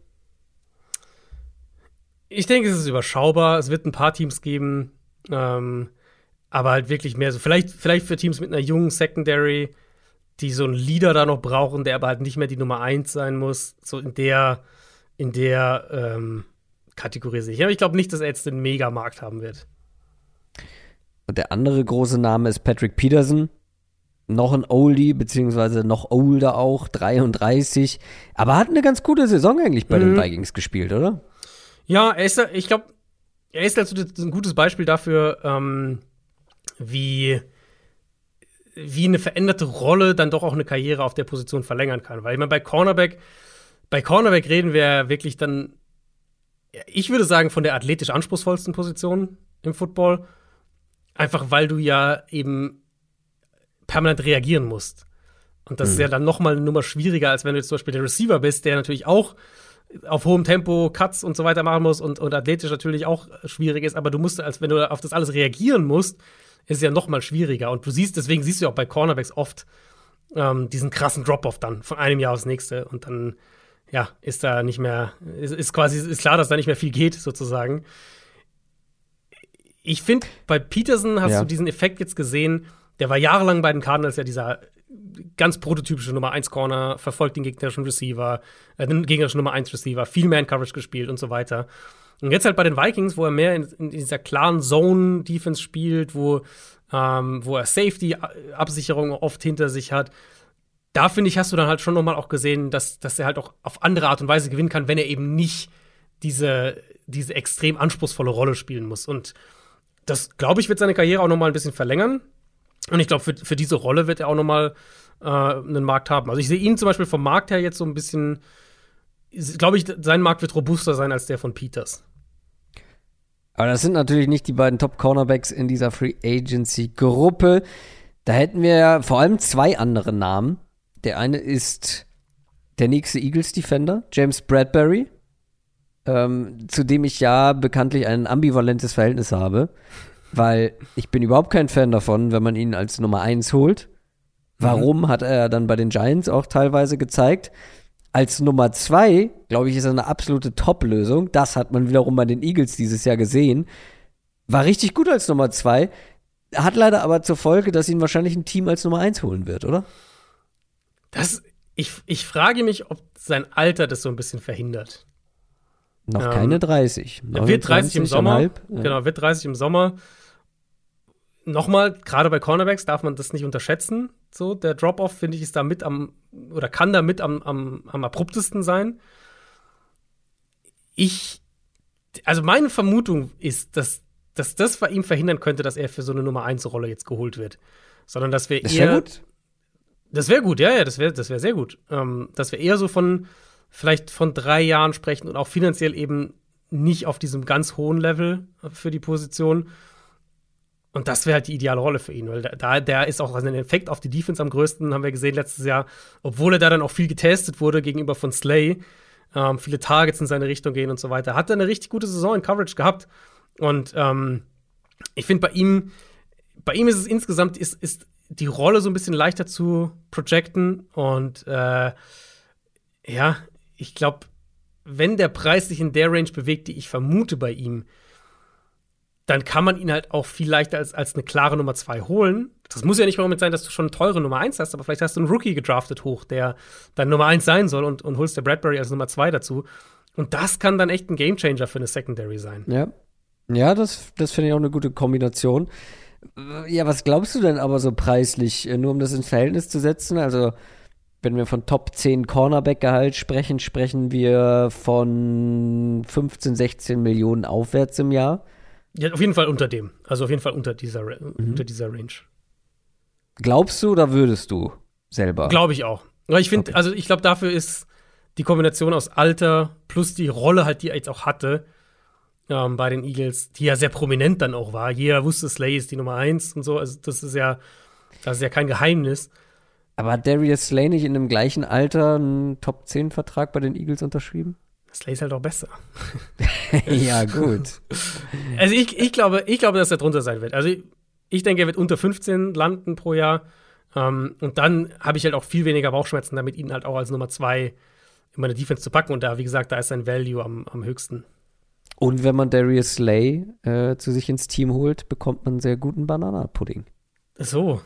Ich denke, es ist überschaubar. Es wird ein paar Teams geben, ähm, aber halt wirklich mehr so. Vielleicht, vielleicht für Teams mit einer jungen Secondary, die so einen Leader da noch brauchen, der aber halt nicht mehr die Nummer 1 sein muss. So in der, in der ähm, Kategorie sehe ich. Aber ich glaube nicht, dass er jetzt den Megamarkt haben wird. Und der andere große Name ist Patrick Peterson. Noch ein Oldie, beziehungsweise noch older auch, 33. Aber hat eine ganz gute Saison eigentlich bei mhm. den Vikings gespielt, oder? Ja, er ist, ich glaube, er ist also ein gutes Beispiel dafür, ähm, wie, wie eine veränderte Rolle dann doch auch eine Karriere auf der Position verlängern kann. Weil ich meine, bei Cornerback, bei Cornerback reden wir wirklich dann, ich würde sagen, von der athletisch anspruchsvollsten Position im Football. Einfach weil du ja eben permanent reagieren musst. Und das mhm. ist ja dann noch mal eine Nummer schwieriger, als wenn du jetzt zum Beispiel der Receiver bist, der natürlich auch auf hohem Tempo Cuts und so weiter machen muss und, und athletisch natürlich auch schwierig ist, aber du musst, als wenn du auf das alles reagieren musst, ist es ja noch mal schwieriger. Und du siehst, deswegen siehst du auch bei Cornerbacks oft ähm, diesen krassen Drop-off dann von einem Jahr aufs nächste und dann ja, ist da nicht mehr, ist, ist quasi, ist klar, dass da nicht mehr viel geht, sozusagen. Ich finde, bei Peterson hast ja. du diesen Effekt jetzt gesehen, der war jahrelang bei den Cardinals ja dieser ganz prototypische Nummer 1 Corner, verfolgt den gegnerischen Receiver, äh, den gegnerischen Nummer 1 Receiver, viel mehr in Coverage gespielt und so weiter. Und jetzt halt bei den Vikings, wo er mehr in, in dieser klaren Zone-Defense spielt, wo, ähm, wo er Safety-Absicherung oft hinter sich hat, da finde ich, hast du dann halt schon nochmal auch gesehen, dass, dass er halt auch auf andere Art und Weise gewinnen kann, wenn er eben nicht diese, diese extrem anspruchsvolle Rolle spielen muss. Und das, glaube ich, wird seine Karriere auch nochmal ein bisschen verlängern. Und ich glaube, für, für diese Rolle wird er auch noch mal äh, einen Markt haben. Also ich sehe ihn zum Beispiel vom Markt her jetzt so ein bisschen, glaube ich, sein Markt wird robuster sein als der von Peters. Aber das sind natürlich nicht die beiden Top-Cornerbacks in dieser Free Agency-Gruppe. Da hätten wir vor allem zwei andere Namen. Der eine ist der nächste Eagles-Defender, James Bradbury, ähm, zu dem ich ja bekanntlich ein ambivalentes Verhältnis habe weil ich bin überhaupt kein Fan davon, wenn man ihn als Nummer 1 holt. Warum mhm. hat er dann bei den Giants auch teilweise gezeigt? Als Nummer 2, glaube ich, ist er eine absolute Top-Lösung. Das hat man wiederum bei den Eagles dieses Jahr gesehen. War richtig gut als Nummer 2. Hat leider aber zur Folge, dass ihn wahrscheinlich ein Team als Nummer 1 holen wird, oder? Das, ich, ich frage mich, ob sein Alter das so ein bisschen verhindert. Noch ähm, keine 30. Er wird 30 im Sommer. Ja. Genau, wird 30 im Sommer nochmal, gerade bei Cornerbacks darf man das nicht unterschätzen. So, der Drop-Off, finde ich, ist da mit am, oder kann da mit am, am, am abruptesten sein. Ich, also meine Vermutung ist, dass, dass das bei ihm verhindern könnte, dass er für so eine Nummer 1 Rolle jetzt geholt wird. Sondern dass wir das eher. Gut. Das wäre gut, ja, ja, das wäre das wär sehr gut. Ähm, dass wir eher so von, vielleicht von drei Jahren sprechen und auch finanziell eben nicht auf diesem ganz hohen Level für die Position und das wäre halt die ideale Rolle für ihn, weil da der ist auch ein Effekt auf die Defense am größten, haben wir gesehen letztes Jahr, obwohl er da dann auch viel getestet wurde gegenüber von Slay, ähm, viele Targets in seine Richtung gehen und so weiter. Hat er eine richtig gute Saison in Coverage gehabt. Und ähm, ich finde bei ihm, bei ihm ist es insgesamt, ist, ist die Rolle so ein bisschen leichter zu projecten. Und äh, ja, ich glaube, wenn der Preis sich in der Range bewegt, die ich vermute bei ihm, dann kann man ihn halt auch viel leichter als, als eine klare Nummer zwei holen. Das muss ja nicht mal mit sein, dass du schon eine teure Nummer eins hast, aber vielleicht hast du einen Rookie gedraftet hoch, der dann Nummer eins sein soll und, und holst der Bradbury als Nummer zwei dazu. Und das kann dann echt ein Gamechanger für eine Secondary sein. Ja. Ja, das, das finde ich auch eine gute Kombination. Ja, was glaubst du denn aber so preislich, äh, nur um das ins Verhältnis zu setzen? Also, wenn wir von Top 10 Cornerback-Gehalt sprechen, sprechen wir von 15, 16 Millionen aufwärts im Jahr. Ja, auf jeden Fall unter dem. Also auf jeden Fall unter dieser, mhm. unter dieser Range. Glaubst du oder würdest du selber? Glaube ich auch. Weil ich finde, okay. also ich glaube, dafür ist die Kombination aus Alter plus die Rolle halt, die er jetzt auch hatte ähm, bei den Eagles, die ja sehr prominent dann auch war. Jeder wusste, Slay ist die Nummer eins und so. Also das ist ja Das ist ja kein Geheimnis. Aber hat Darius Slay nicht in dem gleichen Alter einen Top-10-Vertrag bei den Eagles unterschrieben? Slay ist halt auch besser. ja, gut. Also ich, ich, glaube, ich glaube, dass er drunter sein wird. Also ich, ich denke, er wird unter 15 landen pro Jahr. Um, und dann habe ich halt auch viel weniger Bauchschmerzen, damit ihn halt auch als Nummer zwei in meine Defense zu packen. Und da, wie gesagt, da ist sein Value am, am höchsten. Und wenn man Darius Slay äh, zu sich ins Team holt, bekommt man einen sehr guten Bananapudding. So.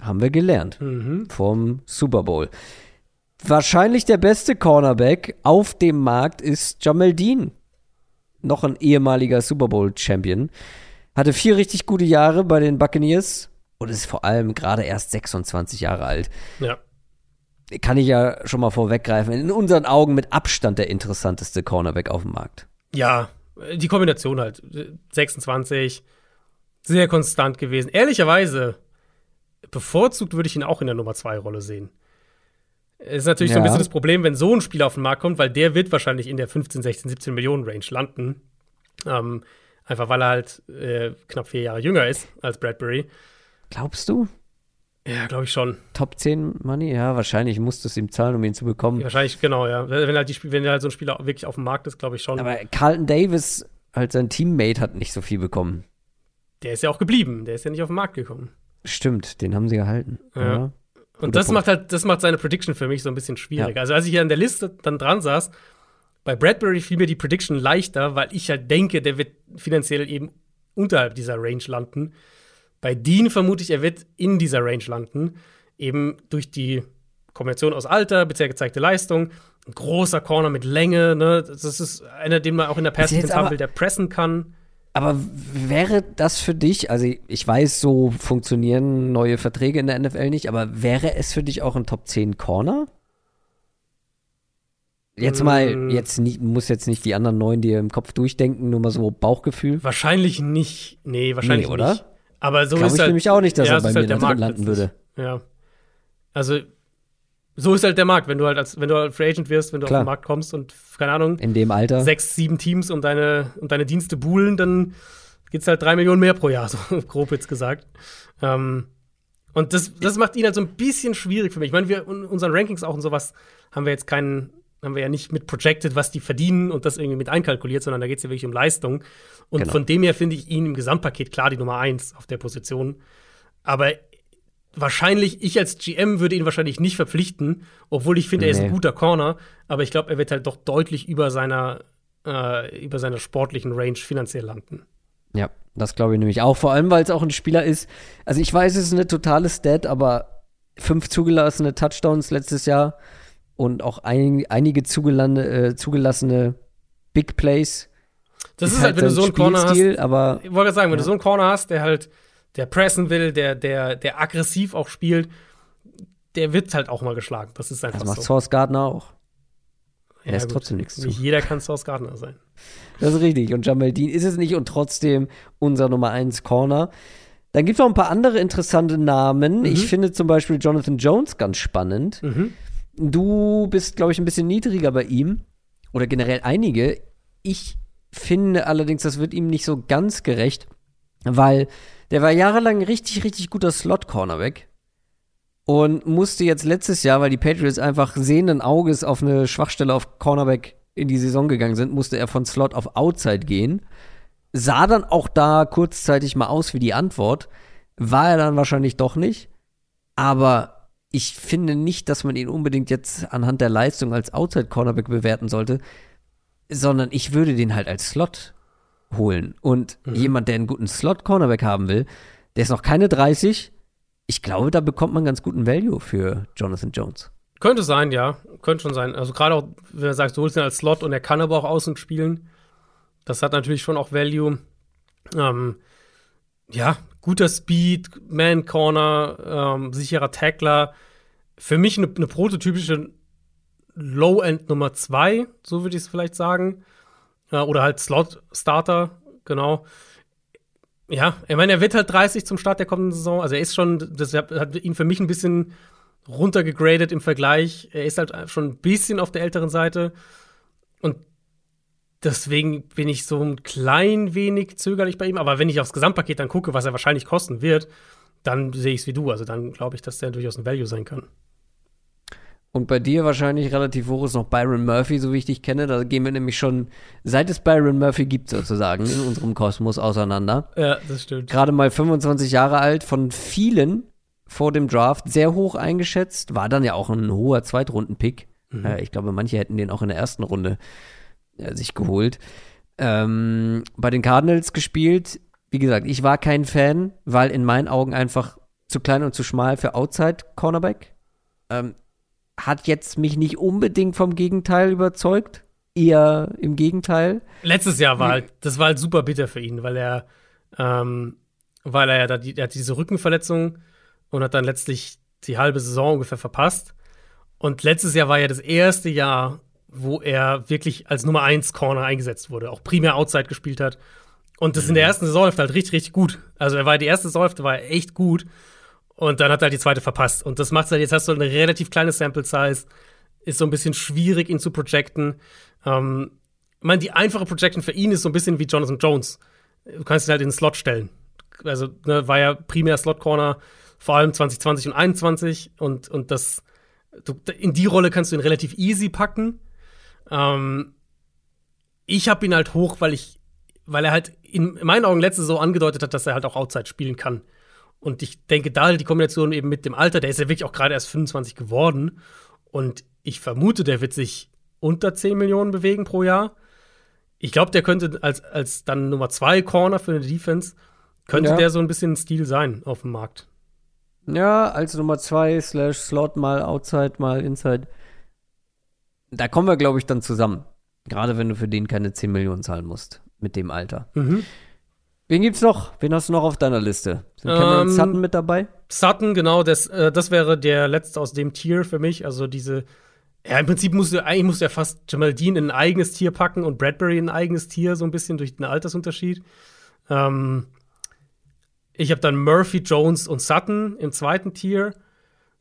Haben wir gelernt mhm. vom Super Bowl. Wahrscheinlich der beste Cornerback auf dem Markt ist Jamel Dean. Noch ein ehemaliger Super Bowl Champion. Hatte vier richtig gute Jahre bei den Buccaneers und ist vor allem gerade erst 26 Jahre alt. Ja. Kann ich ja schon mal vorweggreifen. In unseren Augen mit Abstand der interessanteste Cornerback auf dem Markt. Ja, die Kombination halt. 26, sehr konstant gewesen. Ehrlicherweise, bevorzugt würde ich ihn auch in der Nummer 2 Rolle sehen. Ist natürlich ja. so ein bisschen das Problem, wenn so ein Spieler auf den Markt kommt, weil der wird wahrscheinlich in der 15, 16, 17 Millionen Range landen. Ähm, einfach weil er halt äh, knapp vier Jahre jünger ist als Bradbury. Glaubst du? Ja, glaube ich schon. Top 10 Money? Ja, wahrscheinlich musst du es ihm zahlen, um ihn zu bekommen. Ja, wahrscheinlich, genau, ja. Wenn halt, die, wenn halt so ein Spieler wirklich auf dem Markt ist, glaube ich schon. Aber Carlton Davis, halt sein Teammate, hat nicht so viel bekommen. Der ist ja auch geblieben. Der ist ja nicht auf den Markt gekommen. Stimmt, den haben sie gehalten. Ja. ja. Und das Punkt. macht halt, das macht seine Prediction für mich so ein bisschen schwierig. Ja. Also als ich hier an der Liste dann dran saß, bei Bradbury fiel mir die Prediction leichter, weil ich halt denke, der wird finanziell eben unterhalb dieser Range landen. Bei Dean vermute ich, er wird in dieser Range landen, eben durch die Kombination aus Alter, bisher gezeigte Leistung, ein großer Corner mit Länge, ne? Das ist einer, den man auch in der haben will, der pressen kann. Aber wäre das für dich, also ich weiß, so funktionieren neue Verträge in der NFL nicht, aber wäre es für dich auch ein Top 10 Corner? Jetzt mal, mm. jetzt nie, muss jetzt nicht die anderen neun dir im Kopf durchdenken, nur mal so Bauchgefühl. Wahrscheinlich nicht. Nee, wahrscheinlich nee, oder? Nicht. Aber so Glaube ist ich halt, nämlich auch nicht, dass ja, er bei mir halt da drin landen würde. Ja. Also, so ist halt der Markt, wenn du halt als, wenn du halt Free Agent wirst, wenn du Klar. auf den Markt kommst und, keine Ahnung, in dem Alter sechs, sieben Teams um deine, um deine Dienste buhlen, dann gibt es halt drei Millionen mehr pro Jahr, so grob jetzt gesagt. Ähm, und das, das macht ihn halt so ein bisschen schwierig für mich. Ich meine, wir in unseren Rankings auch und sowas haben wir jetzt keinen haben wir ja nicht mit projected, was die verdienen und das irgendwie mit einkalkuliert, sondern da geht es ja wirklich um Leistung. Und genau. von dem her finde ich ihn im Gesamtpaket klar die Nummer eins auf der Position. Aber wahrscheinlich, ich als GM würde ihn wahrscheinlich nicht verpflichten, obwohl ich finde, nee. er ist ein guter Corner, aber ich glaube, er wird halt doch deutlich über seiner, äh, über seiner sportlichen Range finanziell landen. Ja, das glaube ich nämlich auch. Vor allem, weil es auch ein Spieler ist. Also ich weiß, es ist eine totale Stat, aber fünf zugelassene Touchdowns letztes Jahr und auch ein, einige äh, zugelassene Big Plays. Das ist, ist halt, wenn du so einen Corner hast. Ich wollte sagen, wenn ja. du so einen Corner hast, der halt, der pressen will, der, der, der aggressiv auch spielt, der wird halt auch mal geschlagen. Das ist einfach das macht so. Source Gardner auch. Er ja, ist trotzdem nichts zu. Nicht jeder kann Source Gardner sein. Das ist richtig. Und Jamal Dean ist es nicht und trotzdem unser Nummer 1 Corner. Dann gibt es noch ein paar andere interessante Namen. Mhm. Ich finde zum Beispiel Jonathan Jones ganz spannend. Mhm. Du bist, glaube ich, ein bisschen niedriger bei ihm. Oder generell einige. Ich finde allerdings, das wird ihm nicht so ganz gerecht, weil der war jahrelang richtig, richtig guter Slot-Cornerback. Und musste jetzt letztes Jahr, weil die Patriots einfach sehenden Auges auf eine Schwachstelle auf Cornerback in die Saison gegangen sind, musste er von Slot auf Outside gehen. Sah dann auch da kurzzeitig mal aus wie die Antwort. War er dann wahrscheinlich doch nicht. Aber ich finde nicht, dass man ihn unbedingt jetzt anhand der Leistung als Outside Cornerback bewerten sollte, sondern ich würde den halt als Slot holen. Und mhm. jemand, der einen guten Slot Cornerback haben will, der ist noch keine 30. Ich glaube, da bekommt man ganz guten Value für Jonathan Jones. Könnte sein, ja. Könnte schon sein. Also gerade auch, wenn er sagt, du holst ihn als Slot und er kann aber auch außen spielen. Das hat natürlich schon auch Value. Ähm, ja, guter Speed, Man Corner, ähm, sicherer Tackler. Für mich eine, eine prototypische Low-End Nummer 2, so würde ich es vielleicht sagen. Oder halt Slot-Starter, genau. Ja, ich meine, er wird halt 30 zum Start der kommenden Saison. Also er ist schon, das hat ihn für mich ein bisschen runtergegradet im Vergleich. Er ist halt schon ein bisschen auf der älteren Seite. Und Deswegen bin ich so ein klein wenig zögerlich bei ihm. Aber wenn ich aufs Gesamtpaket dann gucke, was er wahrscheinlich kosten wird, dann sehe ich es wie du. Also dann glaube ich, dass der durchaus ein Value sein kann. Und bei dir wahrscheinlich relativ hoch ist noch Byron Murphy, so wie ich dich kenne. Da gehen wir nämlich schon, seit es Byron Murphy gibt, sozusagen, in unserem Kosmos auseinander. Ja, das stimmt. Gerade mal 25 Jahre alt, von vielen vor dem Draft sehr hoch eingeschätzt, war dann ja auch ein hoher Zweitrunden-Pick. Mhm. Äh, ich glaube, manche hätten den auch in der ersten Runde äh, sich geholt. Ähm, bei den Cardinals gespielt. Wie gesagt, ich war kein Fan, weil in meinen Augen einfach zu klein und zu schmal für Outside Cornerback. Ähm, hat jetzt mich nicht unbedingt vom Gegenteil überzeugt. Eher im Gegenteil. Letztes Jahr war halt, das war halt super bitter für ihn, weil er, ähm, weil er ja da die, er hat diese Rückenverletzung und hat dann letztlich die halbe Saison ungefähr verpasst. Und letztes Jahr war ja das erste Jahr, wo er wirklich als Nummer 1 Corner eingesetzt wurde, auch primär Outside gespielt hat. Und das in der mhm. ersten Saisonhälfte halt richtig, richtig gut. Also er war die erste Saisonhälfte war echt gut. Und dann hat er halt die zweite verpasst. Und das macht halt, jetzt hast du eine relativ kleine Sample Size. Ist so ein bisschen schwierig, ihn zu projecten. Ähm, ich meine, die einfache Projection für ihn ist so ein bisschen wie Jonathan Jones. Du kannst ihn halt in den Slot stellen. Also, ne, war ja primär Slot Corner, vor allem 2020 und 2021. Und, und das, du, in die Rolle kannst du ihn relativ easy packen. Ähm, ich habe ihn halt hoch, weil ich, weil er halt in meinen Augen letzte so angedeutet hat, dass er halt auch Outside spielen kann. Und ich denke, da die Kombination eben mit dem Alter, der ist ja wirklich auch gerade erst 25 geworden. Und ich vermute, der wird sich unter 10 Millionen bewegen pro Jahr. Ich glaube, der könnte als, als dann Nummer 2 Corner für eine Defense, könnte ja. der so ein bisschen ein Stil sein auf dem Markt. Ja, als Nummer 2 slash Slot mal Outside, mal Inside. Da kommen wir, glaube ich, dann zusammen. Gerade wenn du für den keine 10 Millionen zahlen musst. Mit dem Alter. Mhm. Wen gibt's noch? Wen hast du noch auf deiner Liste? Sind Cameron ähm, Sutton mit dabei? Sutton, genau, das, äh, das wäre der letzte aus dem Tier für mich. Also diese, ja, im Prinzip musste eigentlich musste er fast Jamal Dean in ein eigenes Tier packen und Bradbury in ein eigenes Tier, so ein bisschen durch den Altersunterschied. Ähm, ich habe dann Murphy, Jones und Sutton im zweiten Tier.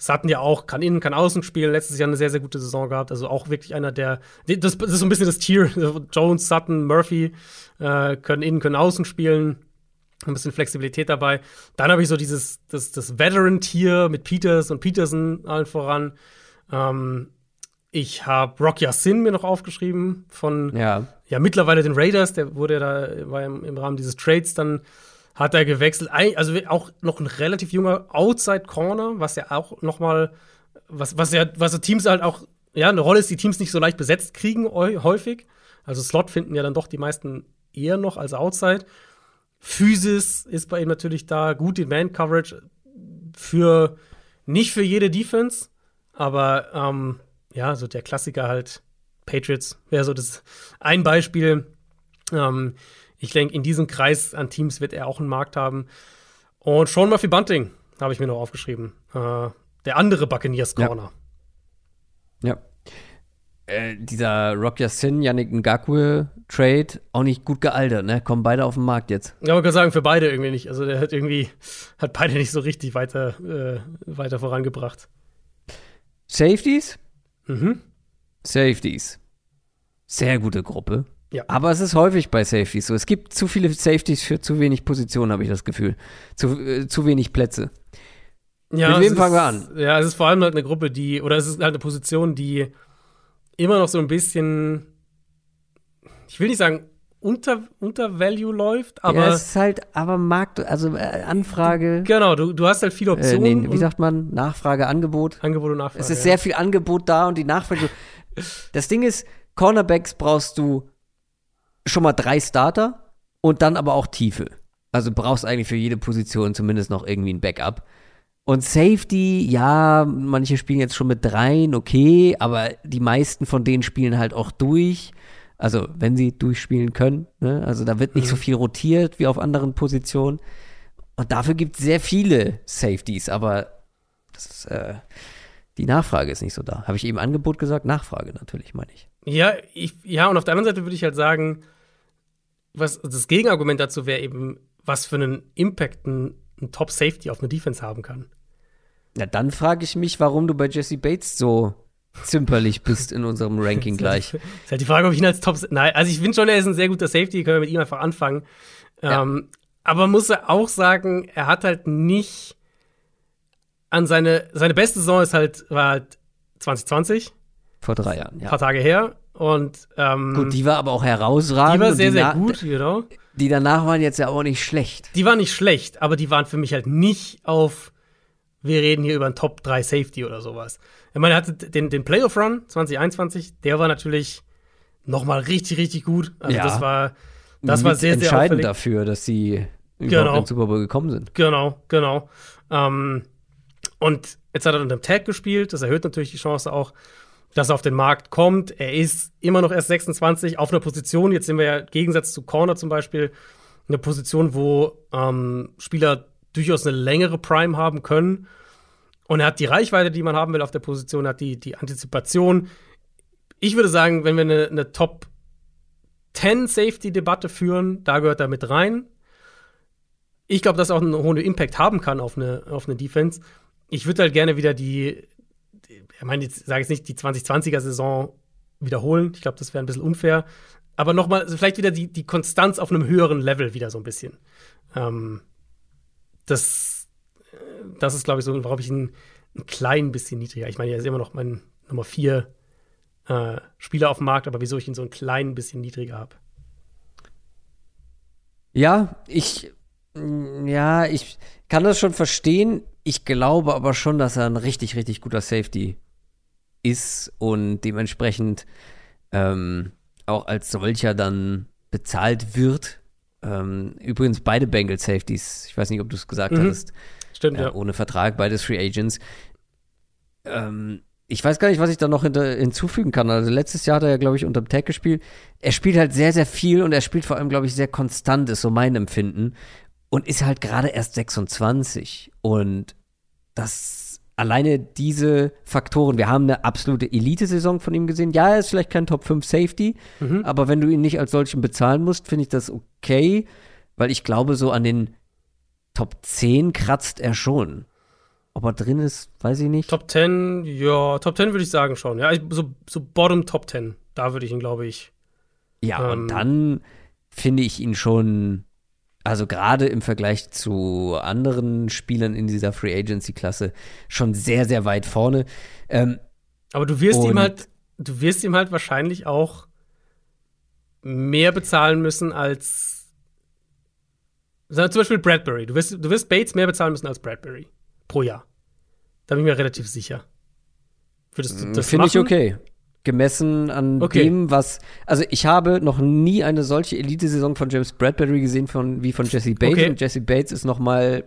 Sutton ja auch, kann innen, kann außen spielen. Letztes Jahr eine sehr, sehr gute Saison gehabt. Also auch wirklich einer der, das, das ist so ein bisschen das Tier. Jones, Sutton, Murphy äh, können innen, können außen spielen. Ein bisschen Flexibilität dabei. Dann habe ich so dieses, das, das Veteran-Tier mit Peters und Peterson allen voran. Ähm, ich habe Rock Yassin mir noch aufgeschrieben von ja. ja mittlerweile den Raiders, der wurde da war im, im Rahmen dieses Trades dann hat er gewechselt. Also auch noch ein relativ junger Outside Corner, was ja auch noch mal was was ja was so Teams halt auch ja eine Rolle ist, die Teams nicht so leicht besetzt kriegen häufig. Also Slot finden ja dann doch die meisten eher noch als Outside. Physis ist bei ihm natürlich da, gut in Man Coverage für nicht für jede Defense, aber ähm, ja, so der Klassiker halt Patriots wäre so das ein Beispiel. Ähm, ich denke, in diesem Kreis an Teams wird er auch einen Markt haben. Und Sean Murphy Bunting habe ich mir noch aufgeschrieben. Äh, der andere Buccaneers Corner. Ja. ja. Äh, dieser Rock Yassin, Yannick Ngakwe Trade auch nicht gut gealtert, ne? Kommen beide auf den Markt jetzt. Ja, man kann sagen, für beide irgendwie nicht. Also der hat irgendwie, hat beide nicht so richtig weiter, äh, weiter vorangebracht. Safeties? Mhm. Safeties. Sehr gute Gruppe. Ja. Aber es ist häufig bei Safeties so. Es gibt zu viele Safeties für zu wenig Positionen, habe ich das Gefühl. Zu, äh, zu wenig Plätze. Ja, Mit wem fangen wir an? Ja, es ist vor allem halt eine Gruppe, die, oder es ist halt eine Position, die immer noch so ein bisschen, ich will nicht sagen, unter, unter Value läuft, aber. Ja, es ist halt, aber Markt, also äh, Anfrage. Genau, du, du hast halt viele Optionen. Äh, nee, wie sagt man? Nachfrage, Angebot. Angebot und Nachfrage. Es ist ja. sehr viel Angebot da und die Nachfrage. das Ding ist, Cornerbacks brauchst du schon mal drei Starter und dann aber auch Tiefe. Also brauchst eigentlich für jede Position zumindest noch irgendwie ein Backup. Und Safety, ja, manche spielen jetzt schon mit dreien, okay, aber die meisten von denen spielen halt auch durch. Also, wenn sie durchspielen können. Ne? Also, da wird nicht mhm. so viel rotiert wie auf anderen Positionen. Und dafür gibt es sehr viele Safeties, aber das, äh, die Nachfrage ist nicht so da. Habe ich eben Angebot gesagt? Nachfrage natürlich, meine ich. Ja, ich, ja, und auf der anderen Seite würde ich halt sagen, was das Gegenargument dazu wäre eben, was für einen Impact ein, ein Top Safety auf eine Defense haben kann. Ja, dann frage ich mich, warum du bei Jesse Bates so zimperlich bist in unserem Ranking gleich. ist halt die Frage, ob ich ihn als Top. Nein, also ich finde schon, er ist ein sehr guter Safety, können wir mit ihm einfach anfangen. Ja. Ähm, aber muss er auch sagen, er hat halt nicht an seine, seine beste Saison ist halt, war halt 2020. Vor drei Jahren, Ein ja. paar Tage her. Und ähm, Gut, die war aber auch herausragend. die war sehr, sehr na- gut, genau. Die danach waren jetzt ja auch nicht schlecht. Die war nicht schlecht, aber die waren für mich halt nicht auf, wir reden hier über einen Top 3 Safety oder sowas. Ich meine, er hatte den, den Playoff Run 2021, der war natürlich noch mal richtig, richtig gut. Also Ja. das war, das war Mit sehr, sehr entscheidend dafür, dass sie überhaupt Genau. in den Super Bowl gekommen sind. Genau, genau. Ähm, und jetzt hat er unter dem Tag gespielt. Das erhöht natürlich die Chance auch, dass er auf den Markt kommt. Er ist immer noch erst 26 auf einer Position. Jetzt sind wir ja im Gegensatz zu Corner zum Beispiel eine Position, wo ähm, Spieler durchaus eine längere Prime haben können. Und er hat die Reichweite, die man haben will auf der Position, hat die, die Antizipation. Ich würde sagen, wenn wir eine, eine Top 10 Safety-Debatte führen, da gehört er mit rein. Ich glaube, dass er auch einen hohen Impact haben kann auf eine, auf eine Defense. Ich würde halt gerne wieder die ich meine, jetzt sage ich nicht, die 2020er-Saison wiederholen. Ich glaube, das wäre ein bisschen unfair. Aber nochmal, vielleicht wieder die, die Konstanz auf einem höheren Level wieder so ein bisschen. Ähm, das, äh, das ist, glaube ich, so, worauf ich ein, ein klein bisschen niedriger. Ich meine, er ist immer noch mein Nummer vier äh, Spieler auf dem Markt, aber wieso ich ihn so ein klein bisschen niedriger habe. Ja, ich, ja, ich kann das schon verstehen. Ich glaube aber schon, dass er ein richtig, richtig guter Safety ist und dementsprechend ähm, auch als solcher dann bezahlt wird. Ähm, übrigens beide Bengal Safeties, ich weiß nicht, ob du es gesagt Mhm. hattest, Stimmt, ja, ja. ohne Vertrag, beides Free Agents. Ähm, ich weiß gar nicht, was ich da noch hinzufügen kann. Also letztes Jahr hat er ja, glaube ich, unterm Tag gespielt. Er spielt halt sehr, sehr viel und er spielt vor allem, glaube ich, sehr konstant, ist so mein Empfinden. Und ist halt gerade erst 26. Und das alleine diese Faktoren, wir haben eine absolute Elite-Saison von ihm gesehen. Ja, er ist vielleicht kein Top 5 Safety, Mhm. aber wenn du ihn nicht als solchen bezahlen musst, finde ich das okay, weil ich glaube, so an den Top 10 kratzt er schon. Ob er drin ist, weiß ich nicht. Top 10, ja, Top 10 würde ich sagen schon. Ja, so, so Bottom Top 10, da würde ich ihn, glaube ich. Ja, Ähm. und dann finde ich ihn schon, also gerade im Vergleich zu anderen Spielern in dieser Free Agency-Klasse, schon sehr, sehr weit vorne. Ähm, Aber du wirst ihm halt, du wirst ihm halt wahrscheinlich auch mehr bezahlen müssen als sagen wir zum Beispiel Bradbury. Du wirst, du wirst Bates mehr bezahlen müssen als Bradbury pro Jahr. Da bin ich mir relativ sicher. Würdest du das Finde ich okay. Gemessen an Okay. dem, was. Also, ich habe noch nie eine solche Elite-Saison von James Bradbury gesehen von, wie von Jesse Bates. Okay. Und Jesse Bates ist noch mal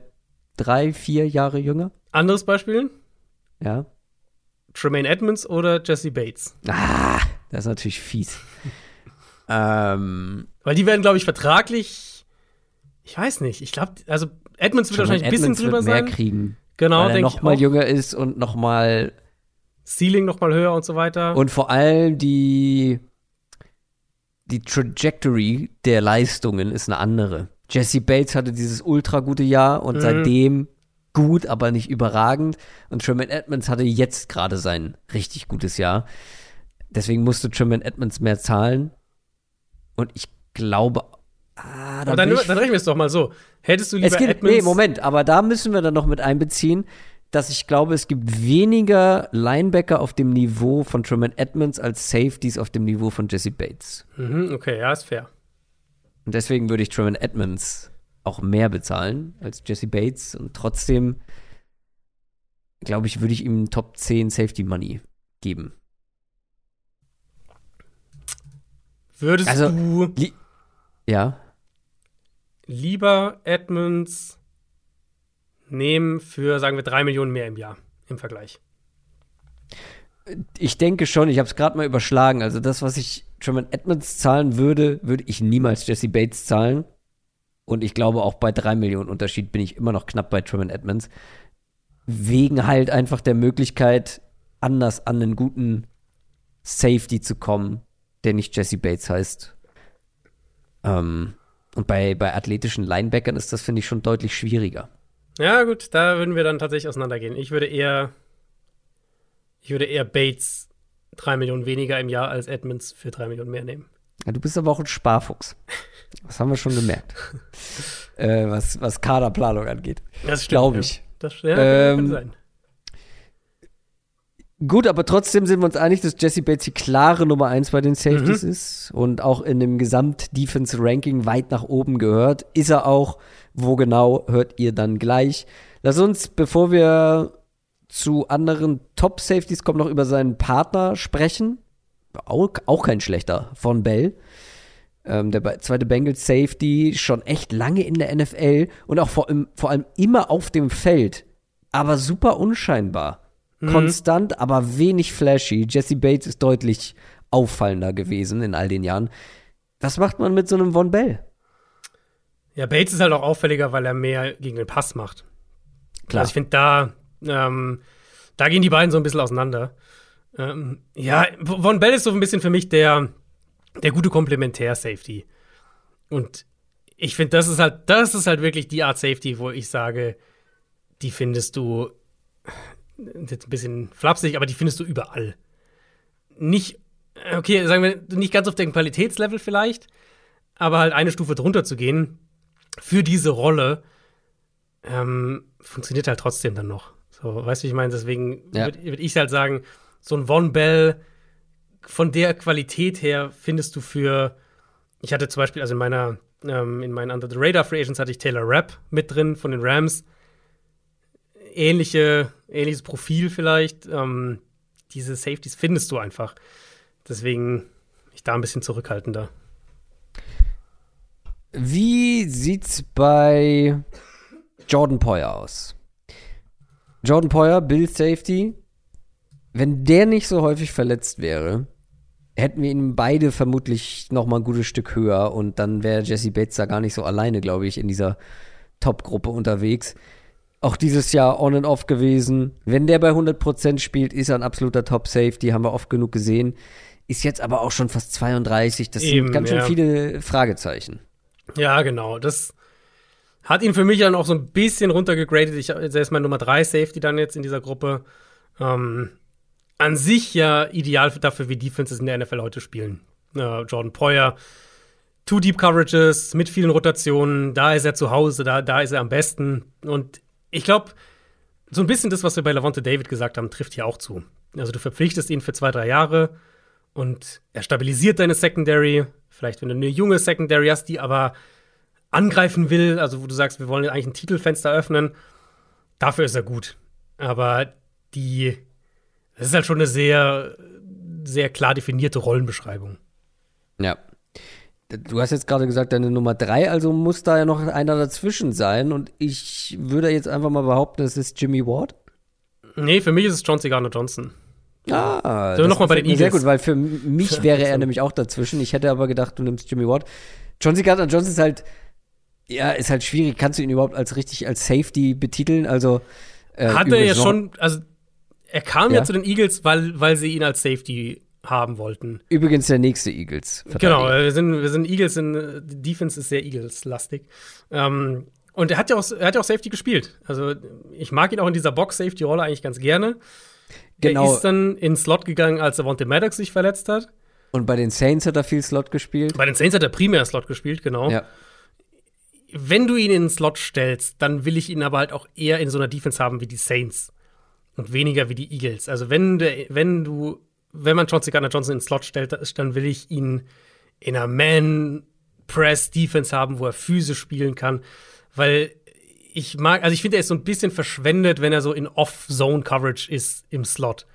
drei, vier Jahre jünger. Anderes Beispiel: Ja. Tremaine Edmonds oder Jesse Bates. Ah, das ist natürlich fies. ähm, Weil die werden, glaube ich, vertraglich. Ich weiß nicht. Ich glaube, also Edmonds wird wahrscheinlich ein bisschen Edmonds drüber wird mehr sein. kriegen. Genau, weil er noch mal auch. jünger ist und noch mal Ceiling noch mal höher und so weiter. und vor allem die die Trajectory der Leistungen ist eine andere. Jesse Bates hatte dieses ultra gute Jahr und Mhm. seitdem gut, aber nicht überragend. Und Tremaine Edmonds hatte jetzt gerade sein richtig gutes Jahr. Deswegen musste Tremaine Edmonds mehr zahlen. Und ich glaube, ah, dann, ich dann rechnen wir es doch mal so. Hättest du lieber es gibt, Edmonds nee, Moment, aber da müssen wir dann noch mit einbeziehen, dass ich glaube, es gibt weniger Linebacker auf dem Niveau von Tremaine Edmonds als Safeties auf dem Niveau von Jesse Bates. Mhm, okay, ja, ist fair. Und deswegen würde ich Tremaine Edmonds auch mehr bezahlen als Jesse Bates und trotzdem glaube ich, würde ich ihm Top 10 Safety Money geben. Würdest Also- du Li ja, lieber Edmonds nehmen für, sagen wir, drei Millionen mehr im Jahr im Vergleich? ich denke schon, ich habe es gerade mal überschlagen. Also das, was ich Tremaine Edmonds zahlen würde, würde ich niemals Jesse Bates zahlen. Und ich glaube, auch bei drei Millionen Unterschied bin ich immer noch knapp bei Tremaine Edmonds. Wegen halt einfach der Möglichkeit, anders an einen guten Safety zu kommen, der nicht Jesse Bates heißt. Ähm, und bei, bei athletischen Linebackern ist das, finde ich, schon deutlich schwieriger. Ja, gut, da würden wir dann tatsächlich auseinandergehen. Ich würde eher, ich würde eher Bates drei Millionen weniger im Jahr als Edmonds für drei Millionen mehr nehmen. Ja, du bist aber auch ein Sparfuchs. Das haben wir schon gemerkt. äh, was, was Kaderplanung angeht. Das stimmt, Glaube ja. ich. Das ja, Ähm, kann sein. Gut, aber trotzdem sind wir uns einig, dass Jesse Bates die klare Nummer 1 bei den Safeties Mhm. ist und auch in dem Gesamt-Defense-Ranking weit nach oben gehört. Ist er auch. Wo genau, hört ihr dann gleich. Lass uns, bevor wir zu anderen Top-Safeties kommen, noch über seinen Partner sprechen. Auch, auch kein schlechter von Bell. Ähm, der zweite Bengals Safety, schon echt lange in der NFL und auch vor, allem- vor allem immer auf dem Feld, aber super unscheinbar. Konstant, aber wenig flashy. Jesse Bates ist deutlich auffallender gewesen in all den Jahren. Was macht man mit so einem Von Bell? Ja, Bates ist halt auch auffälliger, weil er mehr gegen den Pass macht. Klar. Also ich finde, da, ähm, da gehen die beiden so ein bisschen auseinander. Ähm, ja, Von Bell ist so ein bisschen für mich der, der gute Komplementär-Safety. Und ich finde, das ist halt, das ist halt wirklich die Art Safety, wo ich sage, die findest du jetzt ein bisschen flapsig, aber die findest du überall. Nicht, okay, sagen wir, nicht ganz auf dem Qualitätslevel vielleicht, aber halt eine Stufe drunter zu gehen für diese Rolle ähm, funktioniert halt trotzdem dann noch. So, weißt du, wie ich meine? Deswegen Ja. würde würd ich halt sagen, so ein Von Bell von der Qualität her findest du für, ich hatte zum Beispiel, also in meiner, ähm, in meinen Under the Radar Free Agents hatte ich Taylor Rapp mit drin von den Rams. Ähnliche, ähnliches Profil vielleicht. Ähm, diese Safeties findest du einfach. Deswegen ich da ein bisschen zurückhaltender. Wie sieht's bei Jordan Poyer aus? Jordan Poyer, Bill Safety. Wenn der nicht so häufig verletzt wäre, hätten wir ihn beide vermutlich noch mal ein gutes Stück höher und dann wäre Jesse Bates da gar nicht so alleine, glaube ich, in dieser Top-Gruppe unterwegs. Auch dieses Jahr on and off gewesen. Wenn der bei 100% spielt, ist er ein absoluter Top-Safety, haben wir oft genug gesehen. Ist jetzt aber auch schon fast 32. Das Eben, sind ganz schön ja. viele Fragezeichen. Ja, genau. Das hat ihn für mich dann auch so ein bisschen runtergegradet. Ich, er ist mein Nummer 3 Safety dann jetzt in dieser Gruppe. Ähm, an sich ja ideal für- dafür, wie Defenses in der NFL heute spielen. Äh, Jordan Poyer, Two Deep Coverages mit vielen Rotationen. Da ist er zu Hause, da, da ist er am besten. Und ich glaube, so ein bisschen das, was wir bei Lavonte David gesagt haben, trifft hier auch zu. Also du verpflichtest ihn für zwei, drei Jahre und er stabilisiert deine Secondary. Vielleicht, wenn du eine junge Secondary hast, die aber angreifen will, also wo du sagst, wir wollen eigentlich ein Titelfenster öffnen, dafür ist er gut. Aber die, das ist halt schon eine sehr, sehr klar definierte Rollenbeschreibung. Ja. Du hast jetzt gerade gesagt, deine Nummer drei, also muss da ja noch einer dazwischen sein. Und ich würde jetzt einfach mal behaupten, es ist Jimmy Ward. Nee, für mich ist es John C. Garner Johnson. Ah, So, das noch mal bei den mir Sehr Eagles. gut, weil für mich wäre er nämlich auch dazwischen. Ich hätte aber gedacht, du nimmst Jimmy Ward. John C. Gardner Johnson ist halt, ja, ist halt schwierig. Kannst du ihn überhaupt als richtig als Safety betiteln? Also äh, Hat er ja schon, also er kam ja, Ja. zu den Eagles, weil, weil sie ihn als Safety haben wollten. Übrigens der nächste Eagles. Genau, wir sind, wir sind Eagles in äh, die Defense ist sehr Eagles-lastig. Ähm, und er hat ja auch, er hat ja auch Safety gespielt. Also ich mag ihn auch in dieser Box-Safety-Rolle eigentlich ganz gerne. Genau. Er ist dann in Slot gegangen, als Avonte Maddox sich verletzt hat. Und bei den Saints hat er viel Slot gespielt. Bei den Saints hat er primär Slot gespielt, genau. Ja. Wenn du ihn in den Slot stellst, dann will ich ihn aber halt auch eher in so einer Defense haben wie die Saints und weniger wie die Eagles. Also wenn du, wenn du, wenn man John C. Gardner Johnson in den Slot stellt, dann will ich ihn in einer Man-Press-Defense haben, wo er physisch spielen kann, weil ich mag, also ich finde, er ist so ein bisschen verschwendet, wenn er so in Off-Zone-Coverage ist im Slot.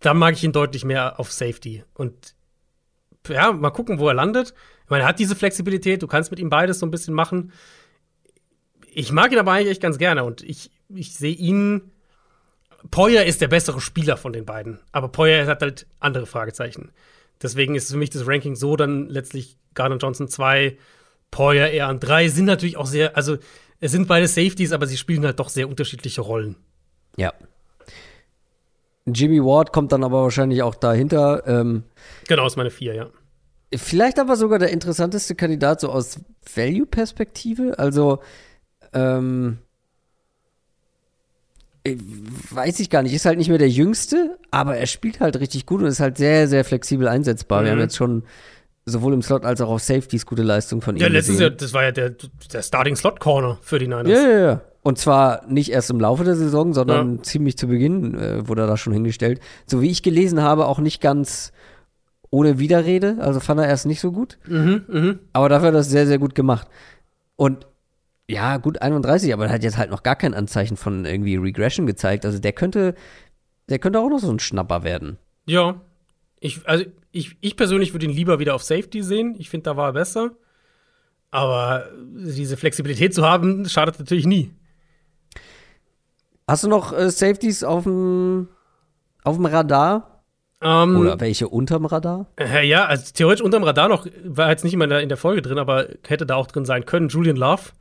Da mag ich ihn deutlich mehr auf Safety. Und ja, mal gucken, wo er landet. Ich meine, er hat diese Flexibilität, du kannst mit ihm beides so ein bisschen machen. Ich mag ihn aber eigentlich echt ganz gerne und ich, ich sehe ihn. Poyer ist der bessere Spieler von den beiden, aber Poyer hat halt andere Fragezeichen. Deswegen ist für mich das Ranking so dann letztlich Gardner Johnson 2, Poyer eher an 3, sind natürlich auch sehr, also es sind beide Safeties, aber sie spielen halt doch sehr unterschiedliche Rollen. Ja. Jimmy Ward kommt dann aber wahrscheinlich auch dahinter. Ähm, Genau, ist meine 4, ja. Vielleicht aber sogar der interessanteste Kandidat so aus Value-Perspektive. Also, ähm, äh, weiß ich gar nicht, ist halt nicht mehr der Jüngste, aber er spielt halt richtig gut und ist halt sehr, sehr flexibel einsetzbar. Wir Mhm. haben jetzt schon sowohl im Slot als auch auf Safeties gute Leistung von ihm. Ja, letztes. Jahr, das war ja der, der Starting Slot Corner für die Niners. Ja, ja, ja. Und zwar nicht erst im Laufe der Saison, sondern ziemlich zu Beginn äh, wurde er da schon hingestellt. So wie ich gelesen habe, auch nicht ganz ohne Widerrede. Also fand er erst nicht so gut. Mhm, mhm. Aber dafür hat er das sehr, sehr gut gemacht. Und ja, gut 31, aber er hat jetzt halt noch gar kein Anzeichen von irgendwie Regression gezeigt. Also der könnte, der könnte auch noch so ein Schnapper werden. Ja. Ich, also ich, ich persönlich würde ihn lieber wieder auf Safety sehen. Ich finde, da war er besser. Aber diese Flexibilität zu haben, schadet natürlich nie. Hast du noch äh, Safeties auf dem auf dem Radar? Ähm, Oder welche unterm Radar? äh, ja, also theoretisch unterm Radar noch, war jetzt nicht immer in der, in der Folge drin, aber hätte da auch drin sein können. Julian Love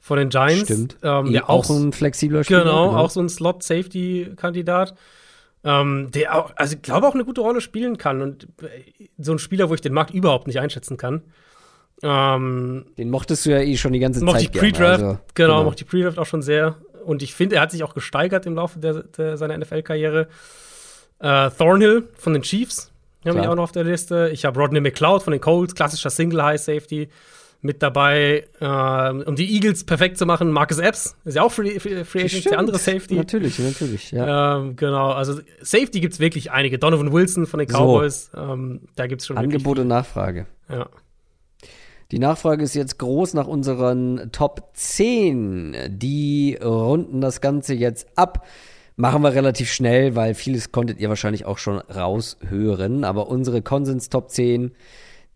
von den Giants. Stimmt. Ähm, der auch, ein flexibler Spieler. genau, auch so ein Slot-Safety-Kandidat. Ähm, der auch, also ich glaube auch eine gute Rolle spielen kann und äh, so ein Spieler, wo ich den Markt überhaupt nicht einschätzen kann. Ähm, Den mochtest du ja eh schon die ganze mochte Zeit ich Pre-Draft, also, genau, mochte ich Pre-Draft auch schon sehr. Und ich finde, er hat sich auch gesteigert im Laufe der, der, seiner NFL-Karriere. Äh, Thornhill von den Chiefs habe ich auch noch auf der Liste. Ich habe Rodney McLeod von den Colts, klassischer Single-High-Safety mit dabei. Äh, um die Eagles perfekt zu machen, Marcus Epps ist ja auch Free, Free, Free Agent, der andere Safety. Natürlich, natürlich, ja. Ähm, genau, also Safety gibt es wirklich einige. Donovan Wilson von den So. Cowboys, ähm, da gibt es schon Angebot und Nachfrage. Ja. Die Nachfrage ist jetzt groß nach unseren Top 10. Die runden das Ganze jetzt ab. Machen wir relativ schnell, weil vieles konntet ihr wahrscheinlich auch schon raushören. Aber unsere Konsens Top 10,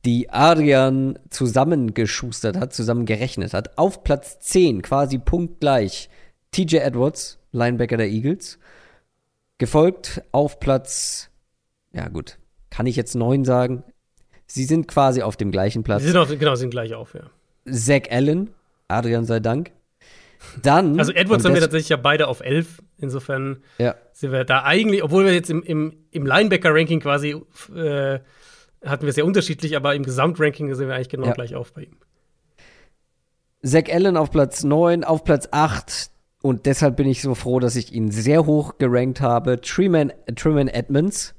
die Adrian zusammengeschustert hat, zusammengerechnet hat, auf Platz 10, quasi punktgleich, TJ Edwards, Linebacker der Eagles. Gefolgt auf Platz, ja gut, kann ich jetzt 9 sagen? Sie sind quasi auf dem gleichen Platz. Sie sind auf, genau, sind gleich auf, ja. Zach Allen, Adrian sei Dank. Dann. Also Edwards haben wir tatsächlich ja beide auf 11. Insofern Ja, sind wir da eigentlich, obwohl wir jetzt im, im, im Linebacker-Ranking quasi äh, hatten wir sehr unterschiedlich, aber im Gesamtranking sind wir eigentlich genau Ja. gleich auf bei ihm. Zach Allen auf Platz 9, auf Platz 8. Und deshalb bin ich so froh, dass ich ihn sehr hoch gerankt habe. Treeman, Treeman Edmonds,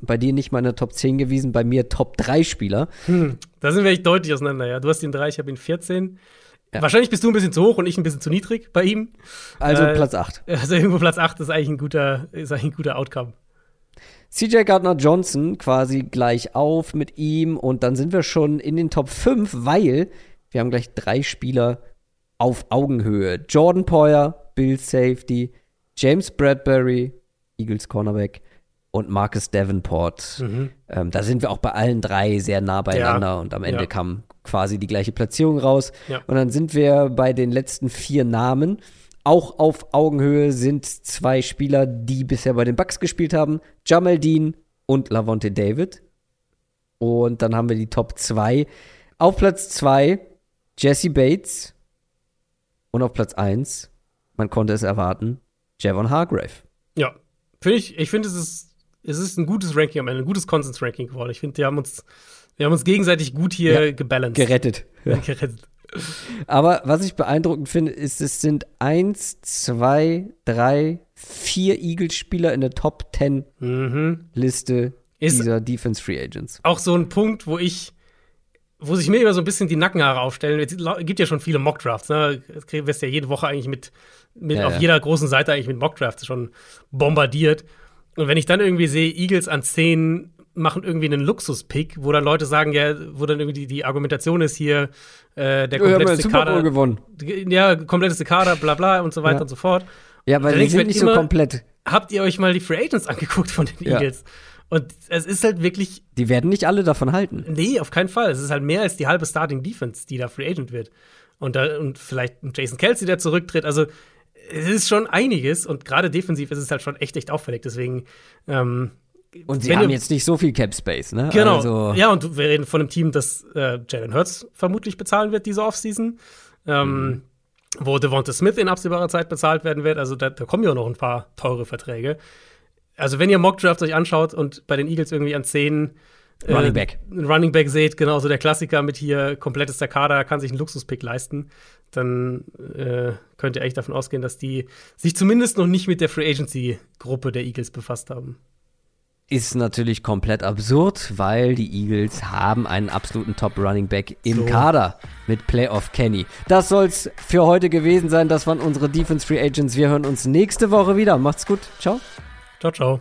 bei dir nicht mal in der Top 10 gewesen, bei mir Top 3 Spieler. Da sind wir echt deutlich auseinander, ja. Du hast ihn 3, ich habe ihn 14. Ja. Wahrscheinlich bist du ein bisschen zu hoch und ich ein bisschen zu niedrig bei ihm. Also Äh, Platz 8. Also irgendwo Platz 8 ist eigentlich ein guter, ist eigentlich ein guter Outcome. CJ Gardner Johnson quasi gleich auf mit ihm und dann sind wir schon in den Top 5, weil wir haben gleich drei Spieler auf Augenhöhe. Jordan Poyer, Bills Safety, James Bradbury, Eagles Cornerback und Marcus Davenport. Ähm, da sind wir auch bei allen drei sehr nah beieinander und am Ende Ja. kam quasi die gleiche Platzierung raus. Ja. Und dann sind wir bei den letzten vier Namen. Auch auf Augenhöhe sind zwei Spieler, die bisher bei den Bucks gespielt haben. Jamal Dean und Lavonte David. Und dann haben wir die Top 2. Auf Platz 2 Jesse Bates. Und auf Platz 1, man konnte es erwarten, Javon Hargrave. Ja. Finde ich, ich finde, es ist, es ist ein gutes Ranking am Ende, ein gutes Konsens-Ranking geworden. Ich finde, wir haben uns, wir haben uns gegenseitig gut hier Ja, gebalanced. Gerettet. Ja. Gerettet. Aber was ich beeindruckend finde, ist, es sind eins, zwei, drei, vier Eagles-Spieler in der Top 10 Mhm. Liste Ist- dieser Defense Free Agents. Auch so ein Punkt, wo ich, wo sich mir immer so ein bisschen die Nackenhaare aufstellen. Es gibt ja schon viele Mockdrafts, ne? Das wirst ja jede Woche eigentlich mit, mit Ja, auf ja. jeder großen Seite eigentlich mit Mockdrafts schon bombardiert. Und wenn ich dann irgendwie sehe, Eagles an 10 machen irgendwie einen Luxus-Pick, wo dann Leute sagen, ja, wo dann irgendwie die, die Argumentation ist hier, äh, der ja kompletteste Bowl Kader, gewonnen. ja, kompletteste Kader, bla bla und so weiter Ja. und so fort. Ja, weil die sind nicht so immer- komplett. Habt ihr euch mal die Free Agents angeguckt von den Ja. Eagles? Und es ist halt wirklich Die werden nicht alle davon halten. Nee, auf keinen Fall. Es ist halt mehr als die halbe Starting Defense, die da Free Agent wird. Und, da, und vielleicht ein Jason Kelsey, der zurücktritt. Also, es ist schon einiges und gerade defensiv ist es halt schon echt, echt auffällig. Deswegen, ähm, Und sie wenn haben du- jetzt nicht so viel Cap Space, ne? Genau. Also, Ja, und wir reden von einem Team, das äh, Jalen Hurts vermutlich bezahlen wird diese Offseason. Ähm, Wo Devonta Smith in absehbarer Zeit bezahlt werden wird. Also da, da kommen ja noch ein paar teure Verträge. Also wenn ihr Mockdrafts euch anschaut und bei den Eagles irgendwie an 10 äh, Running Back. einen Running Back seht, genauso der Klassiker mit hier komplettester Kader, kann sich einen Luxuspick leisten, dann äh, könnt ihr echt davon ausgehen, dass die sich zumindest noch nicht mit der Free Agency Gruppe der Eagles befasst haben. Ist natürlich komplett absurd, weil die Eagles haben einen absoluten Top Running Back im So. Kader mit Playoff Kenny. Das soll's für heute gewesen sein. Das waren unsere Defense Free Agents. Wir hören uns nächste Woche wieder. Macht's gut. Ciao. Ciao, ciao.